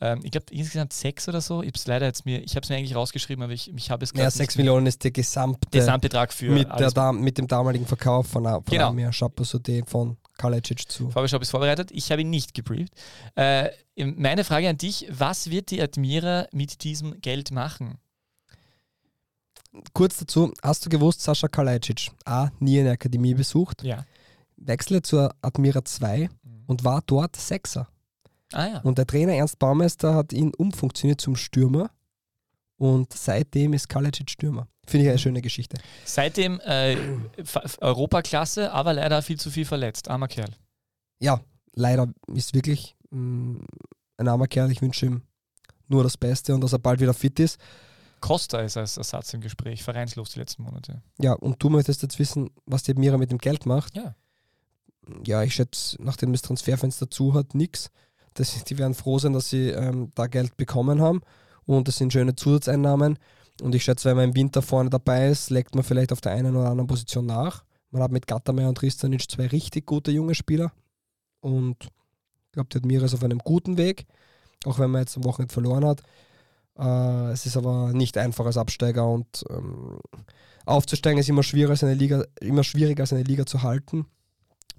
Ähm, ich glaube insgesamt sechs oder so. Ich habe es leider jetzt mir, ich habe es mir eigentlich rausgeschrieben, aber ich, ich habe es Ja, gerade 6 nicht- Millionen ist der gesamte Gesamtbetrag für mit, der, mit dem damaligen Verkauf von, von Genau. Amir von Kalecic zu. Schaub ist vorbereitet. Ich habe ihn nicht gebrieft. Äh, meine Frage an dich: Was wird die Admira mit diesem Geld machen? Kurz dazu, hast du gewusst, Sascha Kalajdzic, A, nie eine Akademie besucht, Ja. Wechsle zur Admira 2 und war dort Sechser. Ah ja. Und der Trainer Ernst Baumeister hat ihn umfunktioniert zum Stürmer und seitdem ist Kalecic Stürmer. Finde ich eine schöne Geschichte. Seitdem äh, Europaklasse, aber leider viel zu viel verletzt. Armer Kerl. Ja, leider ist wirklich mh, ein armer Kerl. Ich wünsche ihm nur das Beste und dass er bald wieder fit ist. Costa ist als Ersatz im Gespräch, vereinslos die letzten Monate. Ja, und du möchtest jetzt wissen, was die Mira mit dem Geld macht. Ja. Ja, ich schätze, nachdem das Transferfenster zu hat, nichts. Die werden froh sein, dass sie ähm, da Geld bekommen haben. Und das sind schöne Zusatzeinnahmen. Und ich schätze, wenn man im Winter vorne dabei ist, legt man vielleicht auf der einen oder anderen Position nach. Man hat mit Gattermeier und Ristanic zwei richtig gute junge Spieler. Und ich glaube, die Admira ist auf einem guten Weg, auch wenn man jetzt am Wochenende verloren hat. Äh, es ist aber nicht einfach als Absteiger und ähm, aufzusteigen ist immer schwieriger, als eine Liga, immer schwieriger als eine Liga zu halten.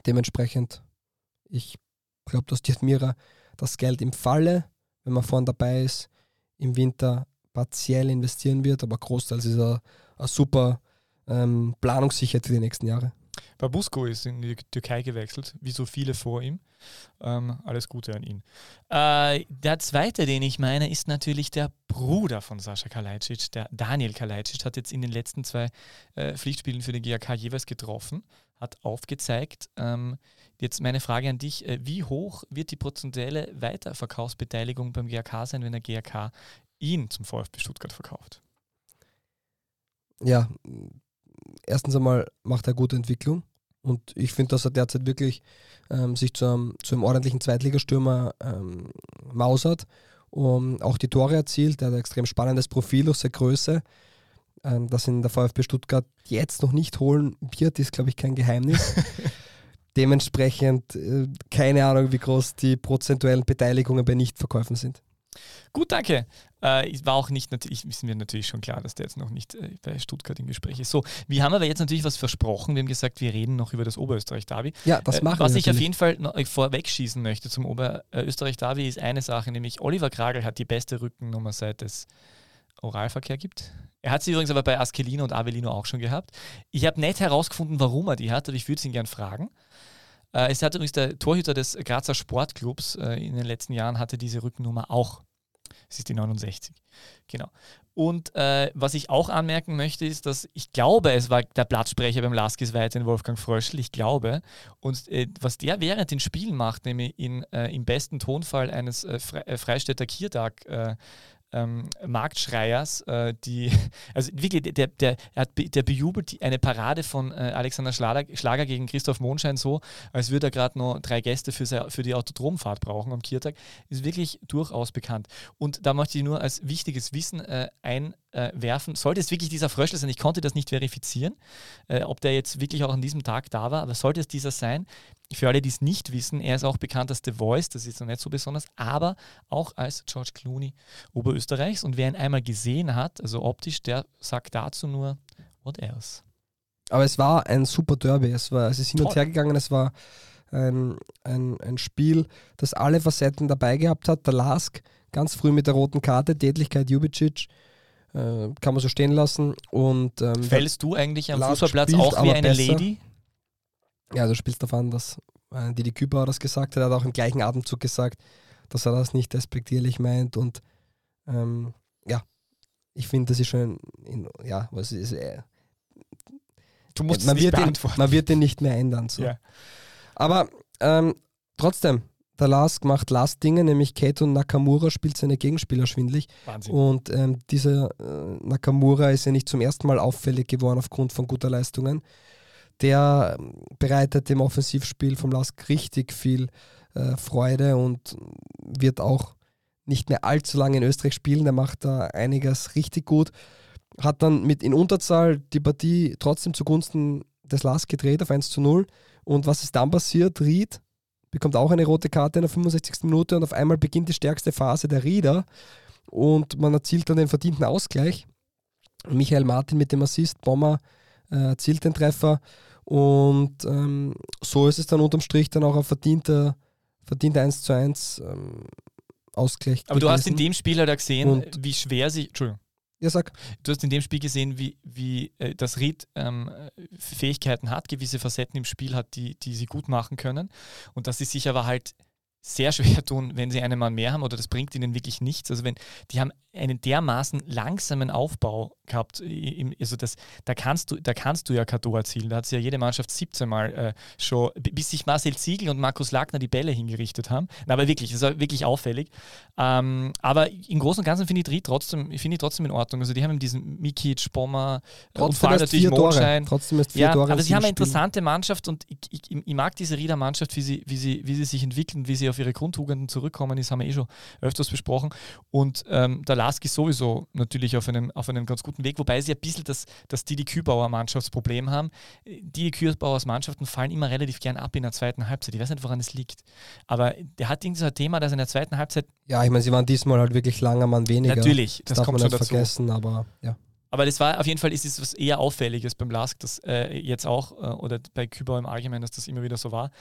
Dementsprechend, ich glaube, dass die Admira das Geld im Falle, wenn man vorne dabei ist, im Winter partiell investieren wird, aber großteils ist er eine super ähm, Planungssicherheit für die nächsten Jahre. Babusko ist in die Türkei gewechselt, wie so viele vor ihm. Ähm, alles Gute an ihn. Äh, der zweite, den ich meine, ist natürlich der Bruder von Sascha Kalajdzic, der Daniel Kalajdzic, hat jetzt in den letzten zwei äh, Pflichtspielen für den GAK jeweils getroffen, hat aufgezeigt. Ähm, jetzt meine Frage an dich, äh, wie hoch wird die prozentuelle Weiterverkaufsbeteiligung beim GAK sein, wenn der GAK ihn zum VfB Stuttgart verkauft? Ja, erstens einmal macht er gute Entwicklung und ich finde, dass er derzeit wirklich ähm, sich zu einem, zu einem ordentlichen Zweitligastürmer ähm, mausert und auch die Tore erzielt. Er hat ein extrem spannendes Profil durch seine Größe. Ähm, dass ihn der VfB Stuttgart jetzt noch nicht holen wird, ist, glaube ich, kein Geheimnis. Dementsprechend äh, keine Ahnung, wie groß die prozentuellen Beteiligungen bei Nichtverkäufen sind. Gut, danke. Äh, war auch nicht, natürlich, ist mir natürlich schon klar, dass der jetzt noch nicht äh, bei Stuttgart im Gespräch ist. So, wir haben aber jetzt natürlich was versprochen. Wir haben gesagt, wir reden noch über das Oberösterreich-Derby. Ja, das machen äh, Was wir ich auf jeden Fall äh, vorwegschießen möchte zum Oberösterreich-Derby ist eine Sache, nämlich Oliver Kragel hat die beste Rückennummer seit es Oralverkehr gibt. Er hat sie übrigens aber bei Askelino und Avelino auch schon gehabt. Ich habe nicht herausgefunden, warum er die hat, aber ich würde ihn gern fragen. Äh, es hat übrigens der Torhüter des Grazer Sportclubs äh, in den letzten Jahren hatte diese Rückennummer auch. Es ist die 69. Genau. Und äh, was ich auch anmerken möchte, ist, dass ich glaube, es war der Blattsprecher beim Laskis weiterhin Wolfgang Fröschl, ich glaube. Und äh, was der während den Spielen macht, nämlich in, äh, im besten Tonfall eines äh, äh, Freistädter Kiertag äh, ähm, Marktschreiers, äh, die, also wirklich, der, der, er hat, der bejubelt eine Parade von äh, Alexander Schlager, Schlager gegen Christoph Mondschein so, als würde er gerade noch drei Gäste für, se- für die Autodromfahrt brauchen am Kiertag, ist wirklich durchaus bekannt. Und da möchte ich nur als wichtiges Wissen äh, einwerfen, sollte es wirklich dieser Fröschel sein, ich konnte das nicht verifizieren, äh, ob der jetzt wirklich auch an diesem Tag da war, aber sollte es dieser sein, für alle, die es nicht wissen, er ist auch bekannt als The Voice, das ist noch nicht so besonders, aber auch als George Clooney Oberösterreichs. Und wer ihn einmal gesehen hat, also optisch, der sagt dazu nur, what else? Aber es war ein super Derby. Es, war, es ist hin und Toll. her gegangen. Es war ein, ein, ein Spiel, das alle Facetten dabei gehabt hat. Der Lask ganz früh mit der roten Karte, Tätlichkeit Jubicic, äh, kann man so stehen lassen. Und ähm, Fällst du eigentlich am Lars Fußballplatz auch wie eine besser. Lady? ja, du spielst davon, dass äh, Didi Küper das gesagt hat. Er hat auch im gleichen Atemzug gesagt, dass er das nicht despektierlich meint. Und ähm, ja, ich finde, das ist schon, in, ja, was ist, äh, Du musst man, wird ihn, beantworten. man wird den nicht mehr ändern. So. Ja. Aber ähm, trotzdem, der Lask macht Last-Dinge, nämlich Kato Nakamura spielt seine Gegenspieler schwindlig. Wahnsinn. Und ähm, dieser äh, Nakamura ist ja nicht zum ersten Mal auffällig geworden aufgrund von guter Leistungen. Der ähm, bereitet dem Offensivspiel vom Lask richtig viel äh, Freude und wird auch nicht mehr allzu lange in Österreich spielen. Der macht da einiges richtig gut. Hat dann mit in Unterzahl die Partie trotzdem zugunsten des Lask gedreht auf 1 zu 0. Und was ist dann passiert? Ried bekommt auch eine rote Karte in der 65. Minute und auf einmal beginnt die stärkste Phase der Rieder und man erzielt dann den verdienten Ausgleich. Michael Martin mit dem Assist, Bomber äh, erzielt den Treffer und ähm, so ist es dann unterm Strich dann auch ein verdienter, verdienter 1 zu 1 ähm, Ausgleich. Aber du hast in gewesen. dem Spiel halt gesehen, Und- wie schwer sich, Entschuldigung, Ja, sag. Du hast in dem Spiel gesehen, wie, wie äh, das Ried ähm, Fähigkeiten hat, gewisse Facetten im Spiel hat, die, die sie gut machen können. Und dass sie sich aber halt sehr schwer tun, wenn sie einen Mann mehr haben oder das bringt ihnen wirklich nichts. Also wenn die haben einen dermaßen langsamen Aufbau gehabt, also das, da kannst du, da kannst du ja kein Tor erzielen. Da hat sich ja jede Mannschaft 17 Mal äh, schon, bis sich Marcel Ziegel und Markus Lackner die Bälle hingerichtet haben. Na, aber wirklich, das war wirklich auffällig. Ähm, aber im Großen und Ganzen finde ich Ried trotzdem, finde ich trotzdem in Ordnung. Also die haben diesen Mikic, Bomber äh, und vor allem natürlich Mondschein. Trotzdem ist vier ja, Tore aber sie haben eine interessante Mannschaft und ich, ich, ich, mag diese Rieder Mannschaft, wie sie, wie, sie, wie sie sich entwickeln, wie sie auf ihre Grundtugenden zurückkommen, das haben wir eh schon öfters besprochen. Und ähm, der Lask ist sowieso natürlich auf einem, auf einem ganz guten Weg, wobei sie ein bisschen das, das Didi Kübauer Mannschaftsproblem haben. Die Kübauers Mannschaften fallen immer relativ gern ab in der zweiten Halbzeit. Ich weiß nicht, woran es liegt. Aber der hat irgendwie so ein Thema, dass in der zweiten Halbzeit. Ja, ich meine, sie waren diesmal halt wirklich langer Mann weniger. Natürlich, das, das kommt man schon dazu. vergessen, aber ja. Aber das war auf jeden Fall ist es was eher Auffälliges beim Lask, das äh, jetzt auch, äh, oder bei Kübauer im Allgemeinen, dass das immer wieder so war.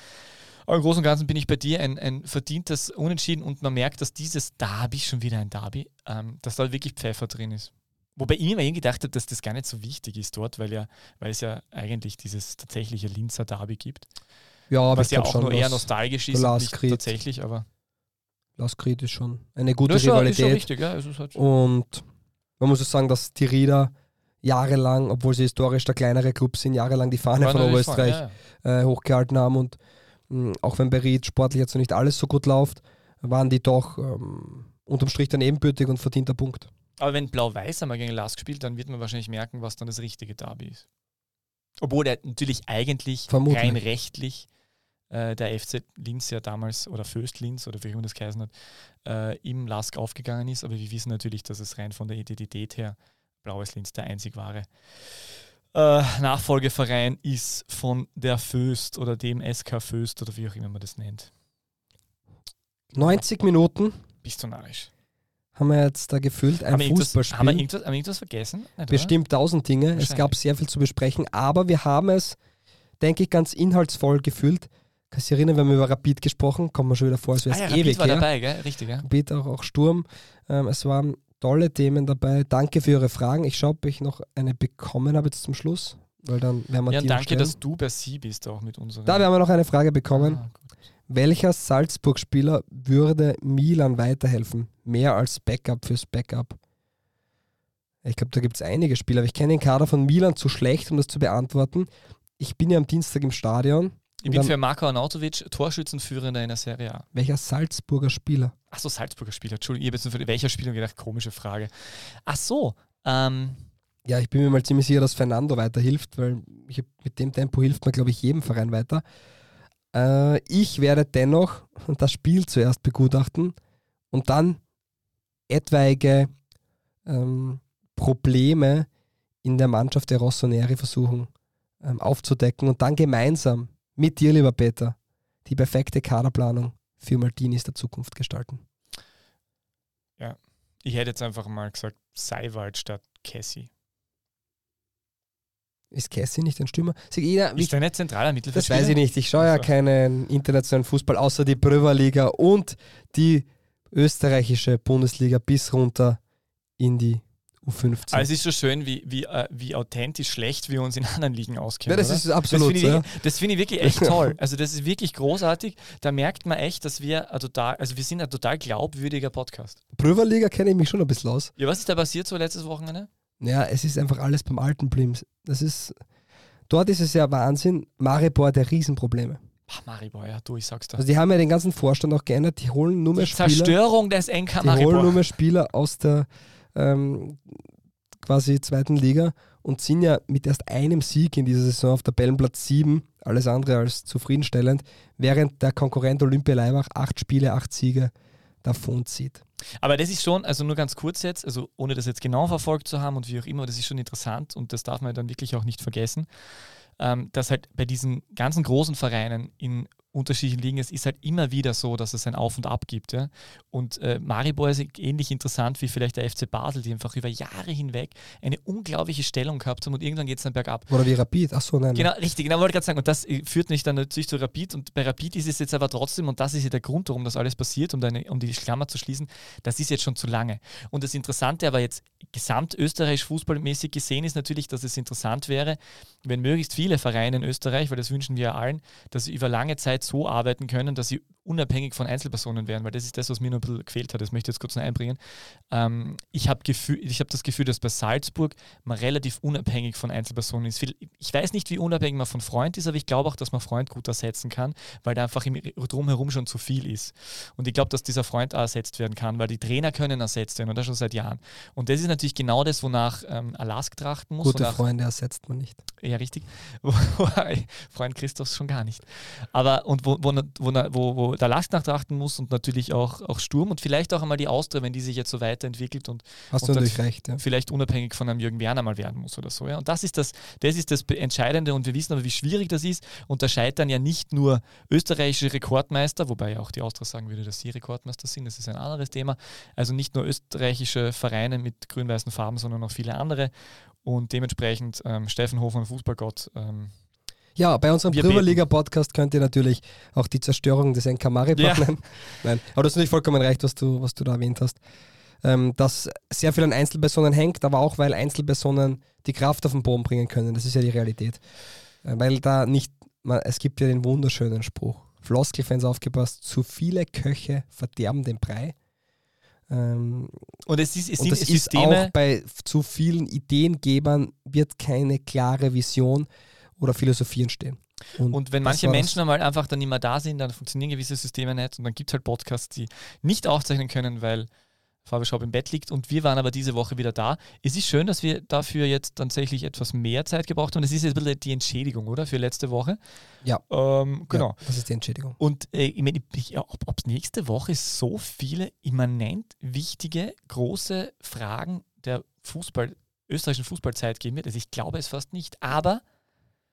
Aber im Großen und Ganzen bin ich bei dir ein, ein verdientes Unentschieden und man merkt, dass dieses Derby, schon wieder ein Derby, ähm, dass da wirklich Pfeffer drin ist. Wobei ich mir gedacht habe, dass das gar nicht so wichtig ist dort, weil, ja, weil es ja eigentlich dieses tatsächliche Linzer Derby gibt. Ja, aber was ja auch schon, nur eher nostalgisch ist und nicht tatsächlich, aber. Laskried ist schon eine gute das Rivalität. Ist schon richtig, ja. Ist halt und man muss sagen, dass die Rieder jahrelang, obwohl sie historisch der kleinere Club sind, jahrelang die Fahne von Oberösterreich ja, ja. Äh, hochgehalten haben und auch wenn bei Ried sportlich jetzt noch nicht alles so gut läuft, waren die doch ähm, unterm Strich dann ebenbürtig und verdienter Punkt. Aber wenn Blau-Weiß einmal gegen Lask spielt, dann wird man wahrscheinlich merken, was dann das richtige Derby ist. Obwohl der natürlich eigentlich Vermutlich. rein rechtlich äh, der FC Linz ja damals, oder Föst Linz, oder wie immer das geheißen hat, äh, im Lask aufgegangen ist. Aber wir wissen natürlich, dass es rein von der Identität her Blaues Linz der einzig wahre äh, Nachfolgeverein ist von der Föst oder dem SK Föst oder wie auch immer man das nennt. 90 Minuten. Bist du narrisch. Haben wir jetzt da gefüllt, ein haben Fußballspiel. Haben wir irgendwas, haben wir irgendwas vergessen? Nicht, Bestimmt tausend Dinge. Es gab sehr viel zu besprechen, aber wir haben es, denke ich, ganz inhaltsvoll gefüllt. Kannst du erinnern, wir haben über Rapid gesprochen, kommt mir schon wieder vor, als wäre es ah, ja, ewig. Rapid war her. dabei, gell? Richtig, ja. Rapid auch, auch Sturm. Ähm, es waren tolle Themen dabei. Danke für Ihre Fragen. Ich schaue, ob ich noch eine bekommen habe jetzt zum Schluss. Weil dann werden wir ja, danke, stellen. dass du bei Sie bist auch mit unseren. Da werden wir noch eine Frage bekommen. Ah, Welcher Salzburg-Spieler würde Milan weiterhelfen? Mehr als Backup fürs Backup. Ich glaube, da gibt es einige Spieler, aber ich kenne den Kader von Milan zu schlecht, um das zu beantworten. Ich bin ja am Dienstag im Stadion. Ich bin für Marko Arnautovic Torschützenführender in der Serie A. Welcher Salzburger Spieler? Achso, Salzburger Spieler. Entschuldigung, ich habe jetzt nur welcher Spieler gedacht, komische Frage. Ach so, ähm, ja, ich bin mir mal ziemlich sicher, dass Fernando weiterhilft, weil ich, mit dem Tempo hilft man, glaube ich, jedem Verein weiter. Äh, ich werde dennoch das Spiel zuerst begutachten und dann etwaige ähm, Probleme in der Mannschaft der Rossoneri versuchen ähm, aufzudecken und dann gemeinsam mit dir, lieber Peter, die perfekte Kaderplanung für Maldinis der Zukunft gestalten. Ja, ich hätte jetzt einfach mal gesagt, Seiwald statt Cassie. Ist Cassie nicht ein Stürmer? Jeder, ist er nicht zentraler Mittelfeldspieler? Das weiß ich nicht. Ich schaue ja keinen internationalen Fußball außer die Pröverliga und die österreichische Bundesliga bis runter in die U15. Also es ist so schön, wie, wie, äh, wie authentisch schlecht wir uns in anderen Ligen auskennen. Ja, das oder? ist absolut. Das finde ich, find ich, wirklich echt toll. Also das ist wirklich großartig. Da merkt man echt, dass wir total, also wir sind ein total glaubwürdiger Podcast. Pröverliga kenne ich mich schon ein bisschen aus. Ja, was ist da passiert so letztes Wochenende? Ja, es ist einfach alles beim alten Blims. Das ist, dort ist es ja Wahnsinn. Maribor der Riesenprobleme. Ach, Maribor, ja, du, ich sag's da. Also die haben ja den ganzen Vorstand auch geändert. Die holen nur mehr die Spieler. Zerstörung des NK Maribor. Die holen nur mehr Spieler aus der ähm, quasi zweiten Liga und sind ja mit erst einem Sieg in dieser Saison auf Tabellenplatz 7, alles andere als zufriedenstellend, während der Konkurrent Olympia Leibach acht Spiele, acht Siege davonzieht. Aber das ist schon, also nur ganz kurz jetzt, also ohne das jetzt genau verfolgt zu haben und wie auch immer, das ist schon interessant und das darf man dann wirklich auch nicht vergessen, ähm, dass halt bei diesen ganzen großen Vereinen in unterschiedlichen Ligen, es ist halt immer wieder so, dass es ein Auf und Ab gibt. Ja? Und äh, Maribor ist ähnlich interessant wie vielleicht der FC Basel, die einfach über Jahre hinweg eine unglaubliche Stellung gehabt haben und irgendwann geht es dann bergab. Oder wie Rapid, ach so, nein. Genau, richtig, genau wollte ich gerade sagen. Und das äh, führt nicht dann natürlich zu Rapid und bei Rapid ist es jetzt aber trotzdem, und das ist ja der Grund, warum das alles passiert, um, deine, um die Klammer zu schließen, das ist jetzt schon zu lange. Und das Interessante aber jetzt gesamtösterreichisch fußballmäßig gesehen ist natürlich, dass es interessant wäre, wenn möglichst viele Vereine in Österreich, weil das wünschen wir ja allen, dass sie über lange Zeit so arbeiten können, dass sie unabhängig von Einzelpersonen werden, weil das ist das, was mir noch ein bisschen gefehlt hat. Das möchte ich jetzt kurz noch einbringen. Ähm, ich habe hab das Gefühl, dass bei Salzburg man relativ unabhängig von Einzelpersonen ist. Ich weiß nicht, wie unabhängig man von Freund ist, aber ich glaube auch, dass man Freund gut ersetzen kann, weil da einfach im Drumherum schon zu viel ist. Und ich glaube, dass dieser Freund auch ersetzt werden kann, weil die Trainer können ersetzt werden und das schon seit Jahren. Und das ist natürlich genau das, wonach ähm, Alask trachten muss. Gute Freunde ersetzt man nicht. Ja, richtig. Freund Christophs schon gar nicht. Aber und wo, wo, wo, wo der Last nachtrachten muss und natürlich auch, auch Sturm und vielleicht auch einmal die Austria, wenn die sich jetzt so weiterentwickelt und, Hast und recht, ja. vielleicht unabhängig von einem Jürgen Werner mal werden muss oder so. Ja. Und das ist das, das ist das Entscheidende und wir wissen aber, wie schwierig das ist. Und da scheitern ja nicht nur österreichische Rekordmeister, wobei ja auch die Austria sagen würde, dass sie Rekordmeister sind, das ist ein anderes Thema. Also nicht nur österreichische Vereine mit grün-weißen Farben, sondern auch viele andere. Und dementsprechend ähm, Steffen Hofer, Fußballgott, ähm, ja, bei unserem Prüverliga-Podcast könnt ihr natürlich auch die Zerstörung des NK Maribor ja. nennen. Nein, aber das ist natürlich vollkommen recht, was du, was du da erwähnt hast. Ähm, dass sehr viel an Einzelpersonen hängt, aber auch, weil Einzelpersonen die Kraft auf den Boden bringen können. Das ist ja die Realität. Äh, weil da nicht, man, es gibt ja den wunderschönen Spruch. Floskelfans aufgepasst, zu viele Köche verderben den Brei. Ähm, und es ist, es und das ist auch bei zu vielen Ideengebern wird keine klare Vision oder Philosophie entstehen. Und, und, wenn manche Menschen einmal einfach dann nicht mehr da sind, dann funktionieren gewisse Systeme nicht und dann gibt es halt Podcasts, die nicht aufzeichnen können, weil Fabio Schaub im Bett liegt und wir waren aber diese Woche wieder da. Es ist schön, dass wir dafür jetzt tatsächlich etwas mehr Zeit gebraucht haben. Das ist jetzt ein bisschen die Entschädigung, oder? Für letzte Woche. Ja. Ähm, genau. Ja, das ist die Entschädigung. Und äh, ich meine, ob es nächste Woche so viele immanent wichtige, große Fragen der Fußball, österreichischen Fußballzeit geben wird, also ich glaube es fast nicht, aber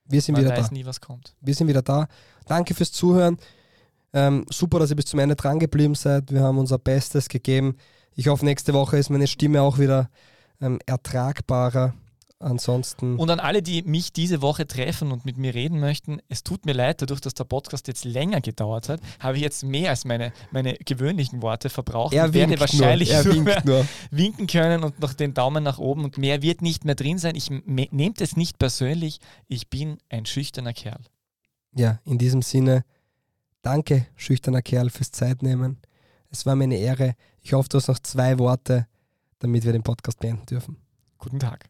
wir sind Man wieder weiß da. nie, was kommt. Wir sind wieder da. Danke fürs Zuhören. Ähm, super, dass ihr bis zum Ende dran geblieben seid. Wir haben unser Bestes gegeben. Ich hoffe, nächste Woche ist meine Stimme auch wieder ähm, ertragbarer. Ansonsten. Und an alle, die mich diese Woche treffen und mit mir reden möchten, es tut mir leid, dadurch, dass der Podcast jetzt länger gedauert hat, habe ich jetzt mehr als meine, meine gewöhnlichen Worte verbraucht. Er werde wahrscheinlich nur. Er nur. winken können und noch den Daumen nach oben und mehr wird nicht mehr drin sein. Ich nehmt es nicht persönlich. Ich bin ein schüchterner Kerl. Ja, in diesem Sinne, danke, schüchterner Kerl, fürs Zeitnehmen. Es war mir eine Ehre. Ich hoffe, du hast noch zwei Worte, damit wir den Podcast beenden dürfen. Guten Tag.